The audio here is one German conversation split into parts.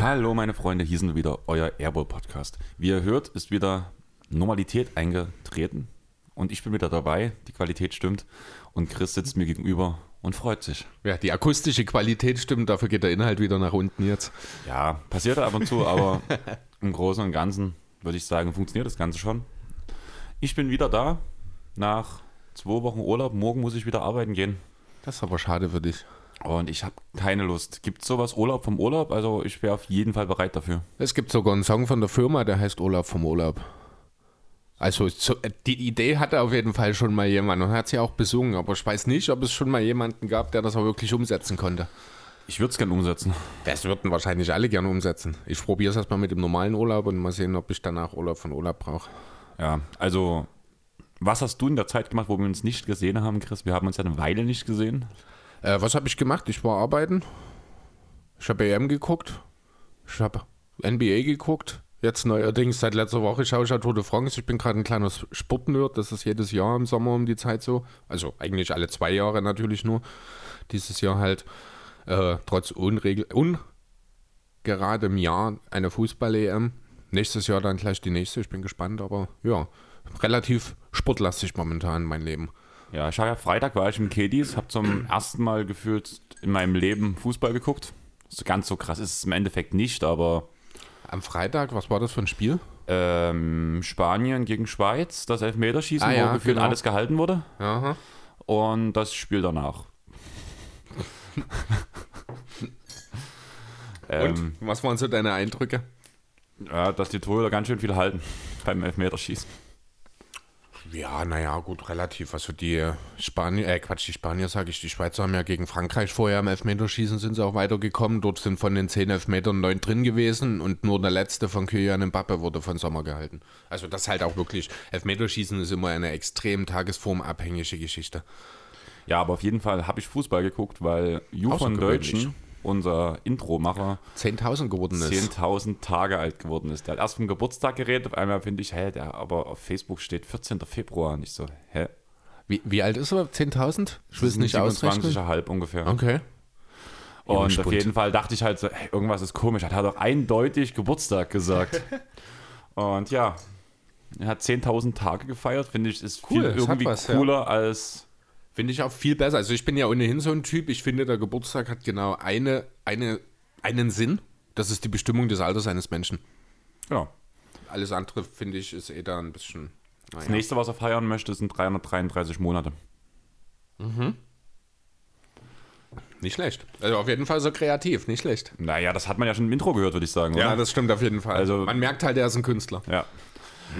Hallo meine Freunde, hier sind wieder euer Airball Podcast. Wie ihr hört, ist wieder Normalität eingetreten und ich bin wieder dabei. Die Qualität stimmt und Chris sitzt mir gegenüber und freut sich. Ja, die akustische Qualität stimmt, dafür geht der Inhalt wieder nach unten jetzt. Ja, passiert ab und zu, aber im Großen und Ganzen würde ich sagen, funktioniert das Ganze schon. Ich bin wieder da nach zwei Wochen Urlaub. Morgen muss ich wieder arbeiten gehen. Das ist aber schade für dich. Und ich habe keine Lust. Gibt es sowas Urlaub vom Urlaub? Also ich wäre auf jeden Fall bereit dafür. Es gibt sogar einen Song von der Firma, der heißt Urlaub vom Urlaub. Also so, die Idee hatte auf jeden Fall schon mal jemand und hat sie auch besungen, aber ich weiß nicht, ob es schon mal jemanden gab, der das auch wirklich umsetzen konnte. Ich würde es gerne umsetzen. Das würden wahrscheinlich alle gerne umsetzen. Ich probiere es erstmal mit dem normalen Urlaub und mal sehen, ob ich danach Urlaub von Urlaub brauche. Ja, also was hast du in der Zeit gemacht, wo wir uns nicht gesehen haben, Chris? Wir haben uns ja eine Weile nicht gesehen. Äh, was habe ich gemacht? Ich war arbeiten. Ich habe EM geguckt. Ich habe NBA geguckt. Jetzt neuerdings seit letzter Woche schaue ich ja Tour de France. Ich bin gerade ein kleiner Sportnerd. Das ist jedes Jahr im Sommer um die Zeit so. Also eigentlich alle zwei Jahre natürlich nur. Dieses Jahr halt äh, trotz unregel ungeradem Jahr eine Fußball-EM. Nächstes Jahr dann gleich die nächste. Ich bin gespannt, aber ja, relativ sportlastig momentan mein Leben. Ja, ich habe ja Freitag war ich im Kedis, habe zum ersten Mal gefühlt in meinem Leben Fußball geguckt. Ganz so krass ist es im Endeffekt nicht, aber am Freitag, was war das für ein Spiel? Ähm, Spanien gegen Schweiz, das Elfmeterschießen, ah, ja, wo gefühlt genau. alles gehalten wurde. Aha. Und das Spiel danach. ähm, Und was waren so deine Eindrücke? Ja, dass die Torhüter ganz schön viel halten beim Elfmeterschießen. Ja, naja, gut, relativ. Also die Spanier, äh Quatsch, die Spanier sage ich, die Schweizer haben ja gegen Frankreich vorher im Elfmeterschießen sind sie auch weitergekommen. Dort sind von den zehn Elfmetern neun drin gewesen und nur der letzte von Kylian Mbappe wurde von Sommer gehalten. Also das halt auch wirklich, Elfmeterschießen ist immer eine extrem tagesformabhängige Geschichte. Ja, aber auf jeden Fall habe ich Fußball geguckt, weil Ju von Deutschen unser Intro-Macher 10.000 geworden ist. 10.000 Tage alt geworden ist. Der hat erst vom Geburtstag geredet, auf einmal finde ich, hä, der aber auf Facebook steht 14. Februar. Und ich so, hä? Wie, wie alt ist er? 10.000? Ich will es nicht ausrechnen. 27,5 ungefähr. Okay. Und auf jeden Fall dachte ich halt so, hey, irgendwas ist komisch. Er hat doch eindeutig Geburtstag gesagt. und ja, er hat 10.000 Tage gefeiert, finde ich, ist cool, irgendwie was, cooler ja. als Finde ich auch viel besser. Also ich bin ja ohnehin so ein Typ. Ich finde, der Geburtstag hat genau eine, eine, einen Sinn. Das ist die Bestimmung des Alters eines Menschen. Ja. Alles andere, finde ich, ist eh da ein bisschen. Naja. Das nächste, was er feiern möchte, sind 333 Monate. Mhm. Nicht schlecht. Also auf jeden Fall so kreativ, nicht schlecht. Naja, das hat man ja schon im Intro gehört, würde ich sagen. Oder? Ja, das stimmt auf jeden Fall. Also, man merkt halt, er ist ein Künstler. Ja.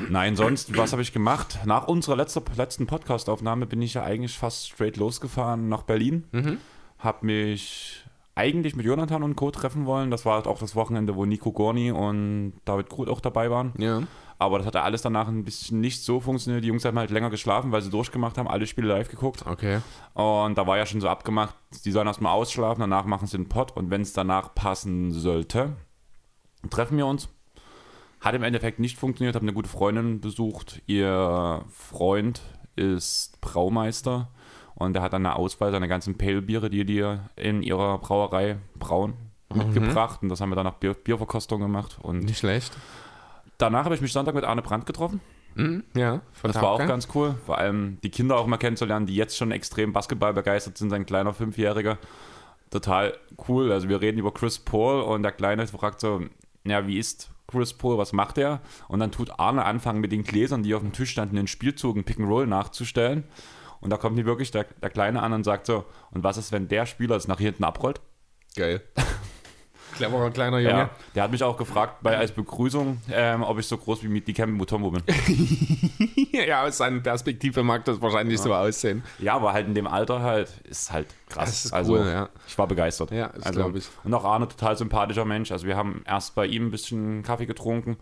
Nein, sonst, was habe ich gemacht? Nach unserer letzter, letzten Podcast-Aufnahme bin ich ja eigentlich fast straight losgefahren nach Berlin. Mhm. Habe mich eigentlich mit Jonathan und Co. treffen wollen. Das war halt auch das Wochenende, wo Nico Gorni und David Krut auch dabei waren. Ja. Aber das hat ja alles danach ein bisschen nicht so funktioniert. Die Jungs haben halt länger geschlafen, weil sie durchgemacht haben, alle Spiele live geguckt. Okay. Und da war ja schon so abgemacht, die sollen erstmal ausschlafen, danach machen sie einen Pott und wenn es danach passen sollte, treffen wir uns. Hat im Endeffekt nicht funktioniert, habe eine gute Freundin besucht. Ihr Freund ist Braumeister und er hat dann eine Auswahl seiner ganzen Pale-Biere, die die in ihrer Brauerei brauen, mhm. mitgebracht. Und das haben wir dann nach Bier Bierverkostung gemacht. Und nicht schlecht. Danach habe ich mich Sonntag mit Arne Brandt getroffen. Mhm, ja, das war auch ganz cool. Vor allem die Kinder auch mal kennenzulernen, die jetzt schon extrem Basketball begeistert sind. Sein kleiner Fünfjähriger. Total cool. Also wir reden über Chris Paul und der Kleine fragt so, ja, wie ist Chris Paul, was macht er? Und dann tut Arne anfangen mit den Gläsern, die auf dem Tisch standen, den Spielzug, einen Pick and Roll nachzustellen. Und da kommt nie wirklich der, der Kleine an und sagt so, und was ist, wenn der Spieler es nach hinten abrollt? Geil. Cleverer kleiner Junge. Ja, der hat mich auch gefragt bei als Begrüßung, ähm, ob ich so groß wie die Campbell Mutombo bin. ja, aus seiner Perspektive mag das wahrscheinlich ja. so aussehen. Ja, aber halt in dem Alter halt ist halt krass. Das ist also, cool, ja. Ich war begeistert. Ja, das also, glaube ich. Und auch Arne, total sympathischer Mensch. Also wir haben erst bei ihm ein bisschen Kaffee getrunken,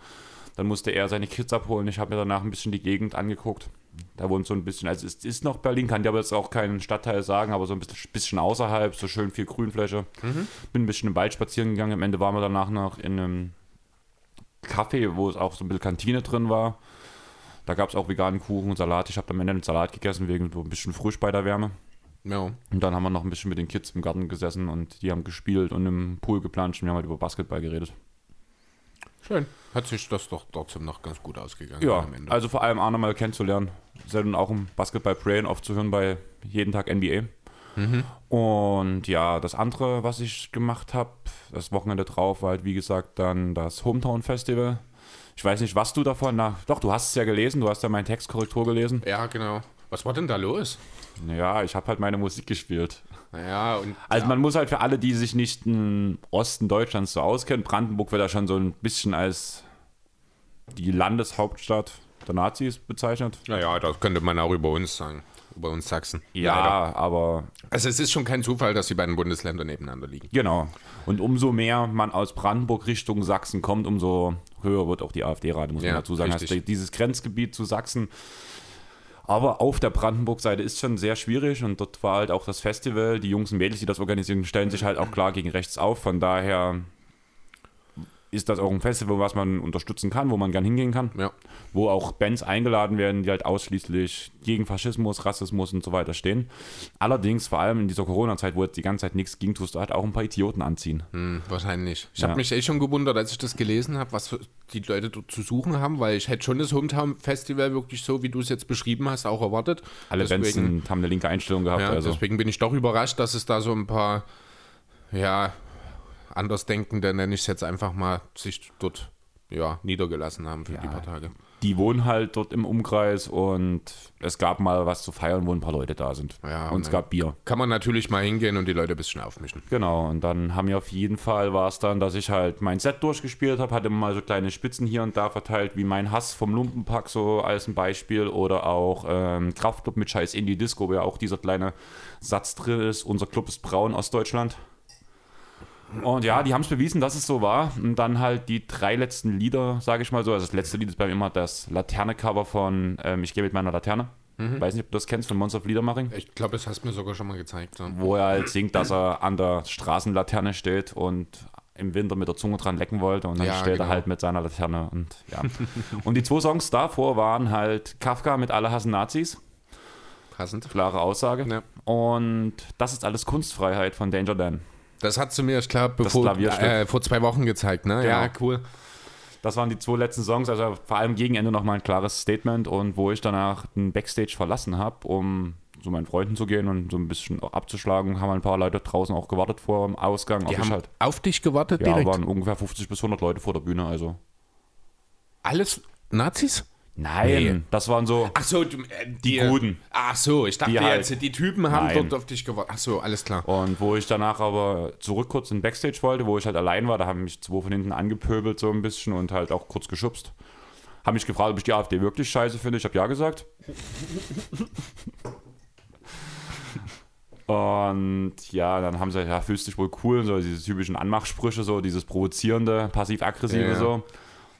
dann musste er seine Kids abholen. Ich habe mir danach ein bisschen die Gegend angeguckt. Da wohnt so ein bisschen, also es ist noch Berlin, kann dir aber jetzt auch keinen Stadtteil sagen, aber so ein bisschen außerhalb, so schön viel Grünfläche. Mhm. Bin ein bisschen im Wald spazieren gegangen. Am Ende waren wir danach noch in einem Kaffee, wo es auch so ein bisschen Kantine drin war. Da gab es auch veganen Kuchen und Salat. Ich habe am Ende einen Salat gegessen, wegen so ein bisschen frisch bei der Wärme. Ja. Und dann haben wir noch ein bisschen mit den Kids im Garten gesessen und die haben gespielt und im Pool geplanscht und wir haben halt über Basketball geredet. Schön. Hat sich das doch trotzdem noch ganz gut ausgegangen Ja, am Ende. also vor allem Arne mal kennenzulernen. Selten auch im Basketball-Brain aufzuhören bei jeden Tag NBA. Und ja, das andere, was ich gemacht habe, das Wochenende drauf, war halt wie gesagt dann das Hometown Festival. Ich weiß nicht, was du davon, na, doch, du hast es ja gelesen, du hast ja meine Textkorrektur gelesen. ja, genau. Was war denn da los? Ja, ich habe halt meine Musik gespielt. Ja, und Also man muss halt für alle, die sich nicht im Osten Deutschlands so auskennen, Brandenburg wird ja schon so ein bisschen als die Landeshauptstadt der Nazis bezeichnet. naja, das könnte man auch über uns sagen. Über uns Sachsen. Leider. Ja, aber Also es ist schon kein Zufall, dass die beiden Bundesländer nebeneinander liegen. genau. Und umso mehr man aus Brandenburg Richtung Sachsen kommt, umso höher wird auch die AfD-Rate, muss Ja, man dazu sagen. richtig. Du dieses Grenzgebiet zu Sachsen. Aber auf der Brandenburg-Seite ist schon sehr schwierig und dort war halt auch das Festival. Die Jungs und Mädels, die das organisieren, stellen sich halt auch klar gegen rechts auf. Von daher ist das auch ein Festival, was man unterstützen kann, wo man gern hingehen kann. Ja. Wo auch Bands eingeladen werden, die halt ausschließlich gegen Faschismus, Rassismus und so weiter stehen. Allerdings, vor allem in dieser Corona-Zeit, wo jetzt die ganze Zeit nichts ging, tust du halt auch ein paar Idioten anziehen. Hm, wahrscheinlich. Ich Ja. habe mich echt schon gewundert, als ich das gelesen habe, was die Leute dort zu suchen haben, weil ich hätte schon das Hometown Festival wirklich so, wie du es jetzt beschrieben hast, auch erwartet. Alle deswegen, Bands haben eine linke Einstellung gehabt. ja, also. deswegen bin ich doch überrascht, dass es da so ein paar, ja, Andersdenkende, nenne ich es jetzt einfach mal, sich dort ja, niedergelassen haben für die paar Tage. Die wohnen halt dort im Umkreis und es gab mal was zu feiern, wo ein paar Leute da sind. Ja, und es ne. gab Bier. Kann man natürlich mal hingehen und die Leute ein bisschen aufmischen. Genau, und dann haben wir auf jeden Fall, war es dann, dass ich halt mein Set durchgespielt habe, hatte mal so kleine Spitzen hier und da verteilt, wie mein Hass vom Lumpenpack so als ein Beispiel oder auch ähm, Kraftclub mit Scheiß Indie Disco, wo ja auch dieser kleine Satz drin ist, unser Club ist braun aus Deutschland. Und ja, die haben es bewiesen, dass es so war. Und dann halt die drei letzten Lieder, sage ich mal so. Also das letzte Lied ist bei mir immer das Laterne-Cover von ähm, Ich gehe mit meiner Laterne. Weiß nicht, ob du das kennst von Monster of Liedermaching Ich glaube, das hast du mir sogar schon mal gezeigt. Ja. wo er halt singt, dass er an der Straßenlaterne steht und im Winter mit der Zunge dran lecken wollte und dann Ja, steht genau. er halt mit seiner Laterne und ja. und die zwei Songs davor waren halt Kafka mit Alle hassen Nazis, Passend. klare Aussage. Ja. Und das ist alles Kunstfreiheit von Danger Dan. Das hat sie mir, ich glaube, äh, vor zwei Wochen gezeigt, ne? Ja, Genau. cool. Das waren die zwei letzten Songs, also vor allem gegen Ende nochmal ein klares Statement und wo ich danach den Backstage verlassen habe, um zu meinen Freunden zu gehen und so ein bisschen abzuschlagen, haben ein paar Leute draußen auch gewartet vor dem Ausgang. Die haben halt, auf dich gewartet ja, direkt. waren ungefähr 50 bis 100 Leute vor der Bühne, also Alles Nazis? Nein, Nee. das waren so. Ach so, du, äh, die, Guten. Ach so, ich dachte Die halt- jetzt, die Typen haben Nein. dort auf dich gewartet. Ach so, alles klar. Und wo ich danach aber zurück kurz in Backstage wollte, wo ich halt allein war, da haben mich zwei von hinten angepöbelt so ein bisschen und halt auch kurz geschubst. Haben mich gefragt, ob ich die AfD wirklich scheiße finde. Ich habe ja gesagt. Und ja, dann haben sie, ja, fühlst dich wohl cool, so diese typischen Anmachsprüche, so dieses provozierende, passiv-aggressive Ja. so.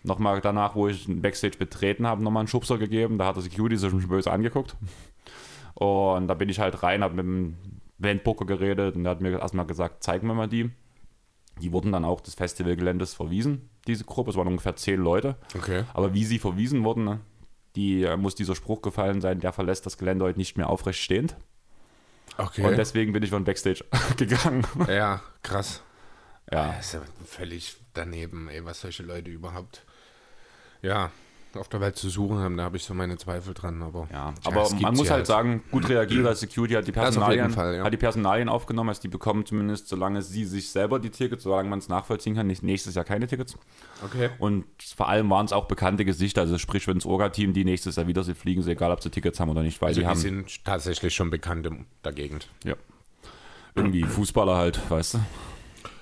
Nochmal danach, wo ich den Backstage betreten habe, nochmal einen Schubser gegeben. Da hat der Security sich schon böse angeguckt. Und da bin ich halt rein, habe mit dem Bandbooker geredet und der hat mir erstmal gesagt, zeigen wir mal die. Die wurden dann auch des Festivalgeländes verwiesen, diese Gruppe. Es waren ungefähr zehn Leute. Okay. Aber wie sie verwiesen wurden, ne, die äh, muss dieser Spruch gefallen sein, der verlässt das Gelände heute nicht mehr aufrecht stehend. Okay. Und deswegen bin ich von Backstage gegangen. ja, krass. ja. Das ist ja völlig daneben, ey, was solche Leute überhaupt ja, auf der Welt zu suchen haben. Da habe ich so meine Zweifel dran. Aber, Ja, aber man muss halt sagen, gut reagiert als Security hat die Personalien, Fall, ja. hat die Personalien aufgenommen, also die bekommen zumindest, solange sie sich selber die Tickets, solange man es nachvollziehen kann, nicht nächstes Jahr keine Tickets. Okay. Und vor allem waren es auch bekannte Gesichter, also sprich, wenn das Orga-Team die nächstes Jahr wieder sie fliegen, sie egal ob sie Tickets haben oder nicht, weil Also die die haben sind tatsächlich schon bekannt in der Gegend. ja, irgendwie Fußballer halt, weißt du.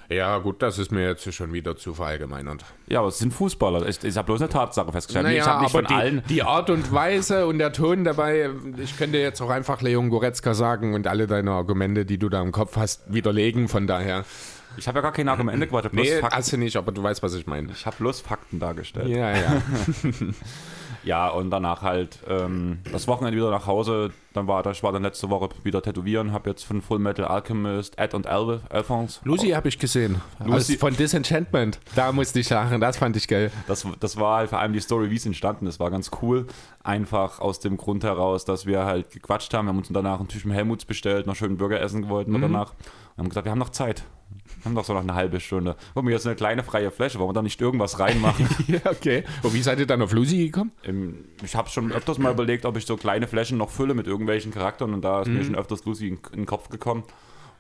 Ja, gut, das ist mir jetzt schon wieder zu verallgemeinert. Ja, aber es sind Fußballer. Ich, ich habe bloß eine Tatsache festgestellt. ich Naja, habe nicht von die, allen. die Art und Weise und der Ton dabei, ich könnte jetzt auch einfach Leon Goretzka sagen und alle deine Argumente, die du da im Kopf hast, widerlegen. Von daher. Ich habe ja gar keine Argumente gewartet. Nee, Fakten. hast du nicht, aber du weißt, was ich meine. Ich habe bloß Fakten dargestellt. Ja, ja. Ja, und danach halt ähm, das Wochenende wieder nach Hause. Dann war ich war dann letzte Woche wieder tätowieren, habe jetzt von Full Metal Alchemist, Ed und Elve, Alphonse. Lucy habe ich gesehen. Lucy- Aus, von Disenchantment. Da musste ich lachen, das fand ich geil. Das, das war halt vor allem die Story, wie es entstanden ist, war ganz cool. Einfach aus dem Grund heraus, dass wir halt gequatscht haben. Wir haben uns danach einen Tisch mit Helmuts bestellt, noch schön Burger essen wollten Mhm. danach. Und haben gesagt, wir haben noch Zeit. Wir haben noch so noch eine halbe Stunde. Guck mal, hier ist eine kleine freie Fläche, wollen wir da nicht irgendwas reinmachen? ja, okay. Und wie seid ihr dann auf Lucy gekommen? Ähm, ich habe schon öfters mal überlegt, ob ich so kleine Flächen noch fülle mit irgendwelchen Charakteren und da ist Mhm. mir schon öfters Lucy in, in den Kopf gekommen.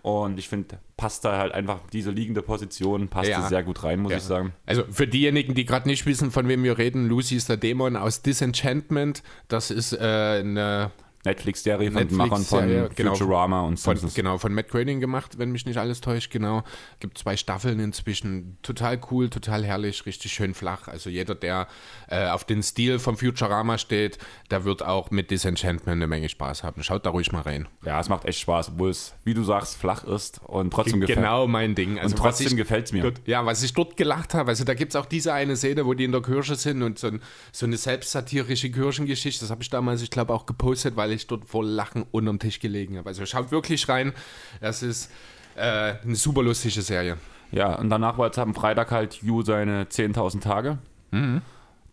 Und ich finde, passt da halt einfach diese liegende Position, passt Ja. sehr gut rein, muss Ja. ich sagen. Also für diejenigen, die gerade nicht wissen, von wem wir reden, Lucy ist der Dämon aus Disenchantment. Das ist äh, eine Netflix-Serie von den Machern von genau. Futurama und von, Simpsons. genau, von Matt Groening gemacht, wenn mich nicht alles täuscht, genau. Gibt zwei Staffeln inzwischen. Total cool, total herrlich, richtig schön flach. Also jeder, der äh, auf den Stil von Futurama steht, der wird auch mit Disenchantment eine Menge Spaß haben. Schaut da ruhig mal rein. Ja, es macht echt Spaß, obwohl es, wie du sagst, flach ist und trotzdem gefällt. Genau mein Ding. Also Und trotzdem was ich gefällt's mir. Dort, ja, was ich dort gelacht habe, also da gibt es auch diese eine Szene, wo die in der Kirche sind und so, ein, so eine selbstsatirische Kirchengeschichte, das habe ich damals, ich glaube, auch gepostet, weil ich dort vor Lachen unterm Tisch gelegen habe. Also schaut wirklich rein, das ist äh, eine super lustige Serie. Ja, und danach war jetzt am Freitag halt Ju seine 10.000 Tage. Mhm.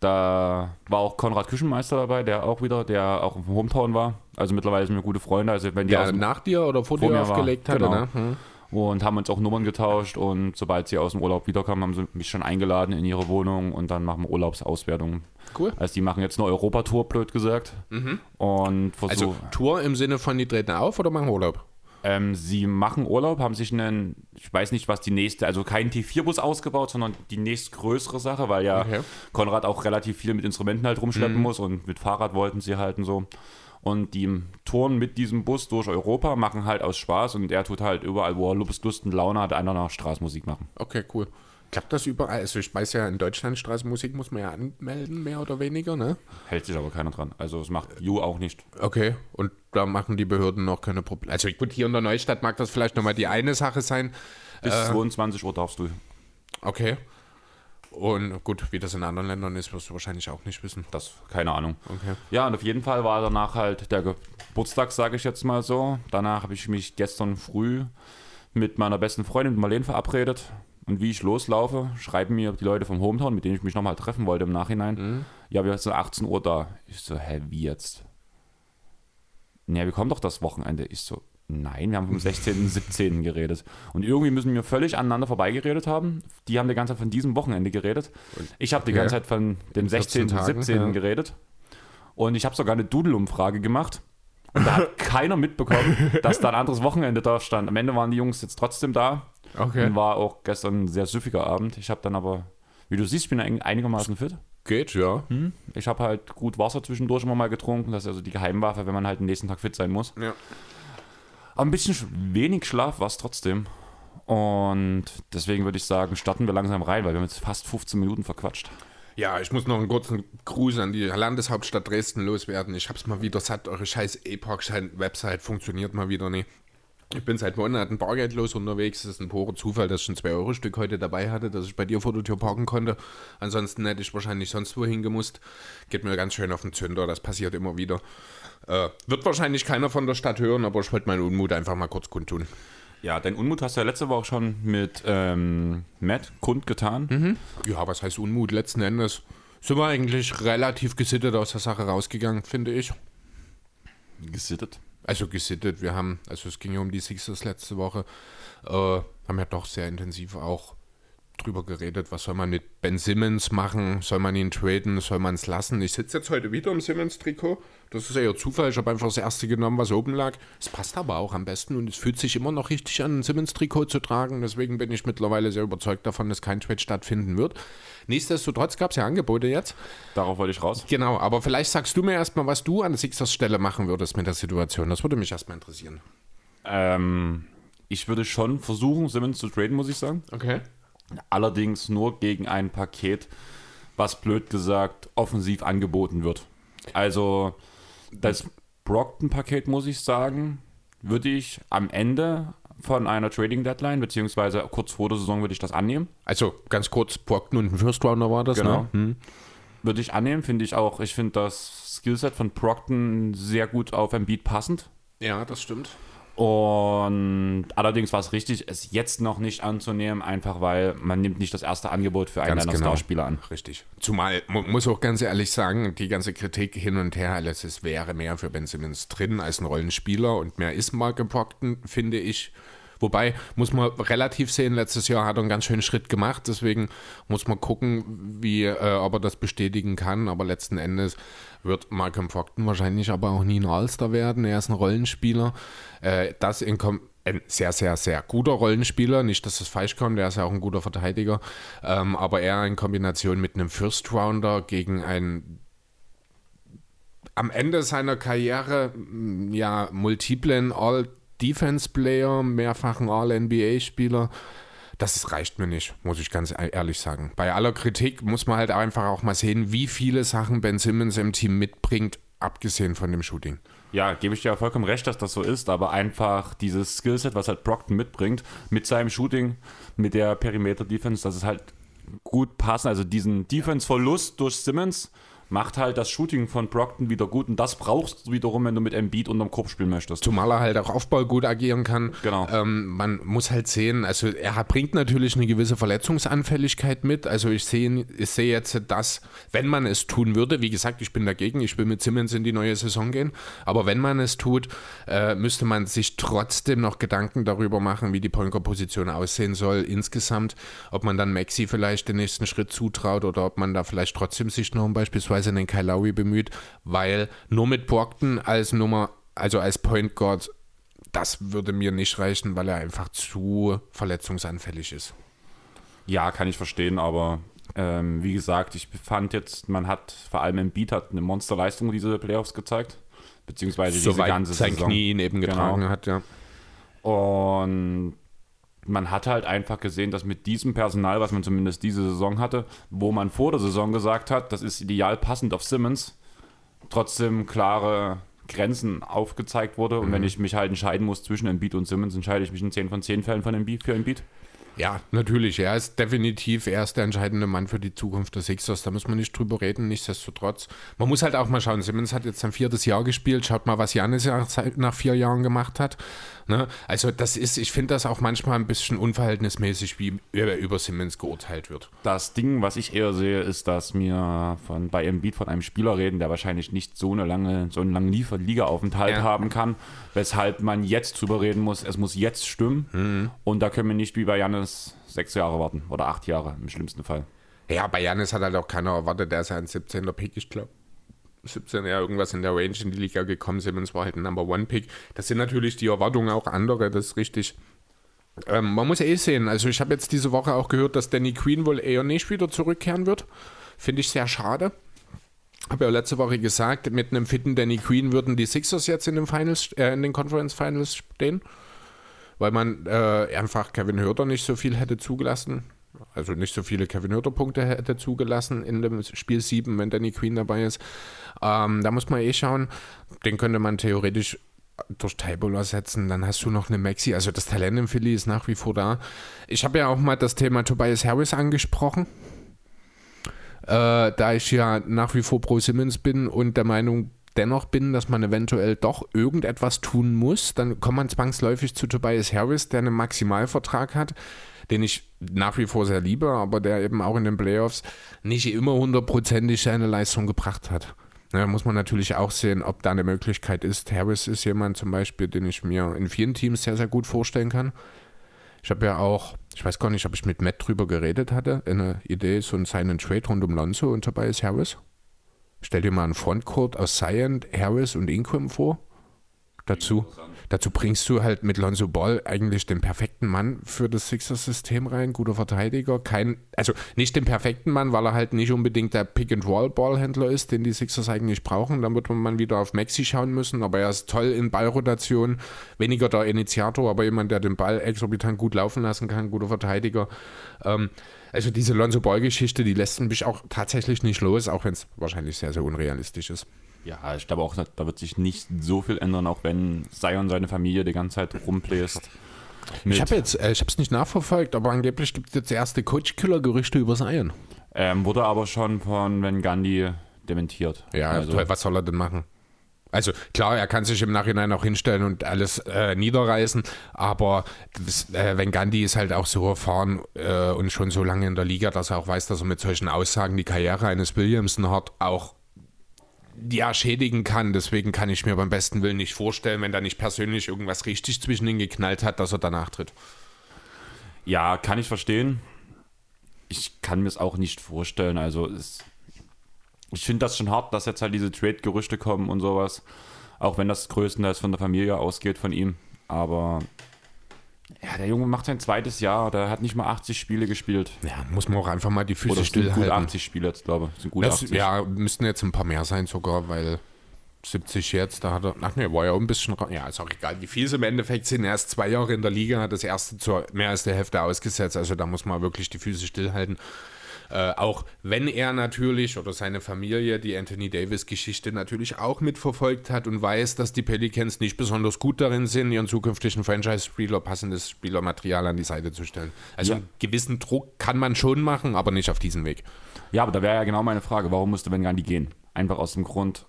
Da war auch Konrad Küchenmeister dabei, der auch wieder, der auch im Hometown war. Also mittlerweile sind wir gute Freunde. Also wenn die dem, nach dir oder vor, vor dir mir war, aufgelegt hat, genau. ne? Hm. Und haben uns auch Nummern getauscht und sobald sie aus dem Urlaub wiederkamen, haben sie mich schon eingeladen in ihre Wohnung und dann machen wir Urlaubsauswertungen. Cool. Also die machen jetzt eine Europatour, blöd gesagt. Und versuchen. Also Tour im Sinne von, die treten auf oder machen Urlaub? Ähm, sie machen Urlaub, haben sich einen, ich weiß nicht, was die nächste, also kein T4-Bus ausgebaut, sondern die nächstgrößere Sache, weil ja Okay. Konrad auch relativ viel mit Instrumenten halt rumschleppen muss und mit Fahrrad wollten sie halt und so. Und die touren mit diesem Bus durch Europa, machen halt aus Spaß und er tut halt überall, wo er Lust, Lust und Laune hat, einer nach Straßenmusik machen. Okay, cool. Klappt das überall? Also ich weiß ja, in Deutschland Straßenmusik muss man ja anmelden, mehr oder weniger, ne? Hält sich aber keiner dran. Also das macht Ju auch nicht. Okay, und da machen die Behörden noch keine Probleme. Also gut, hier in der Neustadt mag das vielleicht nochmal die eine Sache sein. Bis 22 Uhr darfst du. Okay. Und gut, wie das in anderen Ländern ist, wirst du wahrscheinlich auch nicht wissen. Das, keine Ahnung. Okay. Ja, und auf jeden Fall war danach halt der Geburtstag, sage ich jetzt mal so. Danach habe ich mich gestern früh mit meiner besten Freundin Marlene verabredet. Und wie ich loslaufe, schreiben mir die Leute vom Hometown, mit denen ich mich nochmal treffen wollte im Nachhinein. Ja, wir sind 18 Uhr da. Ich so, hä, wie jetzt? Ja, wir kommen doch das Wochenende. Ich so, nein, wir haben vom 16., 17. geredet. Und irgendwie müssen wir völlig aneinander vorbeigeredet haben. Die haben die ganze Zeit von diesem Wochenende geredet. Ich habe die ganze Zeit von dem 16., 14 Tagen, 17. ja. geredet. Und ich habe sogar eine Doodle-Umfrage gemacht. Und da hat keiner mitbekommen, dass da ein anderes Wochenende da stand. Am Ende waren die Jungs jetzt trotzdem da. Okay. Und war auch gestern ein sehr süffiger Abend. Ich habe dann aber, wie du siehst, ich bin ein- einigermaßen fit. Geht, ja. Ich habe halt gut Wasser zwischendurch immer mal getrunken. Das ist also die Geheimwaffe, wenn man halt den nächsten Tag fit sein muss. Ja. Aber ein bisschen sch- wenig Schlaf war es trotzdem. Und deswegen würde ich sagen, starten wir langsam rein, weil wir haben jetzt fast 15 Minuten verquatscht. Ja, ich muss noch einen kurzen Gruß an die Landeshauptstadt Dresden loswerden. Ich hab's mal wieder satt, eure scheiß Epoch-Website funktioniert mal wieder nicht. Ich bin seit Monaten bargeldlos unterwegs. Das ist ein purer Zufall, dass ich ein 2-Euro-Stück heute dabei hatte, dass ich bei dir vor der Tür parken konnte. Ansonsten hätte ich wahrscheinlich sonst wohin gemusst. Geht mir ganz schön auf den Zünder, das passiert immer wieder. Äh, wird wahrscheinlich keiner von der Stadt hören, aber ich wollte meinen Unmut einfach mal kurz kundtun. Ja, dein Unmut hast du ja letzte Woche schon mit ähm, Matt kundgetan. Ja, was heißt Unmut? Letzten Endes sind wir eigentlich relativ gesittet aus der Sache rausgegangen, finde ich. Gesittet. Also gesittet, wir haben, also es ging ja um die Sixers letzte Woche, äh, haben ja doch sehr intensiv auch drüber geredet, was soll man mit Ben Simmons machen, soll man ihn traden, soll man es lassen. Ich sitze jetzt heute wieder im Simmons-Trikot, das ist eher Zufall, ich habe einfach das erste genommen, was oben lag. Es passt aber auch am besten und es fühlt sich immer noch richtig an, ein Simmons-Trikot zu tragen, deswegen bin ich mittlerweile sehr überzeugt davon, dass kein Trade stattfinden wird. Nichtsdestotrotz gab es ja Angebote jetzt. Darauf wollte ich raus. Genau, aber vielleicht sagst du mir erstmal, was du an Sixers Stelle machen würdest mit der Situation. Das würde mich erstmal interessieren. Ähm, ich würde schon versuchen, Simmons zu traden, muss ich sagen. Okay. Allerdings nur gegen ein Paket, was blöd gesagt offensiv angeboten wird. Also das Brockton-Paket, muss ich sagen, würde ich am Ende von einer Trading Deadline, beziehungsweise kurz vor der Saison würde ich das annehmen. Also ganz kurz, Brockton und ein First Rounder war das, Genau. ne? Hm. würde ich annehmen, finde ich auch. Ich finde das Skillset von Brockton sehr gut auf Embiid passend. Ja, das stimmt. Und allerdings war es richtig, es jetzt noch nicht anzunehmen, einfach weil man nimmt nicht das erste Angebot für einen Ganz deiner genau. Starspieler an. Richtig. Zumal, man muss auch ganz ehrlich sagen, die ganze Kritik hin und her, alles, es wäre mehr für Ben Simmons drin als ein Rollenspieler und mehr ist Marke Brockton, finde ich. Wobei, muss man relativ sehen, letztes Jahr hat er einen ganz schönen Schritt gemacht, deswegen muss man gucken, wie, äh, ob er das bestätigen kann, aber letzten Endes wird Malcolm Brockton wahrscheinlich aber auch nie ein All-Star werden, er ist ein Rollenspieler. Äh, das in Kom ein sehr, sehr, sehr guter Rollenspieler. Nicht, dass das falsch kommt, der ist ja auch ein guter Verteidiger. Ähm, aber er in Kombination mit einem First Rounder gegen einen am Ende seiner Karriere ja multiplen All-Defense-Player, mehrfachen All-NBA-Spieler. Das reicht mir nicht, muss ich ganz e- ehrlich sagen. Bei aller Kritik muss man halt einfach auch mal sehen, wie viele Sachen Ben Simmons im Team mitbringt, abgesehen von dem Shooting. Ja, gebe ich dir ja vollkommen recht, dass das so ist, aber einfach dieses Skillset, was halt Brockton mitbringt, mit seinem Shooting, mit der Perimeter-Defense, dass es halt gut passen. Also diesen Defense-Verlust durch Simmons macht halt das Shooting von Brockton wieder gut und das brauchst du wiederum, wenn du mit Embiid unterm Korb spielen möchtest. Zumal er halt auch Aufbau gut agieren kann. Genau. Ähm, man muss halt sehen, also er bringt natürlich eine gewisse Verletzungsanfälligkeit mit. Also ich sehe ich sehe jetzt das, wenn man es tun würde, wie gesagt, ich bin dagegen, ich will mit Simmons in die neue Saison gehen, aber wenn man es tut, äh, müsste man sich trotzdem noch Gedanken darüber machen, wie die Point-Guard-Position aussehen soll insgesamt, ob man dann Maxi vielleicht den nächsten Schritt zutraut oder ob man da vielleicht trotzdem sich noch um beispielsweise einen Kyle Lowry bemüht, weil nur mit Brockton als Nummer, also als Point Guard, das würde mir nicht reichen, weil er einfach zu verletzungsanfällig ist. Ja, kann ich verstehen, aber ähm, wie gesagt, ich fand jetzt, man hat vor allem Embiid hat eine Monsterleistung diese Playoffs gezeigt, beziehungsweise diese Soweit ganze sein Saison. Knie ihn eben getragen Genau. hat, ja. Und man hat halt einfach gesehen, dass mit diesem Personal, was man zumindest diese Saison hatte, wo man vor der Saison gesagt hat, das ist ideal passend auf Simmons, trotzdem klare Grenzen aufgezeigt wurde. Und Mhm. wenn ich mich halt entscheiden muss zwischen Embiid und Simmons, entscheide ich mich in 10 von 10 Fällen von Embiid für Embiid. Ja, natürlich. Er ist definitiv, er ist der entscheidende Mann für die Zukunft der Sixers. Da muss man nicht drüber reden, nichtsdestotrotz. Man muss halt auch mal schauen. Simmons hat jetzt sein viertes Jahr gespielt. Schaut mal, was Janis nach vier Jahren gemacht hat. Ne? Also, das ist, ich finde das auch manchmal ein bisschen unverhältnismäßig, wie über über Simmons geurteilt wird. Das Ding, was ich eher sehe, ist, dass wir von, bei Embiid von einem Spieler reden, der wahrscheinlich nicht so, eine lange, so einen langen Liga-Aufenthalt Ja. haben kann, weshalb man jetzt drüber reden muss, es muss jetzt stimmen. Und da können wir nicht wie bei Janis sechs Jahre warten oder acht Jahre im schlimmsten Fall. Ja, bei Janis hat halt auch keiner erwartet. Der ist ja ein 17er Pick, ich glaube. 17, ja, irgendwas in der Range in die Liga gekommen. Simmons war halt ein Number One Pick. Das sind natürlich die Erwartungen auch andere, das ist richtig. Ähm, man muss eh sehen, also ich habe jetzt diese Woche auch gehört, dass Danny Queen wohl eher nicht wieder zurückkehren wird. Finde ich sehr schade. Habe ja letzte Woche gesagt, mit einem fitten Danny Queen würden die Sixers jetzt in den Finals, äh, in den Conference Finals stehen, weil man äh, einfach Kevin Hörter nicht so viel hätte zugelassen. Also nicht so viele Kevin Hörter-Punkte hätte zugelassen in dem Spiel 7, wenn Danny Queen dabei ist. Ähm, da muss man eh schauen. Den könnte man theoretisch durch Tybull ersetzen. Dann hast du noch eine Maxi. Also das Talent im Philly ist nach wie vor da. Ich habe ja auch mal das Thema Tobias Harris angesprochen. Äh, da ich ja nach wie vor pro Simmons bin und der Meinung dennoch bin, dass man eventuell doch irgendetwas tun muss, dann kommt man zwangsläufig zu Tobias Harris, der einen Maximalvertrag hat, den ich nach wie vor sehr liebe, aber der eben auch in den Playoffs nicht immer hundertprozentig seine Leistung gebracht hat. Da muss man natürlich auch sehen, ob da eine Möglichkeit ist. Harris ist jemand zum Beispiel, den ich mir in vielen Teams sehr, sehr gut vorstellen kann. Ich habe ja auch, ich weiß gar nicht, ob ich mit Matt drüber geredet hatte, eine Idee, so einen seinen Trade rund um Lonzo und Tobias Harris. Stell dir mal einen Frontcourt aus Zion, Harris und Ingram vor. Dazu, dazu bringst du halt mit Lonzo Ball eigentlich den perfekten Mann für das Sixers-System rein, guter Verteidiger, kein, also nicht den perfekten Mann, weil er halt nicht unbedingt der Pick-and-Roll-Ballhändler ist, den die Sixers eigentlich brauchen. Dann wird man wieder auf Maxi schauen müssen, aber er ist toll in Ballrotation, weniger der Initiator, aber jemand, der den Ball exorbitant gut laufen lassen kann, guter Verteidiger. Ähm, also diese Lonzo Ball-Geschichte, die lässt mich auch tatsächlich nicht los, auch wenn es wahrscheinlich sehr, sehr unrealistisch ist. Ja, ich glaube auch, da wird sich nicht so viel ändern, auch wenn Zion seine Familie die ganze Zeit rumbläst. Ich habe jetzt, äh, ich habe es nicht nachverfolgt, aber angeblich gibt es jetzt erste Coach-Killer-Gerüchte über Zion. Ähm, wurde aber schon von Van Gandhi dementiert. Ja, also, toll, was soll er denn machen? Also klar, er kann sich im Nachhinein auch hinstellen und alles äh, niederreißen, aber das, äh, wenn Gandhi ist halt auch so erfahren äh, und schon so lange in der Liga, dass er auch weiß, dass er mit solchen Aussagen die Karriere eines Williamson hat, auch ja, schädigen kann. Deswegen kann ich mir beim besten Willen nicht vorstellen, wenn da nicht persönlich irgendwas richtig zwischen ihnen geknallt hat, dass er danach tritt. Ja, kann ich verstehen. Ich kann mir es auch nicht vorstellen. Also es, ich finde das schon hart, dass jetzt halt diese Trade-Gerüchte kommen und sowas. Auch wenn das größtenteils von der Familie ausgeht, von ihm. Aber ja, der Junge macht sein zweites Jahr. Der hat nicht mal 80 Spiele gespielt. Ja, muss man auch einfach mal die Füße Oder sind gut stillhalten. 80 Spiele jetzt, glaube ich. Sind gut Das, 80. ja, müssten jetzt ein paar mehr sein sogar, weil 70 jetzt, da hat er, ach ne, war ja auch ein bisschen, ja, ist auch egal, wie viel es im Endeffekt sind. Er ist zwei Jahre in der Liga, hat das erste zur mehr als der Hälfte ausgesetzt, also da muss man wirklich die Füße stillhalten. Äh, auch wenn er natürlich oder seine Familie die Anthony Davis-Geschichte natürlich auch mitverfolgt hat und weiß, dass die Pelicans nicht besonders gut darin sind, ihren zukünftigen Franchise-Spieler passendes Spielermaterial an die Seite zu stellen. Also Ja. einen gewissen Druck kann man schon machen, aber nicht auf diesem Weg. Ja, aber da wäre ja genau meine Frage. Warum musste Van Gandhi gehen? Einfach aus dem Grund,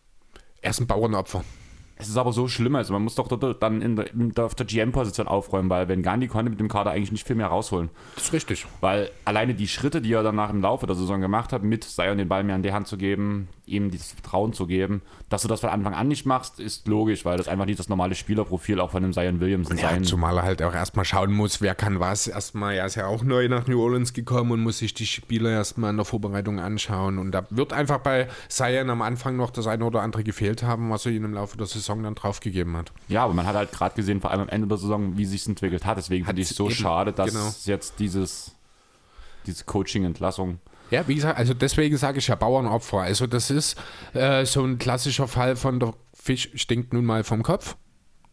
Er ist ein Bauernopfer. Es ist aber so schlimm, also man muss doch dort dann in der, in der, auf der GM-Position aufräumen, weil Van Gandhi konnte mit dem Kader eigentlich nicht viel mehr rausholen. Das ist richtig. Weil alleine die Schritte, die er danach im Laufe der Saison gemacht hat, mit Zion den Ball mehr an die Hand zu geben, ihm dieses Vertrauen zu geben, dass du das von Anfang an nicht machst, ist logisch, weil das einfach nicht das normale Spielerprofil auch von einem Zion Williamson Ja, sein. zumal er halt auch erstmal schauen muss, wer kann was. Erstmal, er ist ja auch neu nach New Orleans gekommen und muss sich die Spieler erstmal in der Vorbereitung anschauen. Und da wird einfach bei Zion am Anfang noch das eine oder andere gefehlt haben, was er ihm im Laufe der Saison dann draufgegeben hat. Ja, aber man hat halt gerade gesehen, vor allem am Ende der Saison, wie sich entwickelt hat. Deswegen finde ich es so eben, schade, dass genau. jetzt dieses, diese Coaching-Entlassung Ja, wie gesagt, also deswegen sage ich ja Bauernopfer. Also das ist äh, so ein klassischer Fall von der Fisch stinkt nun mal vom Kopf.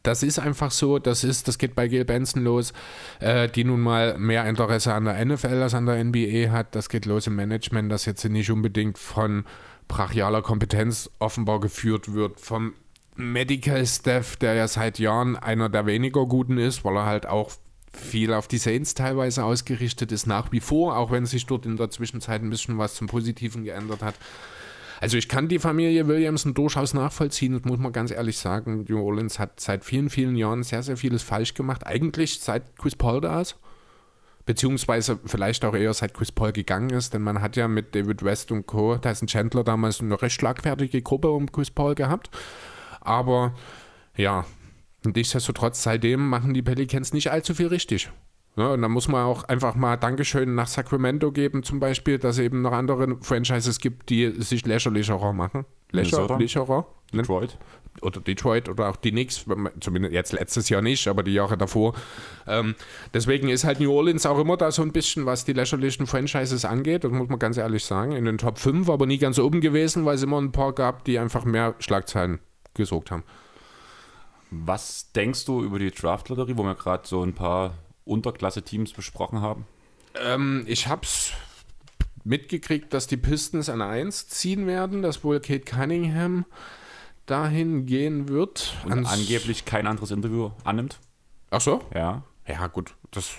Das ist einfach so, das ist, das geht bei Gil Benson los, äh, die nun mal mehr Interesse an der NFL als an der NBA hat. Das geht los im Management, das jetzt nicht unbedingt von brachialer Kompetenz offenbar geführt wird, vom Medical Staff, der ja seit Jahren einer der weniger guten ist, weil er halt auch viel auf die Saints teilweise ausgerichtet ist, nach wie vor, auch wenn sich dort in der Zwischenzeit ein bisschen was zum Positiven geändert hat. Also ich kann die Familie Williamson durchaus nachvollziehen, das muss man ganz ehrlich sagen. New Orleans hat seit vielen, vielen Jahren sehr, sehr vieles falsch gemacht. Eigentlich seit Chris Paul da ist. Beziehungsweise vielleicht auch eher seit Chris Paul gegangen ist, denn man hat ja mit David West und Co., Tyson Chandler damals eine recht schlagfertige Gruppe um Chris Paul gehabt. Aber ja, nichtsdestotrotz, seitdem machen die Pelicans nicht allzu viel richtig. Ja, und da muss man auch einfach mal Dankeschön nach Sacramento geben, zum Beispiel, dass es eben noch andere Franchises gibt, die sich lächerlicherer machen. Lächerlicherer. Ne? Detroit. Oder Detroit oder auch die Knicks, zumindest jetzt letztes Jahr nicht, aber die Jahre davor. Ähm, deswegen ist halt New Orleans auch immer da so ein bisschen, was die lächerlichen Franchises angeht, das muss man ganz ehrlich sagen, in den Top 5, aber nie ganz oben gewesen, weil es immer ein paar gab, die einfach mehr Schlagzeilen gesorgt haben. Was denkst du über die Draft-Lotterie, wo wir gerade so ein paar Unterklasse-Teams besprochen haben? Ähm, ich hab's mitgekriegt, dass die Pistons an 1 ziehen werden, dass wohl Kate Cunningham dahin gehen wird. Und angeblich kein anderes Interview annimmt. Ach so? Ja. Ja, gut. Das,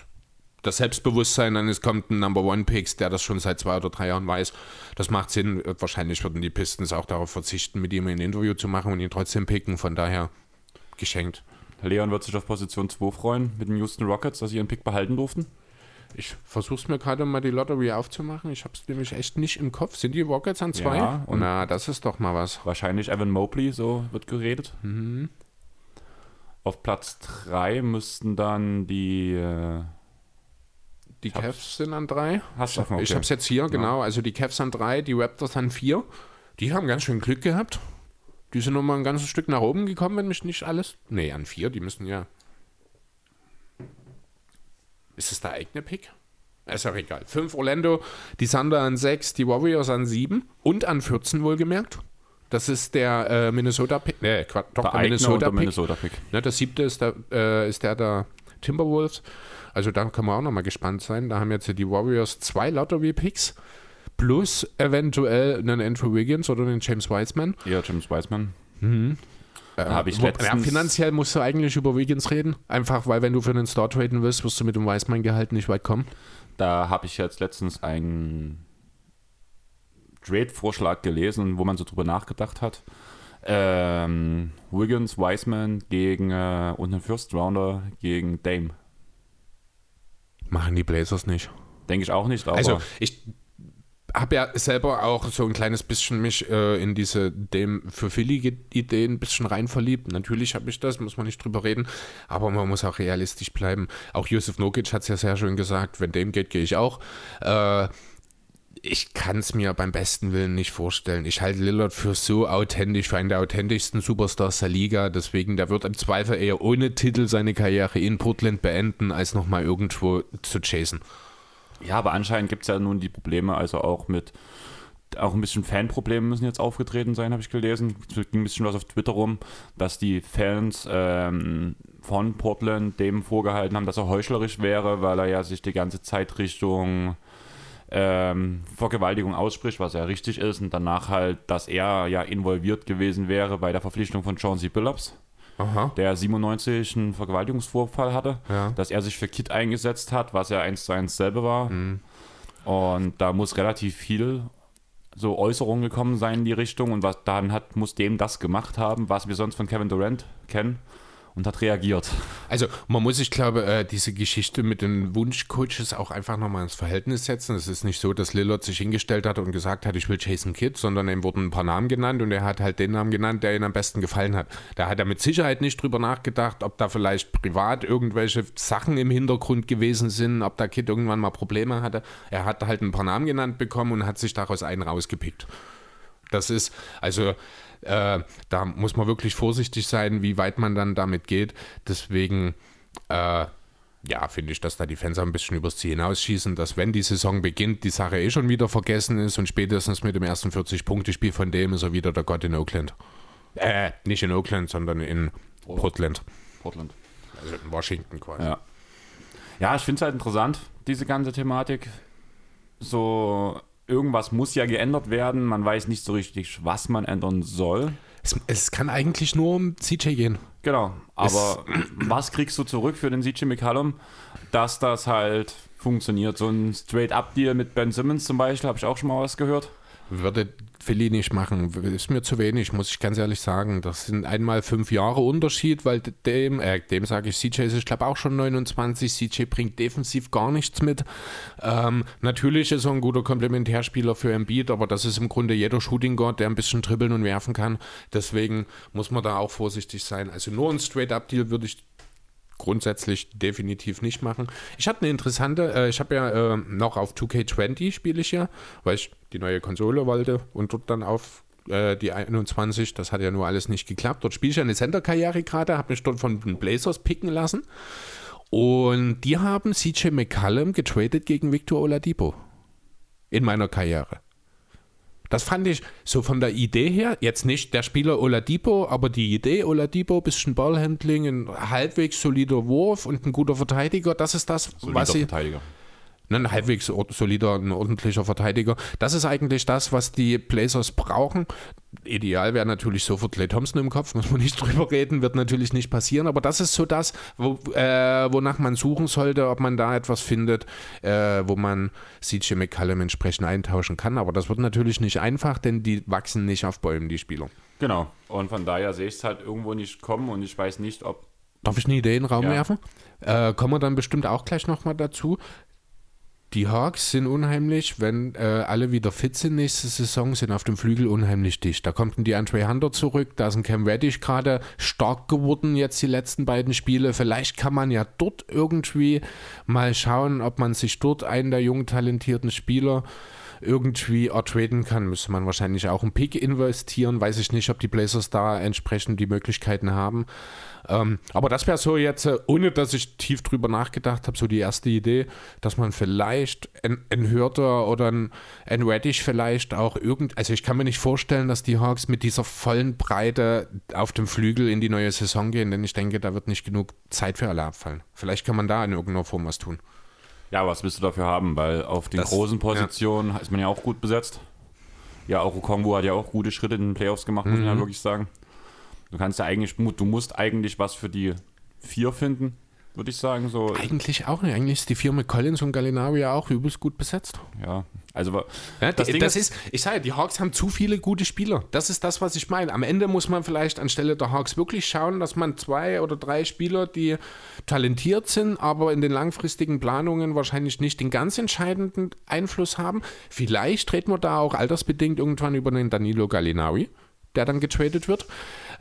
das Selbstbewusstsein eines kommt ein Number One Picks, der das schon seit zwei oder drei Jahren weiß. Das macht Sinn. Wahrscheinlich würden die Pistons auch darauf verzichten, mit ihm ein Interview zu machen und ihn trotzdem picken. Von daher geschenkt. Leon wird sich auf Position 2 freuen mit den Houston Rockets, dass sie ihren Pick behalten durften. Ich versuch's mir gerade mal die Lottery aufzumachen. Ich hab's nämlich echt nicht im Kopf. Sind die Rockets an zwei? Ja, und- Na, das ist doch mal was. Wahrscheinlich Evan Mobley, so wird geredet. Mhm. Auf Platz 3 müssten dann die. Äh, Die Cavs sind an drei. hast du Ich hab's jetzt hier, genau. Also die Cavs an drei, die Raptors an vier. Die haben ganz schön Glück gehabt. Die sind nochmal ein ganzes Stück nach oben gekommen, wenn mich nicht alles. Nee, an vier, die müssen ja. Ist es der eigene Pick? Ist auch egal. Fünf Orlando, die Thunder an sechs, die Warriors an sieben und an 14 wohlgemerkt. Das ist der äh, Minnesota-Pick. Nee, Quatsch, doch, der der, Eigner und der Minnesota-Pick. Minnesota-Pick. Ne, der siebte ist der, äh, ist der der Timberwolves. Also da können wir auch nochmal gespannt sein. Da haben jetzt die Warriors zwei Lottery-Picks plus eventuell einen Andrew Wiggins oder einen James Wiseman. Ja, James Wiseman. Äh, hab ich letztens- ja, finanziell musst du eigentlich über Wiggins reden. Einfach, weil wenn du für einen Star traden willst, wirst du mit dem Wiseman-Gehalt nicht weit kommen. Da habe ich jetzt letztens ein Trade-Vorschlag gelesen, wo man so drüber nachgedacht hat. Ähm, Wiggins, Wiseman gegen äh, und einen First Rounder gegen Dame. Machen die Blazers nicht. Denke ich auch nicht. Aber Also ich habe ja selber auch so ein kleines bisschen mich äh, in diese dem für Philly Ideen ein bisschen rein verliebt. Natürlich habe ich das, muss man nicht drüber reden, aber man muss auch realistisch bleiben. Auch Josef Nokic hat es ja sehr schön gesagt, wenn dem geht, gehe ich auch. Äh, ich kann es mir beim besten Willen nicht vorstellen. Ich halte Lillard für so authentisch, für einen der authentischsten Superstars der Liga. Deswegen, der wird im Zweifel eher ohne Titel seine Karriere in Portland beenden, als nochmal irgendwo zu chasen. Ja, aber anscheinend gibt es ja nun die Probleme, also auch mit, auch ein bisschen Fanprobleme müssen jetzt aufgetreten sein, habe ich gelesen. Es ging ein bisschen was auf Twitter rum, dass die Fans ähm, von Portland dem vorgehalten haben, dass er heuchlerisch wäre, weil er ja sich die ganze Zeit Richtung ähm, Vergewaltigung ausspricht, was ja richtig ist, und danach halt, dass er ja involviert gewesen wäre bei der Verpflichtung von Chauncey Billups. Aha. der 97 einen Vergewaltigungsvorfall hatte, Ja. dass er sich für Kid eingesetzt hat, was ja eins zu eins selber war. Und da muss relativ viel so Äußerungen gekommen sein in die Richtung und was dann hat, muss dem das gemacht haben, was wir sonst von Kevin Durant kennen und hat reagiert. Also man muss, ich glaube, äh, diese Geschichte mit den Wunschcoaches auch einfach nochmal ins Verhältnis setzen. Es ist nicht so, dass Lillard sich hingestellt hat und gesagt hat, ich will Jason Kidd, sondern ihm wurden ein paar Namen genannt und er hat halt den Namen genannt, der ihm am besten gefallen hat. Da hat er mit Sicherheit nicht drüber nachgedacht, ob da vielleicht privat irgendwelche Sachen im Hintergrund gewesen sind, ob der Kid irgendwann mal Probleme hatte. Er hat halt ein paar Namen genannt bekommen und hat sich daraus einen rausgepickt. Das ist, also äh, da muss man wirklich vorsichtig sein, wie weit man dann damit geht. Deswegen, äh, ja, finde ich, dass da die Fans ein bisschen übers Ziel hinausschießen, dass wenn die Saison beginnt, die Sache eh schon wieder vergessen ist und spätestens mit dem ersten 40-Punkte-Spiel von dem ist er wieder der Gott in Oakland. Äh, nicht in Oakland, sondern in Portland. Portland. Also in Washington quasi. Ja. Ja, ich finde es halt interessant, diese ganze Thematik. So, irgendwas muss ja geändert werden. Man weiß nicht so richtig, was man ändern soll. Es, es kann eigentlich nur um CJ gehen. Genau. Aber was kriegst du zurück für den CJ McCallum, dass das halt funktioniert? So ein Straight-Up-Deal mit Ben Simmons zum Beispiel, habe ich auch schon mal was gehört. Würde Philly nicht machen. Ist mir zu wenig, muss ich ganz ehrlich sagen. Das sind einmal fünf Jahre Unterschied, weil dem, äh, dem sage ich, CJ ist, ich glaube, auch schon 29. CJ bringt defensiv gar nichts mit. Ähm, natürlich ist er ein guter Komplementärspieler für Embiid, aber das ist im Grunde jeder Shooting Guard, der ein bisschen dribbeln und werfen kann. Deswegen muss man da auch vorsichtig sein. Also nur ein Straight-Up-Deal würde ich grundsätzlich definitiv nicht machen. Ich hatte eine interessante, äh, ich habe ja äh, noch auf 2K20 spiele ich ja, weil ich die neue Konsole wollte und dort dann auf äh, die 21, das hat ja nur alles nicht geklappt. Dort spiele ich ja eine Center-Karriere gerade, habe mich dort von den Blazers picken lassen und die haben CJ McCallum getradet gegen Victor Oladipo in meiner Karriere. Das fand ich so von der Idee her, jetzt nicht der Spieler Oladipo, aber die Idee Oladipo, bisschen Ballhandling, ein halbwegs solider Wurf und ein guter Verteidiger, das ist das, Solider was sie, Verteidiger. Ein halbwegs solider, ein ordentlicher Verteidiger. Das ist eigentlich das, was die Blazers brauchen. Ideal wäre natürlich sofort Clay Thompson im Kopf, muss man nicht drüber reden, wird natürlich nicht passieren, aber das ist so das, wo, äh, wonach man suchen sollte, ob man da etwas findet, äh, wo man CJ McCallum entsprechend eintauschen kann. Aber das wird natürlich nicht einfach, denn die wachsen nicht auf Bäumen, die Spieler. Genau. Und von daher sehe ich es halt irgendwo nicht kommen und ich weiß nicht, ob. Darf ich eine Idee in den Raum Ja. werfen? Äh, kommen wir dann bestimmt auch gleich nochmal dazu. Die Hawks sind unheimlich, wenn äh, alle wieder fit sind nächste Saison, sind auf dem Flügel unheimlich dicht. Da kommt ein DeAndre Hunter zurück, da ist ein Cam Reddish gerade stark geworden jetzt die letzten beiden Spiele. Vielleicht kann man ja dort irgendwie mal schauen, ob man sich dort einen der jungen talentierten Spieler irgendwie ertraden kann. Müsste man wahrscheinlich auch einen Pick investieren. Weiß ich nicht, ob die Blazers da entsprechend die Möglichkeiten haben. Ähm, aber das wäre so jetzt, äh, ohne dass ich tief drüber nachgedacht habe, so die erste Idee, dass man vielleicht ein, Hürter oder ein, ein Reddish vielleicht auch irgend, also ich kann mir nicht vorstellen, dass die Hawks mit dieser vollen Breite auf dem Flügel in die neue Saison gehen, denn ich denke, da wird nicht genug Zeit für alle abfallen. Vielleicht kann man da in irgendeiner Form was tun. Ja, was willst du dafür haben? Weil auf den Das- großen Positionen ist man ja auch gut besetzt. Ja, auch Okongwu hat ja auch gute Schritte in den Playoffs gemacht, muss man ja wirklich sagen. Du kannst ja eigentlich, du musst eigentlich was für die vier finden. Würde ich sagen. So, Eigentlich auch nicht. Eigentlich ist die Firma Collins und Gallinari ja auch übelst gut besetzt. ja, also Ja, Das Ding das ist- ich sage, die Hawks haben zu viele gute Spieler. Das ist das, was ich meine. Am Ende muss man vielleicht anstelle der Hawks wirklich schauen, dass man zwei oder drei Spieler, die talentiert sind, aber in den langfristigen Planungen wahrscheinlich nicht den ganz entscheidenden Einfluss haben. Vielleicht reden wir da auch altersbedingt irgendwann über den Danilo Gallinari, der dann getradet wird.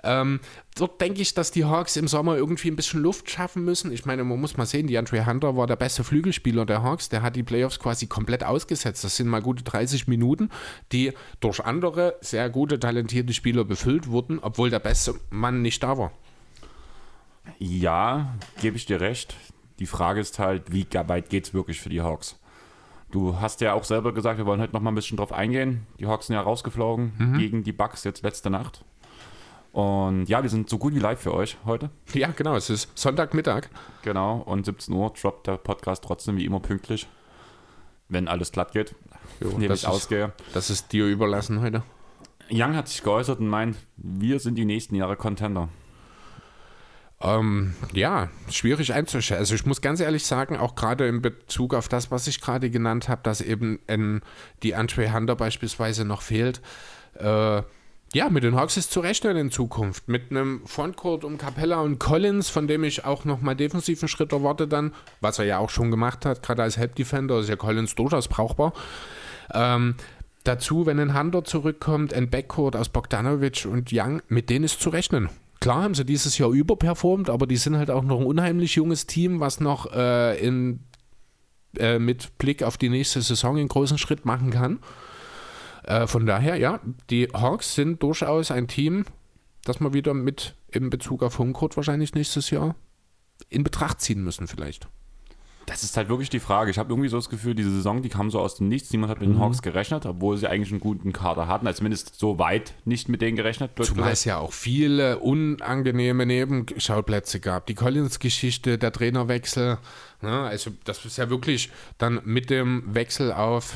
Ähm, dort denke ich, dass die Hawks im Sommer irgendwie ein bisschen Luft schaffen müssen. Ich meine, man muss mal sehen, die Andre Hunter war der beste Flügelspieler der Hawks. Der hat die Playoffs quasi komplett ausgesetzt. Das sind mal gute 30 Minuten, die durch andere sehr gute, talentierte Spieler befüllt wurden, obwohl der beste Mann nicht da war. Ja, gebe ich dir recht. Die Frage ist halt, wie weit geht es wirklich für die Hawks? Du hast ja auch selber gesagt, wir wollen heute noch mal ein bisschen drauf eingehen. Die Hawks sind ja rausgeflogen Mhm. gegen die Bucks jetzt letzte Nacht. Und ja, wir sind so gut wie live für euch heute. Ja, genau. Es ist Sonntagmittag. Genau. Und 17 Uhr droppt der Podcast trotzdem wie immer pünktlich. Wenn alles glatt geht, Jo, indem das ich ist- ausgehe. Das ist dir überlassen heute. Young hat sich geäußert und meint, wir sind die nächsten Jahre Contender. Ähm, ja, schwierig einzuschätzen. Also ich muss ganz ehrlich sagen, auch gerade in Bezug auf das, was ich gerade genannt habe, dass eben ein, die Andre Hunter beispielsweise noch fehlt. Äh, ja, mit den Hawks ist zu rechnen in Zukunft. Mit einem Frontcourt um Capella und Collins, von dem ich auch nochmal defensiven Schritt erwarte dann, was er ja auch schon gemacht hat, gerade als Help Defender ist ja Collins durchaus brauchbar. Ähm, dazu, wenn ein Hunter zurückkommt, ein Backcourt aus Bogdanovic und Young, mit denen ist zu rechnen. Klar haben sie dieses Jahr überperformt, aber die sind halt auch noch ein unheimlich junges Team, was noch äh, in, äh, mit Blick auf die nächste Saison einen großen Schritt machen kann. Äh, von daher, ja, die Hawks sind durchaus ein Team, das wir wieder mit in Bezug auf Homecourt wahrscheinlich nächstes Jahr in Betracht ziehen müssen vielleicht. Das ist halt wirklich die Frage. Ich habe irgendwie so das Gefühl, diese Saison, die kam so aus dem Nichts. Niemand hat mit den Mhm. Hawks gerechnet, obwohl sie eigentlich einen guten Kader hatten. Also zumindest so weit nicht mit denen gerechnet. Zumal es ja auch viele unangenehme Nebenschauplätze gab. Die Collins-Geschichte, der Trainerwechsel. Ne? Also, das ist ja wirklich dann mit dem Wechsel auf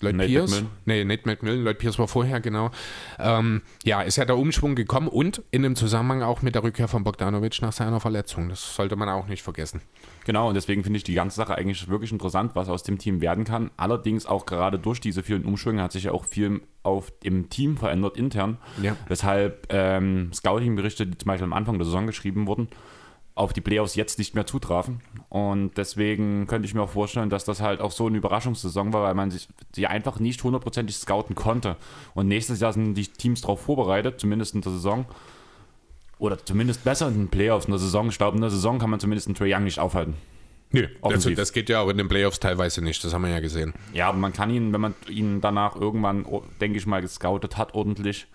Lloyd Nate Pierce. McMillan. Nee, Nate McMillan. Lloyd Pierce war vorher, genau. Ähm, ja, ist ja der Umschwung gekommen und in dem Zusammenhang auch mit der Rückkehr von Bogdanovic nach seiner Verletzung. Das sollte man auch nicht vergessen. Genau, und deswegen finde ich die ganze Sache eigentlich wirklich interessant, was aus dem Team werden kann. Allerdings auch gerade durch diese vielen Umschwünge hat sich ja auch viel auf im Team verändert intern. Ja. Weshalb ähm, Scouting-Berichte, die zum Beispiel am Anfang der Saison geschrieben wurden, auf die Playoffs jetzt nicht mehr zutrafen. Und deswegen könnte ich mir auch vorstellen, dass das halt auch so eine Überraschungssaison war, weil man sich sie einfach nicht hundertprozentig scouten konnte. Und nächstes Jahr sind die Teams darauf vorbereitet, zumindest in der Saison. Oder zumindest besser in den Playoffs in der Saison. Ich glaube, in der Saison kann man zumindest einen Trae Young nicht aufhalten. Nö, also das geht ja auch in den Playoffs teilweise nicht. Das haben wir ja gesehen. Ja, aber man kann ihn, wenn man ihn danach irgendwann, oh, denke ich mal, gescoutet hat, ordentlich,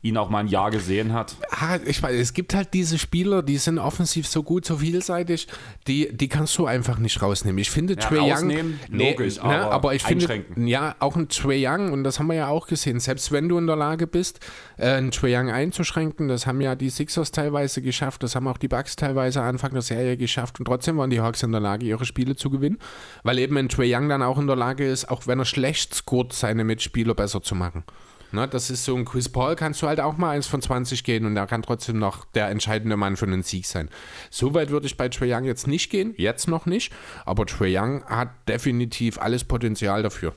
ihn auch mal ein Jahr gesehen hat. Ah, ich weiß, es gibt halt diese Spieler, die sind offensiv so gut, so vielseitig, die, die kannst du einfach nicht rausnehmen. Ich finde Ja, Trae Young. logisch, aber aber ich finde, einschränken. ja, auch ein Trae Young, und das haben wir ja auch gesehen, selbst wenn du in der Lage bist, äh, einen Trae Young einzuschränken, das haben ja die Sixers teilweise geschafft, das haben auch die Bucks teilweise Anfang der Serie geschafft und trotzdem waren die Hawks in der Lage, ihre Spiele zu gewinnen, weil eben ein Trae Young dann auch in der Lage ist, auch wenn er schlecht scoret, seine Mitspieler besser zu machen. Ne, das ist so ein Chris Paul, kannst du halt auch mal eins von 20 gehen und er kann trotzdem noch der entscheidende Mann für einen Sieg sein. So weit würde ich bei Trae Young jetzt nicht gehen, jetzt noch nicht, aber Trae Young hat definitiv alles Potenzial dafür.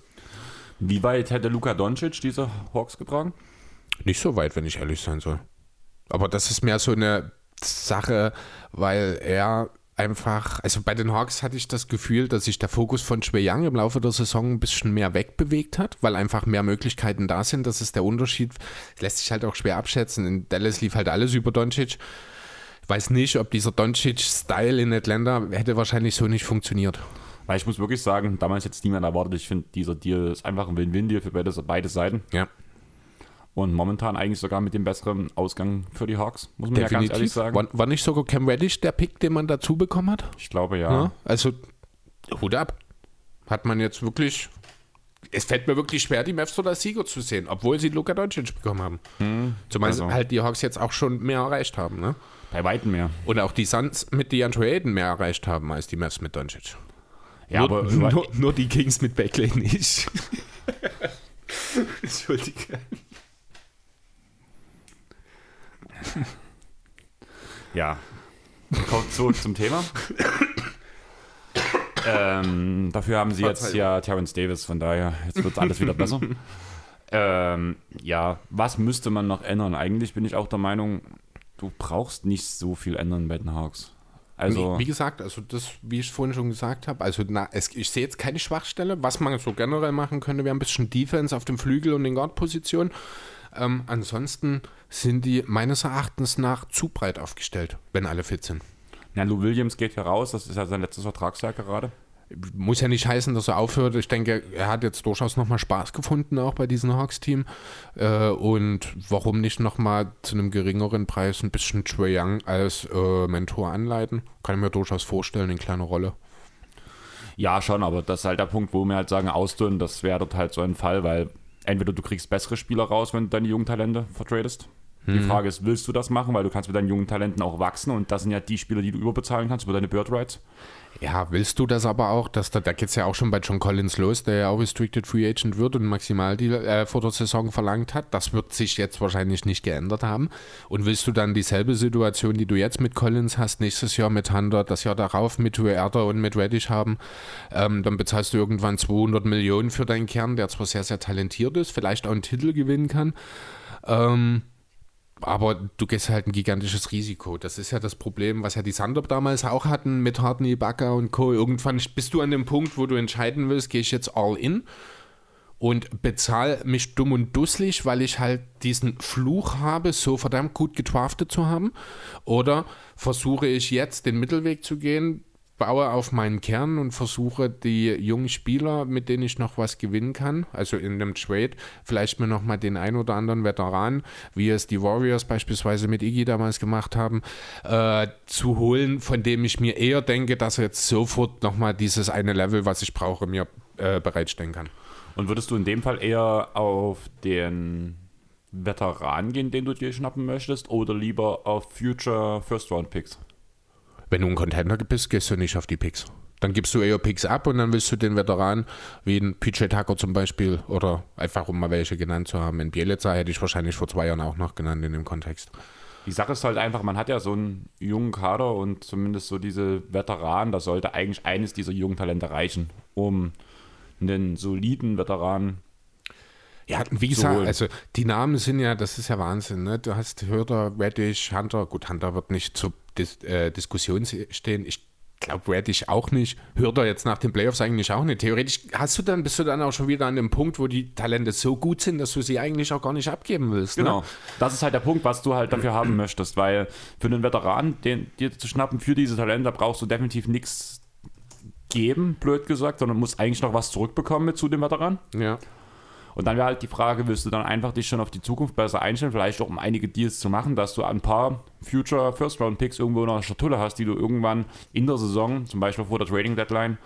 Wie weit hätte Luka Doncic diese Hawks getragen? Nicht so weit, wenn ich ehrlich sein soll. Aber das ist mehr so eine Sache, weil er einfach, also bei den Hawks hatte ich das Gefühl, dass sich der Fokus von Trae Young im Laufe der Saison ein bisschen mehr wegbewegt hat, weil einfach mehr Möglichkeiten da sind. Das ist der Unterschied. Lässt sich halt auch schwer abschätzen. In Dallas lief halt alles über Doncic. Ich weiß nicht, ob dieser Doncic-Style in Atlanta hätte wahrscheinlich so nicht funktioniert. Weil ich muss wirklich sagen, damals jetzt niemand erwartet. Ich finde, dieser Deal ist einfach ein Win-Win-Deal für beide, beide Seiten. Ja, Und momentan eigentlich sogar mit dem besseren Ausgang für die Hawks, muss man ja ganz ehrlich definitiv. sagen. War, war nicht sogar Cam Reddish der Pick, den man dazu bekommen hat? Ich glaube ja. Ja, also Hut ab. Hat man jetzt wirklich. Es fällt mir wirklich schwer, die Mavs als Sieger zu sehen, obwohl sie Luka Doncic bekommen haben. Zumal also. halt die Hawks jetzt auch schon mehr erreicht haben. Ne? Bei weitem mehr. Und auch die Suns mit DeAndre Ayton mehr erreicht haben als die Mavs mit Doncic. Ja, nur, aber nur, nur die Kings mit Beckley nicht. Entschuldige. ja. kommt zurück zum Thema. ähm, dafür haben sie jetzt ja Terence Davis, von daher, jetzt wird alles wieder besser. ähm, ja, was müsste man noch ändern? Eigentlich bin ich auch der Meinung, du brauchst nicht so viel ändern bei den Hawks. Also, wie gesagt, also das, wie ich vorhin schon gesagt habe, also na, es, ich sehe jetzt keine Schwachstelle. Was man so generell machen könnte, wäre ein bisschen Defense auf dem Flügel und den Guard-Positionen. Ähm, ansonsten sind die meines Erachtens nach zu breit aufgestellt, wenn alle fit sind. Ja, Lou Williams geht ja raus, das ist ja sein letztes Vertragsjahr gerade muss ja nicht heißen, dass er aufhört. Ich denke, er hat jetzt durchaus nochmal Spaß gefunden, auch bei diesem Hawks-Team. Äh, und warum nicht nochmal zu einem geringeren Preis ein bisschen Trey Young als äh, Mentor anleiten? Kann ich mir durchaus vorstellen, in kleiner Rolle. Ja, schon, aber das ist halt der Punkt, wo wir halt sagen, ausdünnen, das wäre dort halt so ein Fall, weil entweder du kriegst bessere Spieler raus, wenn du deine jungen Talente vertradest. Die hm. Frage ist, willst du das machen, weil du kannst mit deinen jungen Talenten auch wachsen und das sind ja die Spieler, die du überbezahlen kannst über deine Bird Rights. Ja, willst du das aber auch, dass da, da geht es ja auch schon bei John Collins los, der ja auch Restricted Free Agent wird und Maximaldeal äh, vor der Saison verlangt hat. Das wird sich jetzt wahrscheinlich nicht geändert haben. Und willst du dann dieselbe Situation, die du jetzt mit Collins hast, nächstes Jahr mit Hunter, das Jahr darauf mit Huerta und mit Reddish haben, ähm, dann bezahlst du irgendwann 200 Millionen für deinen Kern, der zwar sehr, sehr talentiert ist, vielleicht auch einen Titel gewinnen kann. Ähm, aber du gehst halt ein gigantisches Risiko. Das ist ja das Problem, was ja die Sander damals auch hatten mit Harden, Ibaka und Co. Irgendwann bist du an dem Punkt, wo du entscheiden willst, gehe ich jetzt all in und bezahle mich dumm und dusselig, weil ich halt diesen Fluch habe, so verdammt gut getraftet zu haben. Oder versuche ich jetzt den Mittelweg zu gehen, baue auf meinen Kern und versuche die jungen Spieler, mit denen ich noch was gewinnen kann, also in einem Trade, vielleicht mir noch mal den ein oder anderen Veteran, wie es die Warriors beispielsweise mit Iggy damals gemacht haben, äh, zu holen, von dem ich mir eher denke, dass er jetzt sofort noch mal dieses eine Level, was ich brauche, mir äh, bereitstellen kann. Und würdest du in dem Fall eher auf den Veteran gehen, den du dir schnappen möchtest, oder lieber auf Future First Round Picks? Wenn du ein Contender bist, gehst du nicht auf die Picks. Dann gibst du eher Picks ab und dann willst du den Veteran, wie ein PJ Tucker zum Beispiel, oder einfach um mal welche genannt zu haben. In Bielitzer hätte ich wahrscheinlich vor zwei Jahren auch noch genannt in dem Kontext. Die Sache ist halt einfach, man hat ja so einen jungen Kader und zumindest so diese Veteranen, das sollte eigentlich eines dieser jungen Talente reichen, um einen soliden Veteran ja, wie gesagt, also die Namen sind ja, das ist ja Wahnsinn. Ne? Du hast Hörder, Reddish, Hunter. Gut, Hunter wird nicht zur Dis äh, Diskussion stehen. Ich glaube Reddish auch nicht. Hörder jetzt nach den Playoffs eigentlich auch nicht. Theoretisch hast du dann, bist du dann auch schon wieder an dem Punkt, wo die Talente so gut sind, dass du sie eigentlich auch gar nicht abgeben willst. Ne? Genau. Ne? Das ist halt der Punkt, was du halt dafür haben möchtest, weil für einen Veteran, den dir zu schnappen für diese Talente, brauchst du definitiv nichts geben, blöd gesagt, sondern musst eigentlich noch was zurückbekommen mit zu dem Veteran. Ja. Und dann wäre halt die Frage, willst du dann einfach dich schon auf die Zukunft besser einstellen, vielleicht auch um einige Deals zu machen, dass du ein paar Future First Round Picks irgendwo in der Schatulle hast, die du irgendwann in der Saison, zum Beispiel vor der Trading Deadline,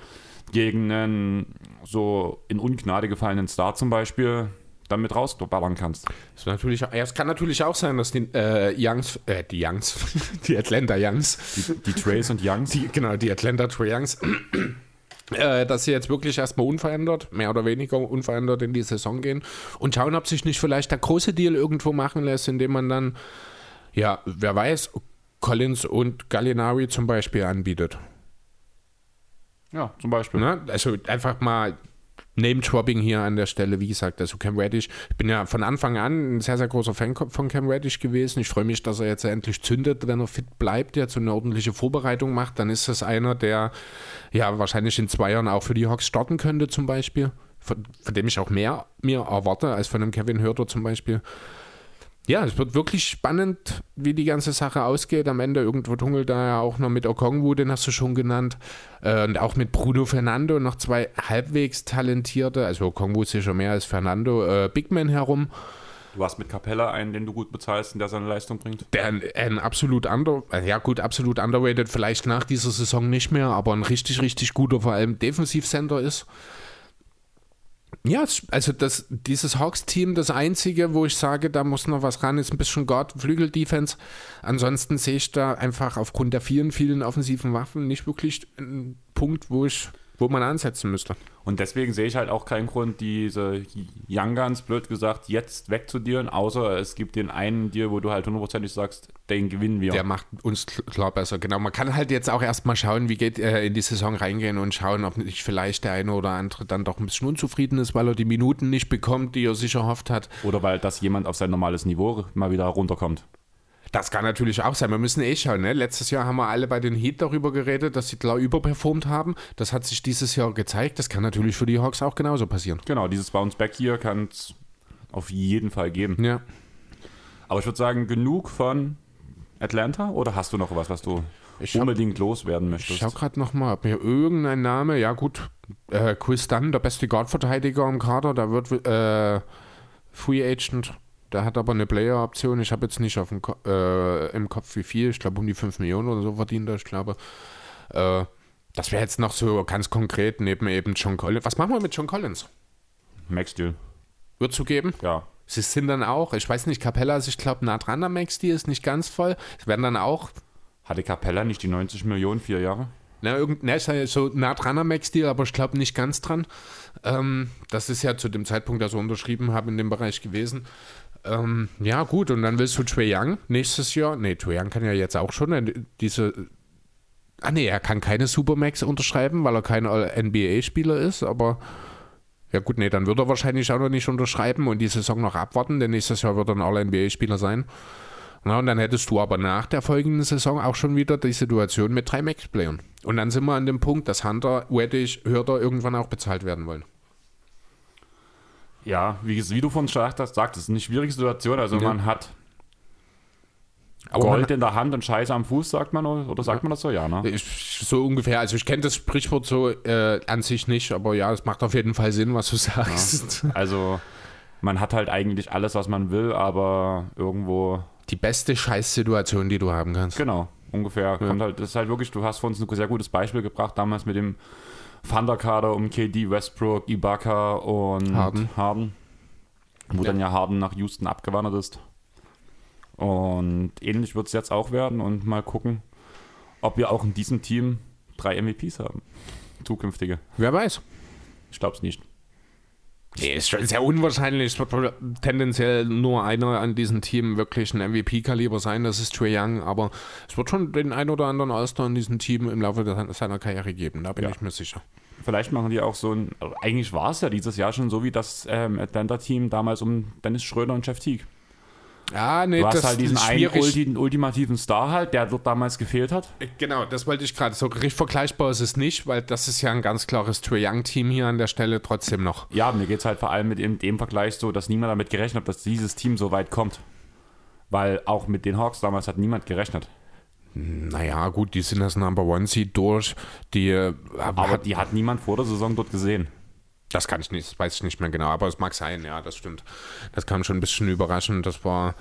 gegen einen so in Ungnade gefallenen Star zum Beispiel damit rausballern kannst. Das natürlich, ja, es kann natürlich auch sein, dass die äh, Youngs, äh, die Youngs, die Atlanta Youngs, die, die Trays und Youngs, die, genau, die Atlanta Trays Youngs äh, dass sie jetzt wirklich erstmal unverändert, mehr oder weniger unverändert in die Saison gehen und schauen, ob sich nicht vielleicht der große Deal irgendwo machen lässt, indem man dann, ja, wer weiß, Collins und Gallinari zum Beispiel anbietet. Ja, zum Beispiel. Ne? Also einfach mal Name-Dropping hier an der Stelle, wie gesagt, also Cam Reddish, ich bin ja von Anfang an ein sehr, sehr großer Fan von Cam Reddish gewesen. Ich freue mich, dass er jetzt endlich zündet, wenn er fit bleibt, jetzt eine ordentliche Vorbereitung macht. Dann ist das einer, der ja wahrscheinlich in zwei Jahren auch für die Hawks starten könnte, zum Beispiel. Von, von dem ich auch mehr mir erwarte als von einem Kevin Hörter zum Beispiel ja, es wird wirklich spannend, wie die ganze Sache ausgeht. Am Ende irgendwo tummelt da ja auch noch mit Okongwu, den hast du schon genannt. Äh, und auch mit Bruno Fernando noch zwei halbwegs talentierte, also Okongwu sicher mehr als Fernando, äh, Bigman herum. Du hast mit Capella einen, den du gut bezahlst und der seine Leistung bringt. Der ein, ein absolut under, äh, ja gut, absolut underrated, vielleicht nach dieser Saison nicht mehr, aber ein richtig, richtig guter, vor allem Defensivcenter ist. Ja, also das, dieses Hawks-Team, das einzige, wo ich sage, da muss noch was ran, ist ein bisschen Guard, Flügel-Defense. Ansonsten sehe ich da einfach aufgrund der vielen, vielen offensiven Waffen nicht wirklich einen Punkt, wo ich wo man ansetzen müsste. Und deswegen sehe ich halt auch keinen Grund, diese Young Guns, blöd gesagt, jetzt wegzudieren, außer es gibt den einen Deal, wo du halt hundertprozentig sagst, den gewinnen wir. Der macht uns klar besser. Genau, man kann halt jetzt auch erstmal schauen, wie geht äh, in die Saison reingehen und schauen, ob nicht vielleicht der eine oder andere dann doch ein bisschen unzufrieden ist, weil er die Minuten nicht bekommt, die er sich erhofft hat. Oder weil das jemand auf sein normales Niveau mal wieder runterkommt. Das kann natürlich auch sein. Wir müssen eh schauen. Ne? Letztes Jahr haben wir alle bei den Heat darüber geredet, dass sie klar überperformt haben. Das hat sich dieses Jahr gezeigt. Das kann natürlich für die Hawks auch genauso passieren. Genau, dieses Bounce-Back hier kann es auf jeden Fall geben. Ja. Aber ich würde sagen, genug von Atlanta oder hast du noch was, was du Ich hab- unbedingt loswerden Ich möchtest? schau gerade nochmal, ob mir irgendein Name, ja gut, äh, Chris Dunn, der beste Guard-Verteidiger im Kader, der wird äh, Free Agent, der hat aber eine Player-Option. Ich habe jetzt nicht auf dem Ko äh, im Kopf wie viel, ich glaube um die 5 Millionen oder so verdient er, ich glaube. Äh, das wäre jetzt noch so ganz konkret neben eben John Collins. Was machen wir mit John Collins? Max Deal. Wird zugeben? Ja. Sie sind dann auch, ich weiß nicht, Capella ist, ich glaube, nah dran am Max, die ist nicht ganz voll. Es werden dann auch Hatte Capella nicht die 90 Millionen, vier Jahre? Na, irgend, na, ist ja so nah dran am Max-Deal, aber ich glaube nicht ganz dran. Ähm, das ist ja zu dem Zeitpunkt, als wir unterschrieben haben, in dem Bereich gewesen. Ähm, ja, gut, und dann willst du Trae Young nächstes Jahr. Nee, Trae Young kann ja jetzt auch schon äh, diese. Ah, nee, er kann keine Supermax unterschreiben, weil er kein NBA-Spieler ist, aber. Ja, gut, nee, dann wird er wahrscheinlich auch noch nicht unterschreiben und die Saison noch abwarten, denn nächstes Jahr wird er ein All-NBA-Spieler sein. Na, und dann hättest du aber nach der folgenden Saison auch schon wieder die Situation mit drei Max-Playern. Und dann sind wir an dem Punkt, dass Hunter, Weddich, Hörder irgendwann auch bezahlt werden wollen. Ja, wie, wie du vorhin schon gesagt hast, sagt, es ist eine schwierige Situation. Also Ja. man hat Aber Gold in der Hand und Scheiße am Fuß, sagt man, oder sagt man das so? Ja, ne? so ungefähr, also ich kenne das Sprichwort so äh, an sich nicht, aber ja, es macht auf jeden Fall Sinn, was du sagst. Also man hat halt eigentlich alles, was man will, aber irgendwo, Die beste Scheißsituation, die du haben kannst. genau, ungefähr. Kommt halt, das ist halt wirklich, du hast vor uns ein sehr gutes Beispiel gebracht, damals mit dem Thunderkader um KD, Westbrook, Ibaka und Harden. Harden wo Ja. dann ja Harden nach Houston abgewandert ist. Und ähnlich wird es jetzt auch werden und mal gucken, ob wir auch in diesem Team drei MVPs haben. Zukünftige. Wer weiß. Ich glaube es nicht. Nee, ist schon sehr unwahrscheinlich. Es wird tendenziell nur einer an diesem Team wirklich ein MVP-Kaliber sein, das ist Trae Young, aber es wird schon den ein oder anderen All-Star in diesem Team im Laufe seiner Karriere geben, da bin Ja. ich mir sicher. Vielleicht machen die auch so ein. also Eigentlich war es ja dieses Jahr schon so wie das ähm, Atlanta-Team damals um Dennis Schröder und Jeff Teague. Ja, nee, Du hast das halt diesen einen ulti ultimativen Star halt, der dort damals gefehlt hat. Genau, das wollte ich gerade. So richtig vergleichbar ist es nicht, weil das ist ja ein ganz klares Trae Young-Team hier an der Stelle trotzdem noch. Ja, mir geht es halt vor allem mit dem Vergleich so, dass niemand damit gerechnet hat, dass dieses Team so weit kommt. Weil auch mit den Hawks damals hat niemand gerechnet. Naja, gut, die sind das Number One Seed durch. Die äh, Aber hat, die hat niemand vor der Saison dort gesehen. Das kann ich nicht, das weiß ich nicht mehr genau, aber es mag sein, ja, das stimmt. Das kam schon ein bisschen überraschend. Das war,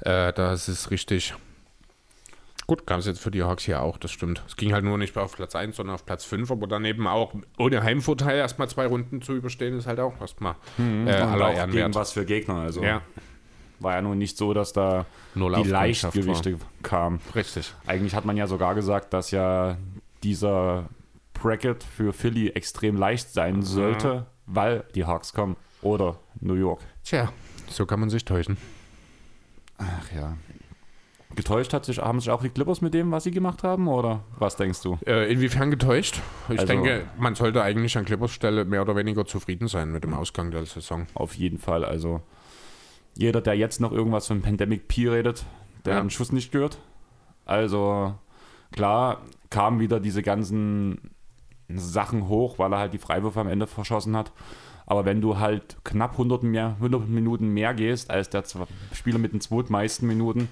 äh, das ist richtig. Gut, kam es jetzt für die Hawks hier auch, das stimmt. Es ging halt nur nicht auf Platz 1, sondern auf Platz 5, aber dann eben auch ohne Heimvorteil erstmal zwei Runden zu überstehen, ist halt auch erstmal äh, Und aller auch Ehren gegen was für Gegner. Also Ja, war ja nun nicht so, dass da nur die Leichtgewichte kamen. Richtig. Eigentlich hat man ja sogar gesagt, dass ja dieser Bracket für Philly extrem leicht sein sollte, weil die Hawks kommen. Oder New York. Tja, so kann man sich täuschen. Ach ja. Getäuscht hat sich, haben sich auch die Clippers mit dem, was sie gemacht haben? Oder was denkst du? Äh, inwiefern getäuscht? Ich Also- denke, man sollte eigentlich an Clippers Stelle mehr oder weniger zufrieden sein mit dem Ausgang der Saison. Auf jeden Fall. Also jeder, der jetzt noch irgendwas von Pandemic P redet, der Ja. hat den Schuss nicht gehört. Also klar kamen wieder diese ganzen Sachen hoch, weil er halt die Freiwürfe am Ende verschossen hat. Aber wenn du halt knapp 100, mehr, 100 Minuten mehr gehst als der Spieler mit den zweitmeisten Minuten,